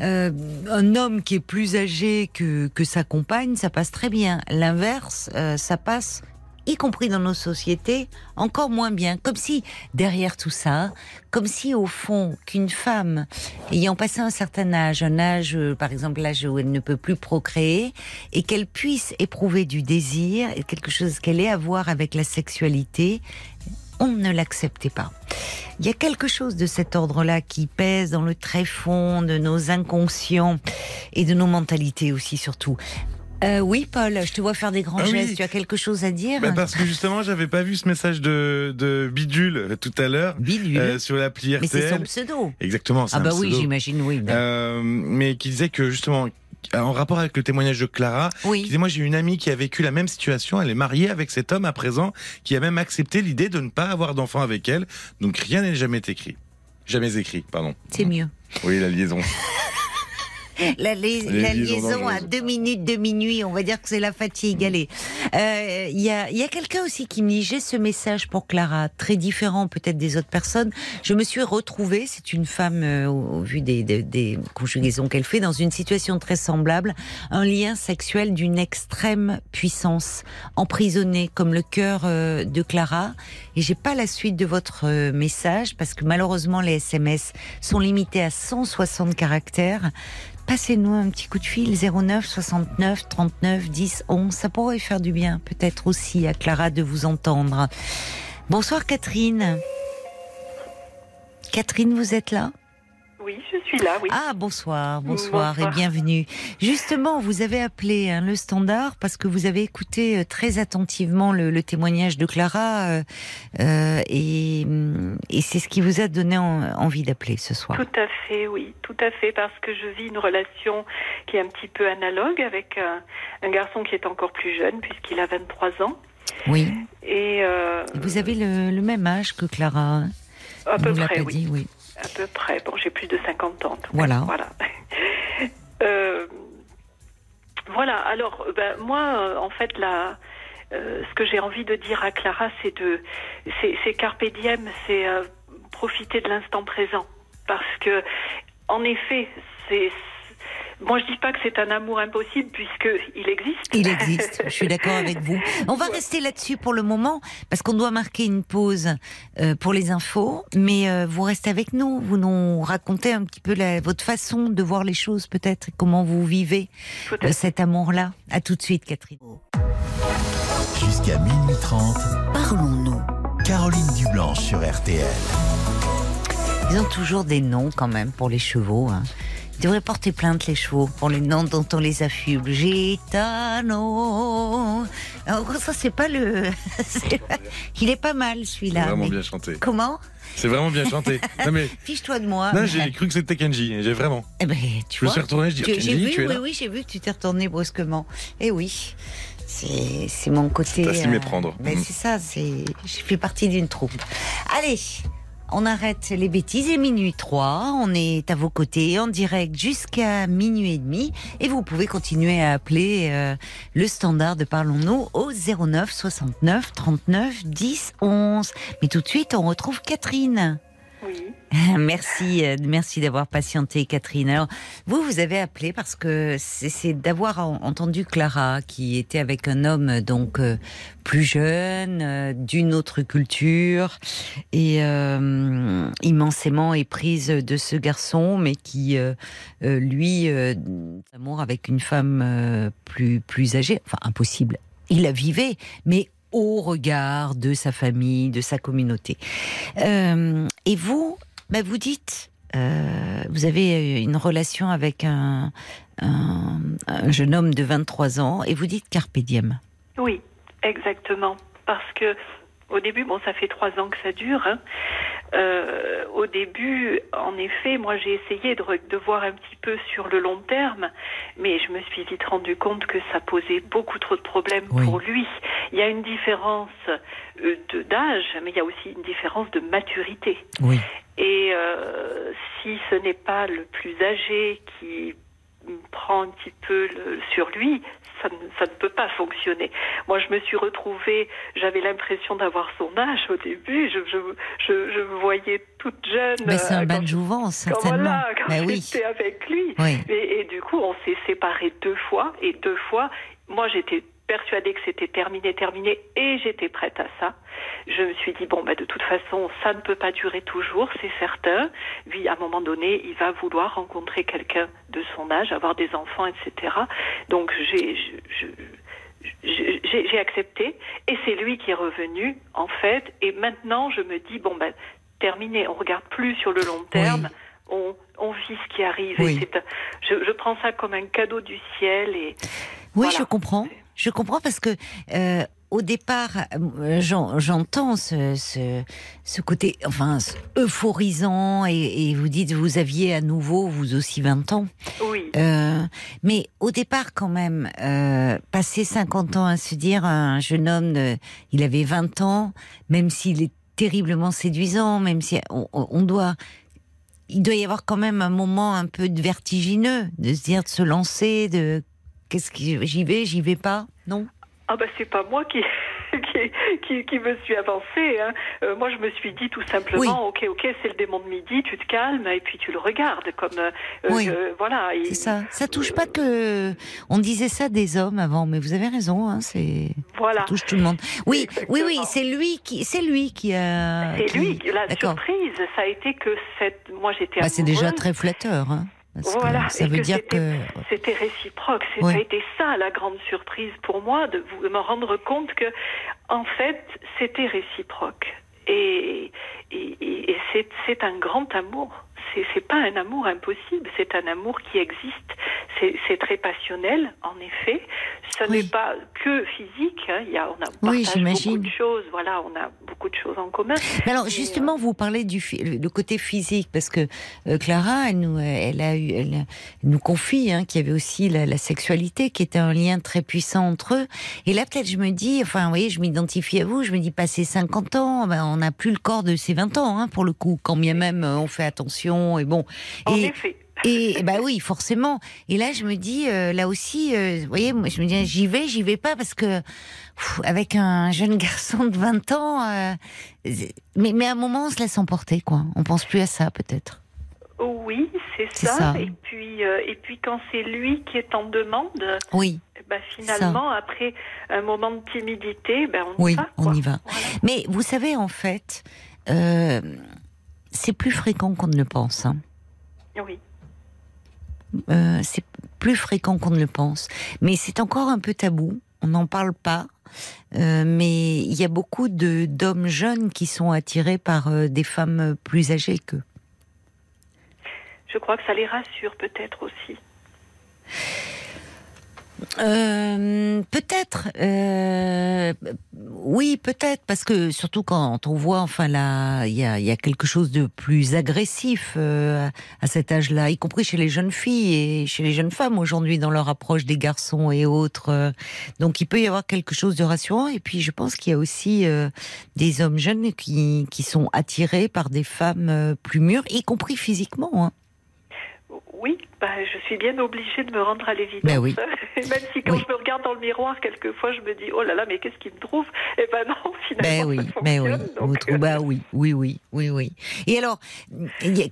Euh, un homme qui est plus âgé que, que sa compagne, ça passe très bien. L'inverse, euh, ça passe, y compris dans nos sociétés, encore moins bien. Comme si, derrière tout ça, comme si au fond, qu'une femme ayant passé un certain âge, un âge, euh, par exemple l'âge où elle ne peut plus procréer, et qu'elle puisse éprouver du désir, quelque chose qu'elle ait à voir avec la sexualité, on ne l'acceptait pas. Il y a quelque chose de cet ordre-là qui pèse dans le tréfonds de nos inconscients et de nos mentalités aussi surtout. Euh, oui, Paul, je te vois faire des grands Ah oui. gestes. Tu as quelque chose à dire Bah, parce que justement, j'avais pas vu ce message de, de Bidule euh, tout à l'heure Bidule. euh, sur l'appli Mais c'est son RTL. pseudo. Exactement. Ah bah oui, j'imagine, oui. Euh, mais qui disait que justement, en rapport avec le témoignage de Clara, qui oui. disait moi j'ai une amie qui a vécu la même situation, elle est mariée avec cet homme à présent, qui a même accepté l'idée de ne pas avoir d'enfant avec elle, donc rien n'est jamais écrit. Jamais écrit, pardon. C'est mieux. Oui, la liaison. [LAUGHS] La, Les liaison à deux minutes de minuit, on va dire que c'est la fatigue. Allez, Euh, il y a, il y a quelqu'un aussi qui me dit j'ai ce message pour Clara, très différent peut-être des autres personnes. Je me suis retrouvée, c'est une femme euh, au, au vu des, des, des conjugaisons qu'elle fait, dans une situation très semblable, un lien sexuel d'une extrême puissance, emprisonné comme le cœur euh, de Clara. Et j'ai pas la suite de votre euh, message parce que malheureusement les SMS sont limités à 160 caractères. Passez-nous un petit coup de fil 09 69 39 10 11. Ça pourrait faire du bien, peut-être aussi à Clara de vous entendre. Bonsoir Catherine. Catherine, vous êtes là? Oui, je suis là, oui. Ah bonsoir, bonsoir, Bonsoir. et bienvenue. Justement, vous avez appelé hein, le standard parce que vous avez écouté euh, très attentivement le, le témoignage de Clara euh, euh, et, hum, et c'est ce qui vous a donné en- envie d'appeler ce soir. Tout à fait, oui, tout à fait, parce que je vis une relation qui est un petit peu analogue avec un, un garçon qui est encore plus jeune, puisqu'il a 23 ans. Oui. Et Vous avez le, le même âge que Clara. hein? À peu près, pas oui. dit, oui. À peu près. Bon, j'ai plus de 50 ans. Voilà. Voilà. [LAUGHS] Euh, voilà. Alors, euh, ben, moi, euh, en fait, la, euh, ce que j'ai envie de dire à Clara, c'est de, c'est, c'est carpe diem, c'est euh, profiter de l'instant présent, parce que, en effet, c'est moi, je dis pas que c'est un amour impossible puisque il existe. Il existe, je suis d'accord avec vous. On va rester là-dessus pour le moment, parce qu'on doit marquer une pause euh, pour les infos, mais euh, vous restez avec nous, vous nous racontez un petit peu la- votre façon de voir les choses peut-être, et comment vous vivez euh, cet amour-là. À tout de suite, Catherine. Jusqu'à minuit 30, Parlons-nous. Caroline Dublanche sur RTL. Ils ont toujours des noms quand même pour les chevaux. hein. Ils devraient porter plainte les chevaux pour les noms dont on les affuble. Gitano. Alors, ça c'est pas le. [LAUGHS] c'est pas- Il est pas mal C'est celui-là. vraiment mais- bien chanté. Comment C'est vraiment bien chanté. [LAUGHS] Mais, Fiche-toi de moi. non, j'ai cru que c'était Kenji. J'ai vraiment. Eh ben, tu Je me vois. suis retourné, je dis Tu- J'ai Kenji, vu, tu es oui, oui, j'ai vu que tu t'es retourné brusquement. Eh oui, c'est c'est mon côté. T'as su méprendre. Mais Mhm. c'est ça, c'est. Je fais partie d'une troupe. Allez. On arrête les bêtises et minuit 3, on est à vos côtés en direct jusqu'à minuit et demi et vous pouvez continuer à appeler euh, le standard de Parlons-nous au 09 69 39 10 11. Mais tout de suite, on retrouve Catherine. [LAUGHS] Merci, euh, merci d'avoir patienté, Catherine. Alors, vous, vous avez appelé parce que c'est d'avoir en- entendu Clara, qui était avec un homme donc euh, plus jeune, euh, d'une autre culture, et immensément éprise de ce garçon, mais qui, lui, amour avec une femme plus plus âgée, enfin impossible. il la vivait, mais au regard de sa famille, de sa communauté. Euh, et vous, bah, vous dites, euh, vous avez une relation avec un, un, un, jeune homme de 23 ans, et vous dites carpe diem. Oui, exactement. Parce que au début, bon, ça fait trois ans que ça dure. Hein. Euh, au début, en effet, moi j'ai essayé de, de, voir un petit peu sur le long terme, mais je me suis vite rendu compte que ça posait beaucoup trop de problèmes oui. pour lui. Il y a une différence euh, d'âge, mais il y a aussi une différence de maturité. Oui. Et euh, si ce n'est pas le plus âgé qui prend un petit peu le, sur lui, ça ne, ça ne, peut pas fonctionner. Moi, je me suis retrouvée, j'avais l'impression d'avoir son âge au début. Je, je, je, je me voyais toute jeune. Mais c'est un bain de jouvence, certainement. Voilà, quand oui. avec lui. Oui. Et, et, du coup, on s'est séparés deux fois. Et deux fois, moi, j'étais persuadée que c'était terminé, terminé, et j'étais prête à ça. Je me suis dit, bon, bah, de toute façon, ça ne peut pas durer toujours, c'est certain. Lui, à un moment donné, il va vouloir rencontrer quelqu'un de son âge, avoir des enfants, etc. Donc, j'ai, j'ai accepté, et c'est lui qui est revenu, en fait, et maintenant, je me dis, bon, ben, terminé, on regarde plus sur le long terme. Oui. On, on, vit ce qui arrive. Oui. Je, je, prends ça comme un cadeau du ciel. Et oui, voilà. je comprends. Je comprends parce que euh, au départ, euh, j'entends ce, ce, ce, côté, enfin, euphorisant, et, et, vous dites vous aviez à nouveau vous aussi 20 ans. Oui. Euh, mais au départ, quand même, euh, passer 50 ans à se dire un jeune homme, de, il avait 20 ans, même s'il est terriblement séduisant, même si on, on doit il doit y avoir quand même un moment un peu de vertigineux, de se dire de se lancer, de qu'est-ce que j'y vais, j'y vais pas, non? Ah bah c'est pas moi qui [LAUGHS] qui, qui, qui, me suis avancée. Hein. Euh, moi, je me suis dit tout simplement, oui. ok, ok, c'est le démon de midi, tu te calmes et puis tu le regardes comme euh, oui. euh, voilà. C'est ça. Ça touche pas que. On disait ça des hommes avant, mais vous avez raison. Hein, c'est. Voilà. Ça touche tout le monde. Oui, Exactement. oui, oui. C'est lui qui, c'est lui qui a. C'est qui... lui. La surprise, ça a été que cette. Moi, j'étais. Bah, c'est déjà très flatteur. Hein. Parce voilà, ça veut que dire que c'était réciproque. Ça ouais. a été ça la grande surprise pour moi de me rendre compte que, en fait, c'était réciproque. Et, et, et c'est un grand amour. C'est pas un amour impossible, c'est un amour qui existe. C'est très passionnel, en effet. Ce oui. n'est pas que physique. Hein. Il y a, on a oui, beaucoup de choses. Voilà, on a beaucoup de choses en commun. Mais alors, justement, euh... vous parlez du le côté physique parce que euh, Clara, elle nous, elle a eu, elle, nous confie hein, qu'il y avait aussi la, la, sexualité qui était un lien très puissant entre eux. Et là, peut-être, je me dis, enfin, vous voyez, je m'identifie à vous. Je me dis, passé 50 ans, ben, on n'a plus le corps de ses 20 ans, hein, pour le coup. Quand bien même euh, on fait attention et bon. En et, effet. [LAUGHS] Et bah oui, forcément. Et là, je me dis, euh, là aussi, euh, vous voyez, moi, je me dis, j'y vais, j'y vais pas, parce que pff, avec un jeune garçon de 20 ans, euh, mais, mais à un moment, on se laisse emporter, quoi. On pense plus à ça, peut-être. Oui, c'est ça. ça. Et puis, euh, et puis quand c'est lui qui est en demande, oui. Bah finalement, ça. après un moment de timidité, ben on oui, y va. on y va. Voilà. Mais vous savez, en fait, euh, c'est plus fréquent qu'on ne le pense. Hein. Oui. Euh, c'est plus fréquent qu'on ne le pense. Mais c'est encore un peu tabou, on n'en parle pas. Euh, mais il y a beaucoup d'hommes jeunes qui sont attirés par euh, des femmes plus âgées qu'eux. Je crois que ça les rassure peut-être aussi. Euh, peut-être, euh, oui, peut-être, parce que surtout quand on voit, enfin là, il y a, quelque chose de plus agressif euh, à cet âge-là, y compris chez les jeunes filles et chez les jeunes femmes aujourd'hui dans leur approche des garçons et autres. euh. Donc il peut y avoir quelque chose de rassurant. Et puis je pense qu'il y a aussi des hommes jeunes qui, qui sont attirés par des femmes plus mûres, y compris physiquement. Hein. Oui, bah, je suis bien obligée de me rendre à l'évidence. Ben oui. [LAUGHS] Même si quand oui. je me regarde dans le miroir, quelquefois, je me dis, oh là là, mais qu'est-ce qu'il me trouve? Eh ben non, [LAUGHS] finalement, ben oui, ça ben oui. donc... Bah oui, oui, oui, oui, oui. Et alors,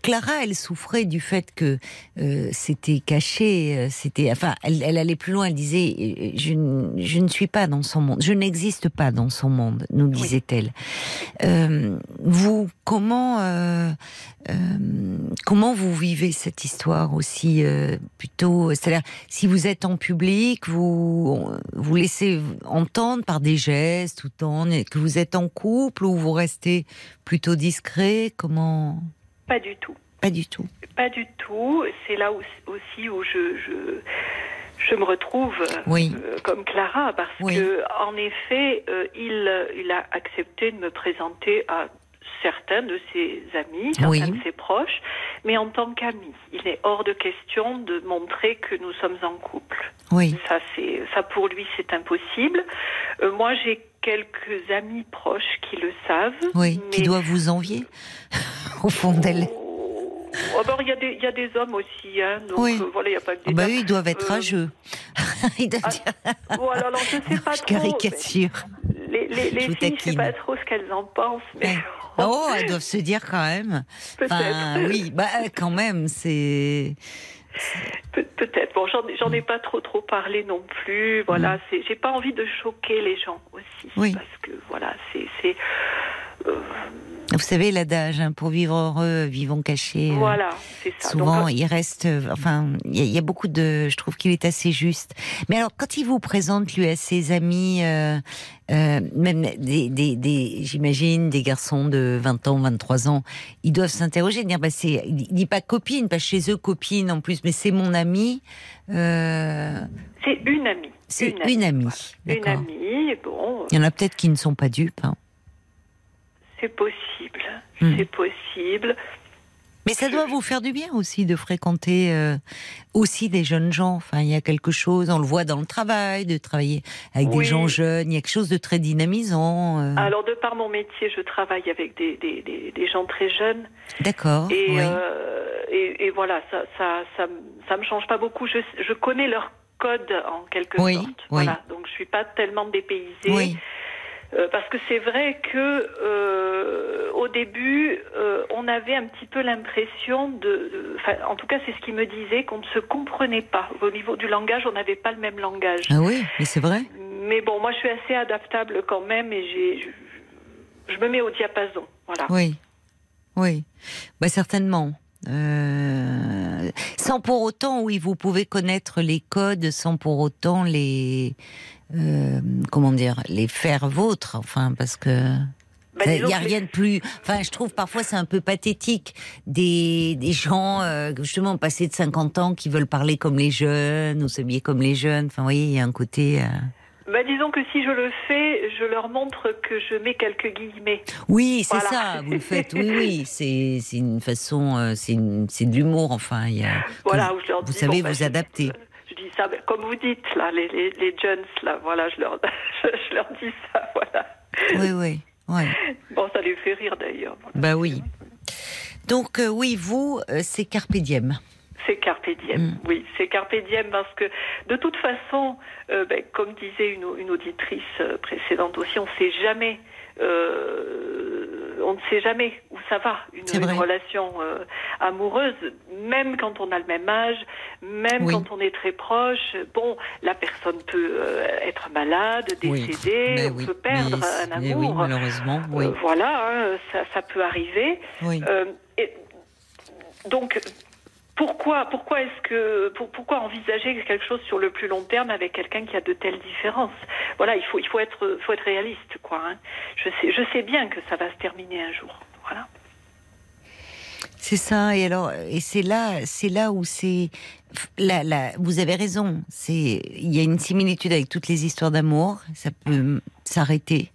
Clara, elle souffrait du fait que euh, c'était caché, c'était, enfin, elle, elle, allait plus loin. Elle disait, je, je, ne suis pas dans son monde, je n'existe pas dans son monde, nous disait-elle. Euh, vous, comment, euh, comment vous vivez cette histoire aussi euh, plutôt, c'est-à-dire si vous êtes en public, vous vous laissez entendre par des gestes le temps que vous êtes en couple ou vous restez plutôt discret. Comment? Pas du tout. Pas du tout. Pas du tout. C'est là aussi où je, je je me retrouve oui. euh, comme Clara parce Oui. que en effet euh, il il a accepté de me présenter à certains de ses amis, certains Oui. de ses proches, mais en tant qu'ami. Il est hors de question de montrer que nous sommes en couple. Oui. Ça, c'est ça pour lui, c'est impossible. Euh, moi, j'ai quelques amis proches qui le savent. Oui. Qui mais- doivent vous envier [LAUGHS] au fond d'elle. Oh, alors, il y a des il y a des hommes aussi, hein, donc Oui. euh, voilà, il n'y a pas que Ah des bah dames. eux, ils doivent être Euh, jeu. [LAUGHS] ils doivent ah, dire. Voilà, alors je sais [LAUGHS] pas je trop. caricature. Les, les, filles, je sais taquine. pas trop ce qu'elles en pensent, mais Ouais. [LAUGHS] Oh, elles doivent se dire quand même. peut-être. Enfin, oui, bah quand même, c'est. Pe- Peut-être. Bon, j'en ai- pas trop trop parlé non plus. Voilà, c'est. J'ai pas envie de choquer les gens aussi, Mm. Oui. parce que voilà, c'est euh, Vous savez l'adage, hein, pour vivre heureux, vivons cachés. euh, voilà, c'est ça. Souvent, Donc, il reste, euh, enfin, il y, a- il y a beaucoup de, je trouve qu'il est assez juste. Mais alors, quand il vous présente lui à ses amis, euh, euh, même des, des, des j'imagine des garçons de 20 ans, 23 ans, ils doivent s'interroger, dire, bah c'est, il dit pas copine, pas chez eux copine en plus, mais c'est mon ami. Euh, c'est une amie. c'est une, amie. Voilà. Une amie. Bon, Il y en a peut-être qui ne sont pas dupes. hein. C'est possible. Hmm. C'est possible. Mais ça doit vous faire du bien aussi de fréquenter euh, aussi des jeunes gens. Enfin, il y a quelque chose, on le voit dans le travail, de travailler avec des gens jeunes. Il y a quelque chose de très dynamisant. euh. Alors, de par mon métier, je travaille avec des, des, des, des gens très jeunes. D'accord. Et, oui. euh, et, et voilà, ça, ça, ça, me- ça me change pas beaucoup. Je, je connais leur code en quelque Oui, sorte. oui. Voilà, donc je suis pas tellement dépaysée. Euh, parce que c'est vrai que euh, au début, euh, on avait un petit peu l'impression de, de- enfin, en tout cas, c'est ce qu'il me disait, qu'on ne se comprenait pas. Au niveau du langage, on n'avait pas le même langage. Ah oui, mais c'est vrai. Mais bon, moi, je suis assez adaptable quand même, et j'ai, je, je me mets au diapason. Voilà. Oui, oui. Bah certainement. Euh, sans pour autant, oui, vous pouvez connaître les codes sans pour autant les, euh, comment dire, les faire vôtres. Enfin, parce que Bah, il n'y a rien de plus. Enfin, je trouve parfois c'est un peu pathétique des, des gens euh, justement passés de 50 ans qui veulent parler comme les jeunes ou s'habiller comme les jeunes. Enfin, vous voyez, il y a un côté. euh, Bah, disons que si je le fais, je leur montre que je mets quelques guillemets. Oui, c'est Voilà. ça. Vous le faites. Oui, oui. [LAUGHS] C'est c'est une façon. euh, c'est de l'humour. Enfin, il y a. Voilà, vous, où je leur vous dis, savez bon, bah, vous adapter. Je dis ça, comme vous dites, là, les, les, les jeunes, là, voilà, je leur, [LAUGHS] je leur dis ça, voilà. Oui, oui, oui. Bon, ça les fait rire d'ailleurs. Bah oui. Donc euh, oui, vous, euh, c'est carpe diem. C'est carpe diem, Mm. oui, c'est carpe diem parce que de toute façon, euh, ben, comme disait une, une auditrice précédente aussi, on ne sait jamais, euh, on ne sait jamais où ça va une, relation euh, amoureuse, même quand on a le même âge, même Oui. quand on est très proche. Bon, la personne peut euh, être malade, Oui. Mais on oui. peut perdre Mais- un amour. malheureusement, oui. Euh, voilà, hein, ça, ça peut arriver. Oui. Euh, et donc, pourquoi, pourquoi est-ce que, pour- pourquoi envisager quelque chose sur le plus long terme avec quelqu'un qui a de telles différences? Voilà, il faut, il faut être, faut être réaliste, quoi. hein. Je sais, je sais bien que ça va se terminer un jour. Voilà. C'est ça. Et alors, et c'est là, c'est là où c'est. Là, vous avez raison. C'est, il y a une similitude avec toutes les histoires d'amour. Ça peut s'arrêter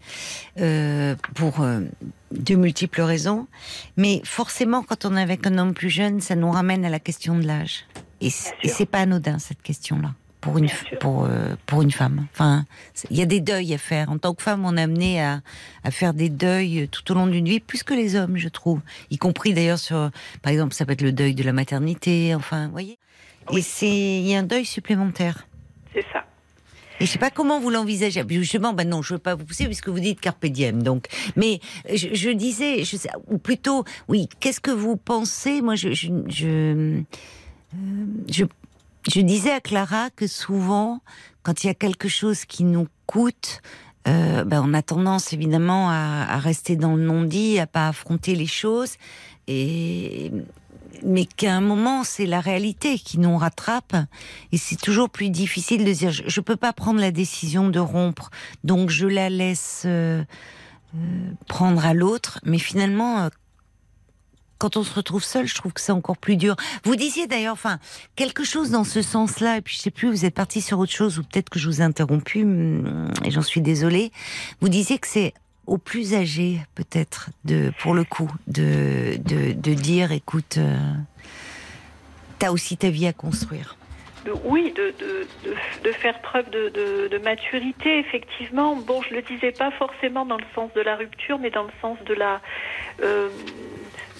euh, pour euh, de multiples raisons. Mais forcément, quand on est avec un homme plus jeune, ça nous ramène à la question de l'âge. Et, c'est pas anodin cette question-là pour une pour euh, pour une femme. Enfin, il y a des deuils à faire. En tant que femme, on est amené à à faire des deuils tout au long d'une vie, plus que les hommes, je trouve. Y compris d'ailleurs sur, par exemple, ça peut être le deuil de la maternité. Enfin, vous voyez. Et c'est il y a un deuil supplémentaire. C'est ça. Et je sais pas comment vous l'envisagez. Justement, ben non, je veux pas vous pousser puisque vous dites carpe diem. Donc, mais je, disais, je sais, ou plutôt, oui. Qu'est-ce que vous pensez? Moi, je, je, je, euh, je, je disais à Clara que souvent, quand il y a quelque chose qui nous coûte, euh, ben on a tendance évidemment à, à rester dans le non-dit, à pas affronter les choses. Et, mais qu'à un moment, c'est la réalité qui nous rattrape. Et c'est toujours plus difficile de dire, je ne peux pas prendre la décision de rompre, donc je la laisse euh, euh, prendre à l'autre. Mais finalement, euh, quand on se retrouve seul, je trouve que c'est encore plus dur. Vous disiez d'ailleurs, enfin, quelque chose dans ce sens-là, et puis je sais plus, vous êtes parti sur autre chose, ou peut-être que je vous ai interrompu, hum, et j'en suis désolée. Vous disiez que c'est aux plus âgés, peut-être, de, pour le coup, de, de, de dire, écoute, euh, t'as aussi ta vie à construire. oui, de, de, de, de faire preuve de, maturité, effectivement. Bon, je le disais pas forcément dans le sens de la rupture, mais dans le sens de la, euh,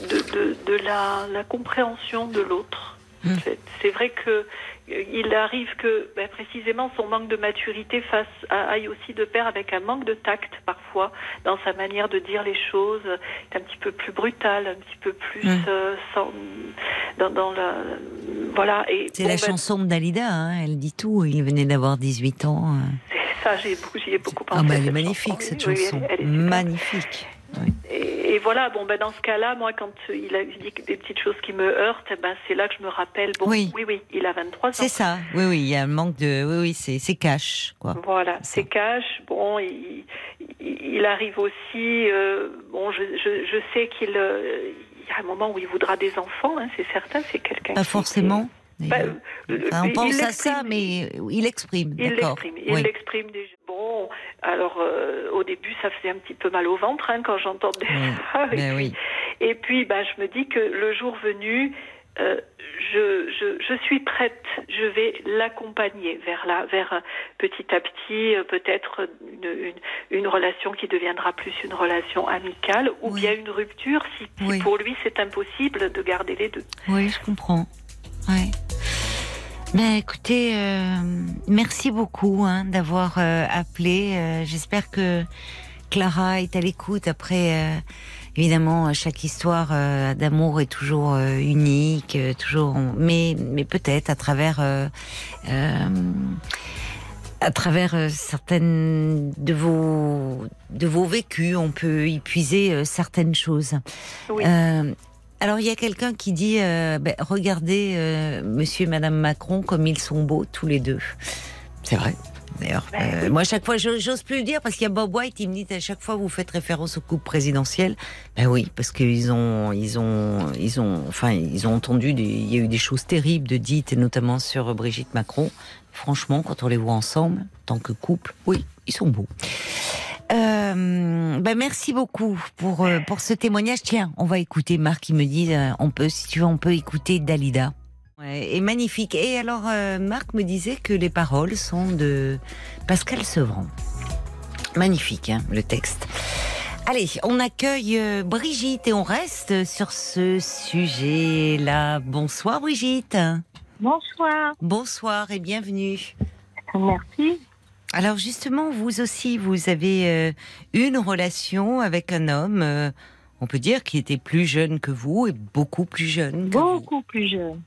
de, la, la compréhension de l'autre. Mm. fait. C'est vrai que il arrive que ben, précisément son manque de maturité fasse aille aussi de pair avec un manque de tact parfois dans sa manière de dire les choses, est un petit peu plus brutal, un petit peu plus Mm. euh, sans, dans, dans la voilà C'est bon, la ben, chanson de Dalida, hein, elle dit tout. Il venait d'avoir 18 ans. C'est ça, j'y ai beaucoup pensé. Ah, bah, elle est magnifique, chanson. cette oui, chanson. elle- elle est magnifique. Et, et voilà, bon, ben, dans ce cas-là, moi, quand euh, il a dit des petites choses qui me heurtent, eh ben, c'est là que je me rappelle. Bon, Oui. oui, oui, il a 23 ans. C'est ça, oui, oui, il y a un manque de. Oui, oui, c'est cash, quoi. Voilà, C'est cash. Bon, il, arrive aussi. euh, bon, je, je, je sais qu'il euh, y a un moment où il voudra des enfants, hein, c'est certain. C'est quelqu'un. Pas qui- forcément. Bah, euh, Enfin, on il pense à ça, mais il l'exprime, Il l'exprime, il Oui. l'exprime déjà. Bon, alors euh, au début, ça faisait un petit peu mal au ventre hein, quand j'entendais ça. [LAUGHS] Et ben oui. et puis bah, je me dis que le jour venu, euh, je, je, je suis prête, je vais l'accompagner vers là, vers euh, petit à petit, euh, peut-être une, une, une relation qui deviendra plus une relation amicale ou Oui. bien une rupture si, pour lui c'est impossible de garder les deux. Oui, je comprends. Ben, écoutez, euh, merci beaucoup hein, d'avoir euh, appelé. Euh, J'espère que Clara est à l'écoute. Après, euh, évidemment, chaque histoire euh, d'amour est toujours euh, unique, euh, toujours. Mais, mais peut-être à travers. euh, euh, à travers euh, certaines de vos de vos vécus, on peut y puiser euh, certaines choses. Oui. Alors il y a quelqu'un qui dit euh, ben, regardez euh, Monsieur et Madame Macron comme ils sont beaux tous les deux. C'est vrai. D'ailleurs, euh, moi à chaque fois, j'ose plus le dire parce qu'il y a Bob White, il me dit à chaque fois vous faites référence au couple présidentiel. Ben oui, parce qu'ils ont, ils ont, ils ont, enfin, ils ont entendu, des, il y a eu des choses terribles de dites, et notamment sur Brigitte Macron. Franchement, quand on les voit ensemble, en tant que couple, oui, ils sont beaux. Euh, ben merci beaucoup pour euh, pour ce témoignage. Tiens, on va écouter Marc qui me dit, euh, on peut, si tu veux, on peut écouter Dalida. Ouais, et magnifique. Et alors, euh, Marc me disait que les paroles sont de Pascal Sevran. Magnifique, hein, le texte. Allez, on accueille euh, Brigitte et on reste sur ce sujet-là. Bonsoir Brigitte. Bonsoir, Bonsoir et bienvenue. merci. Alors justement, vous aussi, vous avez euh, une relation avec un homme, euh, on peut dire, qui était plus jeune que vous et beaucoup plus jeune que vous. Beaucoup plus jeune.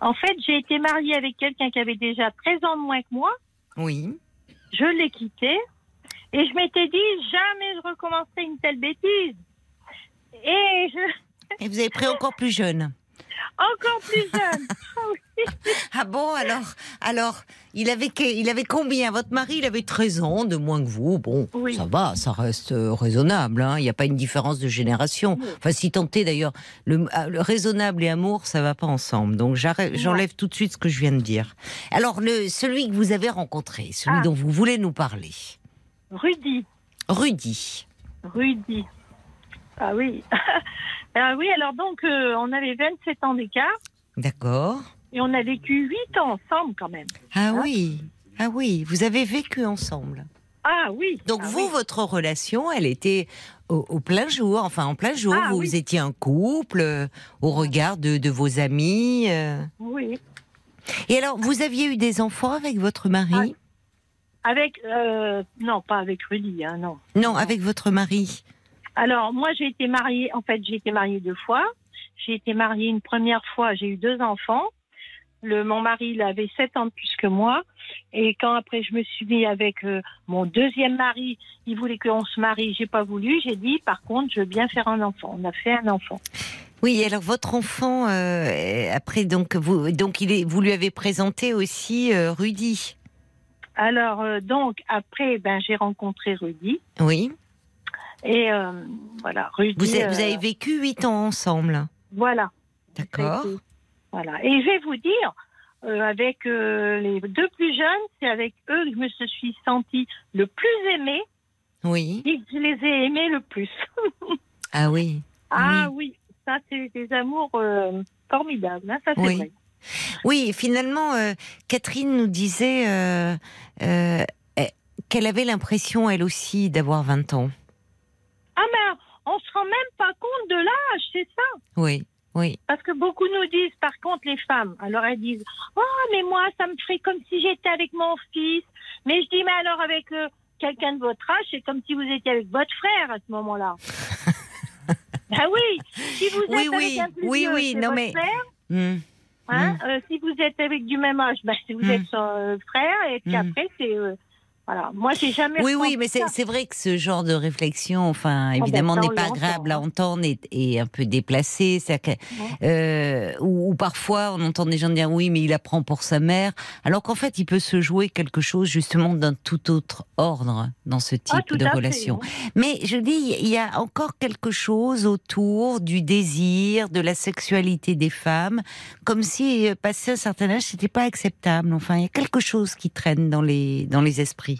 En fait, j'ai été mariée avec quelqu'un qui avait déjà 13 ans de moins que moi. Oui. Je l'ai quitté et je m'étais dit jamais je recommencerai une telle bêtise. Et je Et vous avez pris encore plus jeune. Encore plus jeune. [LAUGHS] Ah bon, alors, alors, il avait, il avait combien? Votre mari, il avait 13 ans de moins que vous. Bon, Oui. ça va, ça reste euh, raisonnable. hein. Il n'y a pas une différence de génération. Enfin, si tant est d'ailleurs, le, ah, le raisonnable et amour, ça va pas ensemble. Donc, j'enlève tout de suite ce que je viens de dire. Alors, le, celui que vous avez rencontré, celui Ah. dont vous voulez nous parler, Rudy. Rudy. Rudy. Ah oui. [LAUGHS] ah oui, alors donc euh, on avait 27 ans d'écart D'accord. et on a vécu 8 ans ensemble quand même. Ah Hein oui, ah oui, vous avez vécu ensemble. Ah oui. Donc Ah vous, oui. votre relation, elle était au, au plein jour, enfin en plein jour, Ah, vous oui. étiez un couple euh, au regard de, de vos amis. euh. Oui. Et alors, vous aviez eu des enfants avec votre mari? Avec euh, non, pas avec Rudy, hein, non. Non, avec votre mari. Alors, moi, j'ai été mariée, en fait, j'ai été mariée deux fois. J'ai été mariée une première fois, j'ai eu deux enfants. Le, mon mari, il avait sept ans de plus que moi. Et quand après, je me suis mis avec euh, mon deuxième mari, il voulait qu'on se marie, j'ai pas voulu. J'ai dit, par contre, je veux bien faire un enfant. On a fait un enfant. Oui, alors votre enfant, euh, après, donc, vous, donc il est, vous lui avez présenté aussi euh, Rudy. Alors, euh, donc, après, ben, j'ai rencontré Rudy. Oui. Et euh, voilà, Rudy. Vous, avez- vous euh, avez vécu huit ans ensemble. Voilà. D'accord. Voilà. Et je vais vous dire, euh, avec euh, les deux plus jeunes, c'est avec eux que je me suis sentie le plus aimée Oui. et que je les ai aimés le plus. [LAUGHS] Ah oui. ah oui, ça, c'est des amours formidables. hein, ça, c'est Oui. vrai. Oui, finalement, Catherine nous disait eh, qu'elle avait l'impression, elle aussi, d'avoir 20 ans. On se rend même pas compte de l'âge, c'est ça. Oui, oui. Parce que beaucoup nous disent, par contre, les femmes, alors elles disent Oh, mais moi, ça me ferait comme si j'étais avec mon fils. Mais je dis, mais alors avec euh, quelqu'un de votre âge, c'est comme si vous étiez avec votre frère à ce moment-là. ah [LAUGHS] oui, si vous êtes Oui, avec oui, un plus oui, vieux, oui, non, votre mais- frère. Hmm. Hein, Mm. euh, si vous êtes avec du même âge, ben, c'est- vous Mm. êtes son euh, frère. Et puis après, c'est. Voilà. Moi, j'ai jamais. Oui, oui, mais c'est vrai que ce genre de réflexion, enfin, ben, évidemment, n'est pas agréable à hein. entendre et, et un peu déplacé. Euh, ou, ou parfois, on entend des gens dire oui, mais il apprend pour sa mère, alors qu'en fait, il peut se jouer quelque chose justement d'un tout autre ordre dans ce type Ah, tout de fait, relation. hein. Mais je dis, il y a encore quelque chose autour du désir, de la sexualité des femmes, comme si euh, passé un certain âge, c'était pas acceptable. Enfin, il y a quelque chose qui traîne dans les dans les esprits.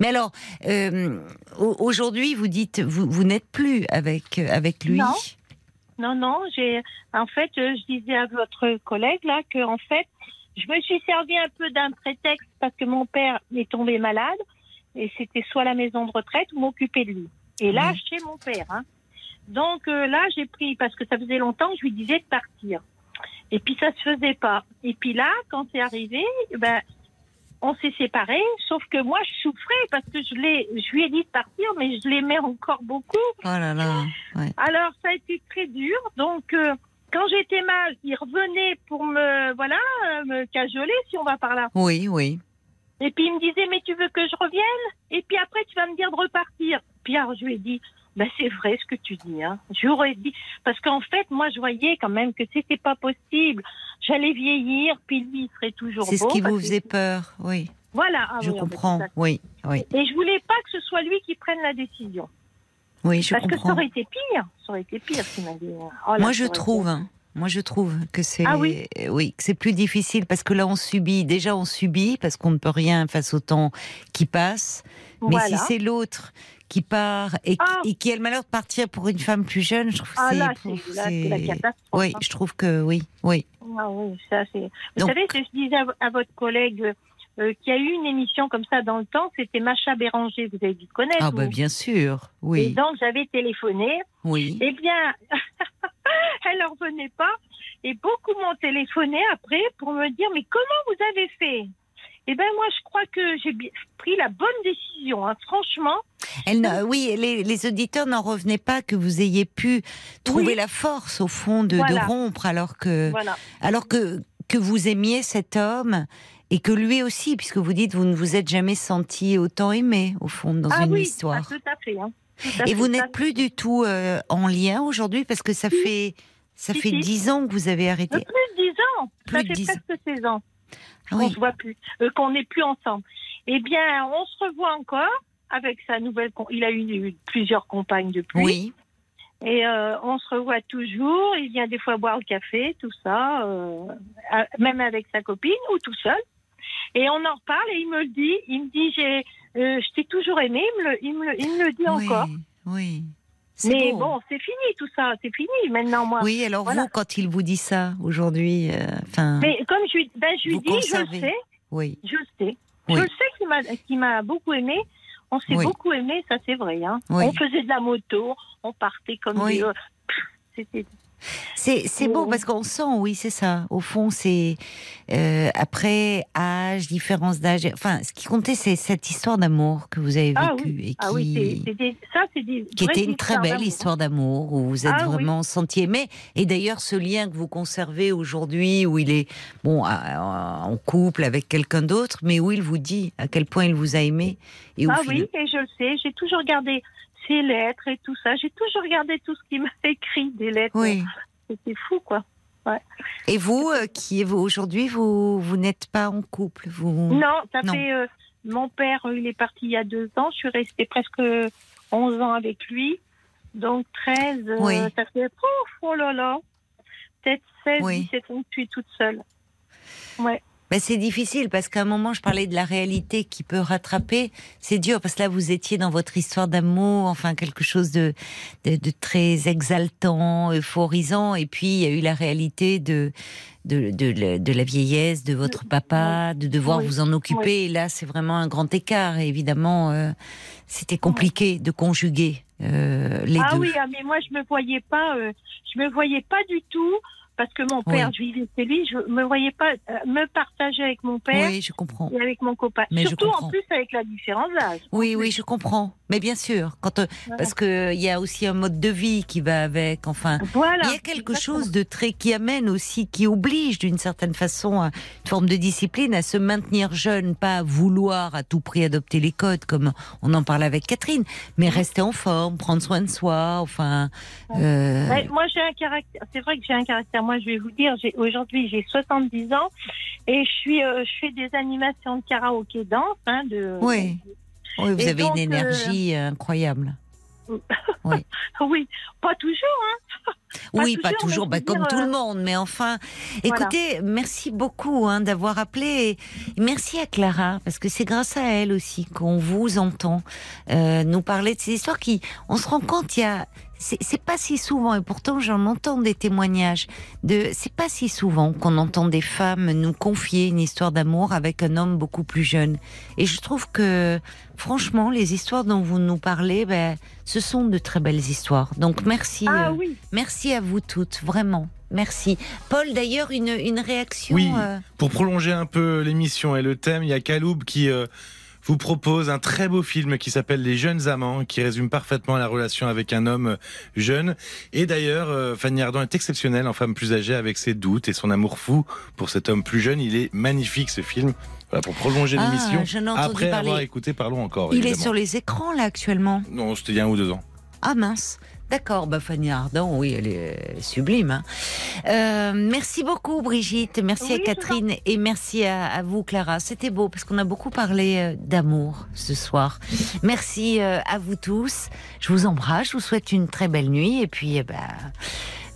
Mais alors, euh, au- aujourd'hui, vous dites, vous, vous n'êtes plus avec euh, avec lui. Non. Non, non, j'ai. En fait, euh, je disais à votre collègue là que en fait, je me suis servi un peu d'un prétexte parce que mon père est tombé malade et c'était soit la maison de retraite ou m'occuper de lui. Et là, chez mon père. Hein. Donc euh, là, j'ai pris parce que ça faisait longtemps que je lui disais de partir. Et puis ça se faisait pas. Et puis là, quand c'est arrivé, ben on s'est séparés. Sauf que moi, je souffrais parce que je l'ai, je lui ai dit de partir, mais je l'aimais encore beaucoup. Oh là là. Ouais. Alors, ça a été très dur. Donc, euh, quand j'étais mal, il revenait pour me, voilà, me cajoler, si on va par là. Oui, oui. Et puis, il me disait, mais tu veux que je revienne? Et puis après, tu vas me dire de repartir. Puis alors, je lui ai dit, ben, c'est vrai ce que tu dis. Hein. J'aurais dit, parce qu'en fait, moi, je voyais quand même que c'était pas possible. J'allais vieillir, puis lui, il serait toujours C'est ce qui parce vous que- faisait peur. Oui. Voilà. ah je oui, en fait, comprends. Oui, oui, Et je voulais pas que ce soit lui qui prenne la décision. oui, je parce que ça comprends. aurait été pire. Ça aurait été pire s'il m'a dit. oh là, Moi, je été- trouve, hein, moi, je trouve que c'est, Ah oui oui, que c'est plus difficile parce que là, on subit. Déjà, on subit parce qu'on ne peut rien face au temps qui passe. Mais si c'est l'autre qui part et, qui- Ah. et qui a le malheur de partir pour une femme plus jeune, je trouve que Ah c'est, là, c'est là, c'est la catastrophe. oui, hein. je trouve que oui, oui. Ah oui, ça c'est. Vous Donc- savez, ce que je disais à, à votre collègue euh, qui a eu une émission comme ça dans le temps, c'était Macha Béranger. Vous avez dû connaître. Ah bah vous. bien sûr, Et oui, donc j'avais téléphoné. oui. Eh bien, [LAUGHS] elle ne revenait pas. Et beaucoup m'ont téléphoné après pour me dire mais comment vous avez fait? Eh bien moi je crois que j'ai pris la bonne décision. hein. Franchement, Elle, oui, les, les auditeurs n'en revenaient pas que vous ayez pu trouver Oui. la force au fond de, rompre alors que voilà. alors que, que vous aimiez cet homme et que lui aussi, puisque vous dites vous ne vous êtes jamais senti autant aimé au fond dans ah une oui, histoire. ah, tout à fait. hein. Tout à et vous n'êtes plus du tout euh, en lien aujourd'hui parce que ça fait ça Si, fait si. dix ans que vous avez Euh, arrêté. Plus de 10 ans. Plus ça fait 10 presque 16 ans. Ah oui. se voit plus, euh, qu'on n'est plus ensemble. Eh bien, on se revoit encore avec sa nouvelle. Il a eu, eu plusieurs compagnes depuis. Oui. Et euh, on se revoit toujours. Il vient des fois boire le café, tout ça, euh, même avec sa copine ou tout seul. Et on en reparle et il me le dit. Il me dit j'ai, euh, je t'ai toujours aimé. Il me le, il me il me le dit oui. encore. Oui. Mais beau. bon, c'est fini tout ça. C'est fini maintenant moi. Oui, alors Voilà. vous, quand il vous dit ça aujourd'hui, euh, enfin, Mais comme je ben, je lui dis, je le sais. oui, Je le sais. Oui. Je le sais qu'il m'a, qu'il m'a beaucoup aimé. On s'est Oui. beaucoup aimé, ça c'est vrai. Hein. Oui. On faisait de la moto, on partait comme Oui. des. C'était. C'est c'est beau parce qu'on sent, oui, c'est ça. Au fond, c'est euh, après âge, différence d'âge. Enfin, ce qui comptait, c'est cette histoire d'amour que vous avez Ah vécue oui. et qui, Ah oui, c'est, ça c'est des. qui était une très belle d'amour. histoire d'amour où vous êtes Ah oui. vraiment senti aimé. Et d'ailleurs, ce lien que vous conservez aujourd'hui, où il est bon en couple avec quelqu'un d'autre, mais où il vous dit à quel point il vous a aimé. Et Ah final- oui, et je le sais. J'ai toujours gardé ses lettres et tout ça. J'ai toujours gardé tout ce qu'il m'a écrit, des lettres. oui, c'était fou, quoi. Ouais. Et vous, euh, qui vous aujourd'hui, vous, vous n'êtes pas en couple vous... Non, ça Non. fait. euh, mon père, euh, il est parti il y a deux ans. Je suis restée presque 11 ans avec lui. Donc 13, euh, Oui. ça fait. Ouf, oh là là. Peut-être 16, Oui. 17 ans que je suis toute seule. Ouais. Ben, c'est difficile parce qu'à un moment, je parlais de la réalité qui peut rattraper. C'est dur parce que là, vous étiez dans votre histoire d'amour, enfin quelque chose de, de, de très exaltant, euphorisant. Et puis, il y a eu la réalité de, de, de, la- de la vieillesse, de votre papa, de devoir Oui. vous en occuper. Et là, c'est vraiment un grand écart. Et évidemment, euh, c'était compliqué de conjuguer euh, les ah deux. oui, ah, mais moi je me voyais pas, euh, je me voyais pas du tout parce que mon père, Oui. je vivais chez lui, je me voyais pas euh, me partager avec mon père Oui, je comprends. et avec mon copain. Mais Surtout en plus avec la différence d'âge. Oui, oui, je comprends. Mais bien sûr, quand euh, parce que il y a aussi un mode de vie qui va avec. Enfin, Voilà. il y a quelque exactement. chose de très qui amène aussi, qui oblige d'une certaine façon à une forme de discipline à se maintenir jeune, pas à vouloir à tout prix adopter les codes comme on en parlait avec Catherine, mais rester en forme, prendre soin de soi. Enfin, euh, Ouais, moi, j'ai un caractère. C'est vrai que j'ai un caractère. Moi, je vais vous dire, j'ai aujourd'hui, j'ai 70 ans et je suis, euh, je fais des animations de karaoké danse. Hein, de, oui, oui, vous Et avez donc, une euh, énergie incroyable. [LAUGHS] Oui, pas toujours. Hein. Pas oui, pas toujours, bah, comme dire, tout euh, le monde, mais enfin, Voilà. écoutez, merci beaucoup hein, d'avoir appelé et merci à Clara parce que c'est grâce à elle aussi qu'on vous entend euh, nous parler de ces histoires qui, on se rend compte, il y a, c'est pas si souvent et pourtant j'en entends des témoignages de, c'est pas si souvent qu'on entend des femmes nous confier une histoire d'amour avec un homme beaucoup plus jeune et je trouve que franchement les histoires dont vous nous parlez, ben, ce sont de très belles histoires. Donc merci. Ah euh, oui. Merci à vous toutes, vraiment. Merci. Paul, d'ailleurs, une, une réaction. Oui, euh, pour prolonger un peu l'émission et le thème, il y a Kaloub qui euh, vous propose un très beau film qui s'appelle Les jeunes amants, qui résume parfaitement la relation avec un homme jeune. Et d'ailleurs, euh, Fanny Ardant est exceptionnelle en femme plus âgée avec ses doutes et son amour fou pour cet homme plus jeune. Il est magnifique ce film. Voilà, pour prolonger Ah, l'émission, après parler. avoir écouté Parlons encore. il est sur les écrans, là, actuellement. Non, c'était il y a un ou deux ans. Ah mince. D'accord, bah Fanny Ardant, oui, elle est sublime. hein. Euh, merci beaucoup Brigitte, merci Oui, à Catherine et merci à, à vous Clara. C'était beau parce qu'on a beaucoup parlé euh, d'amour ce soir. Merci euh, à vous tous. Je vous embrasse, je vous souhaite une très belle nuit et puis eh ben,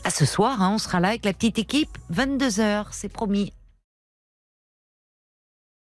à ce soir, hein, on sera là avec la petite équipe 22 h c'est promis.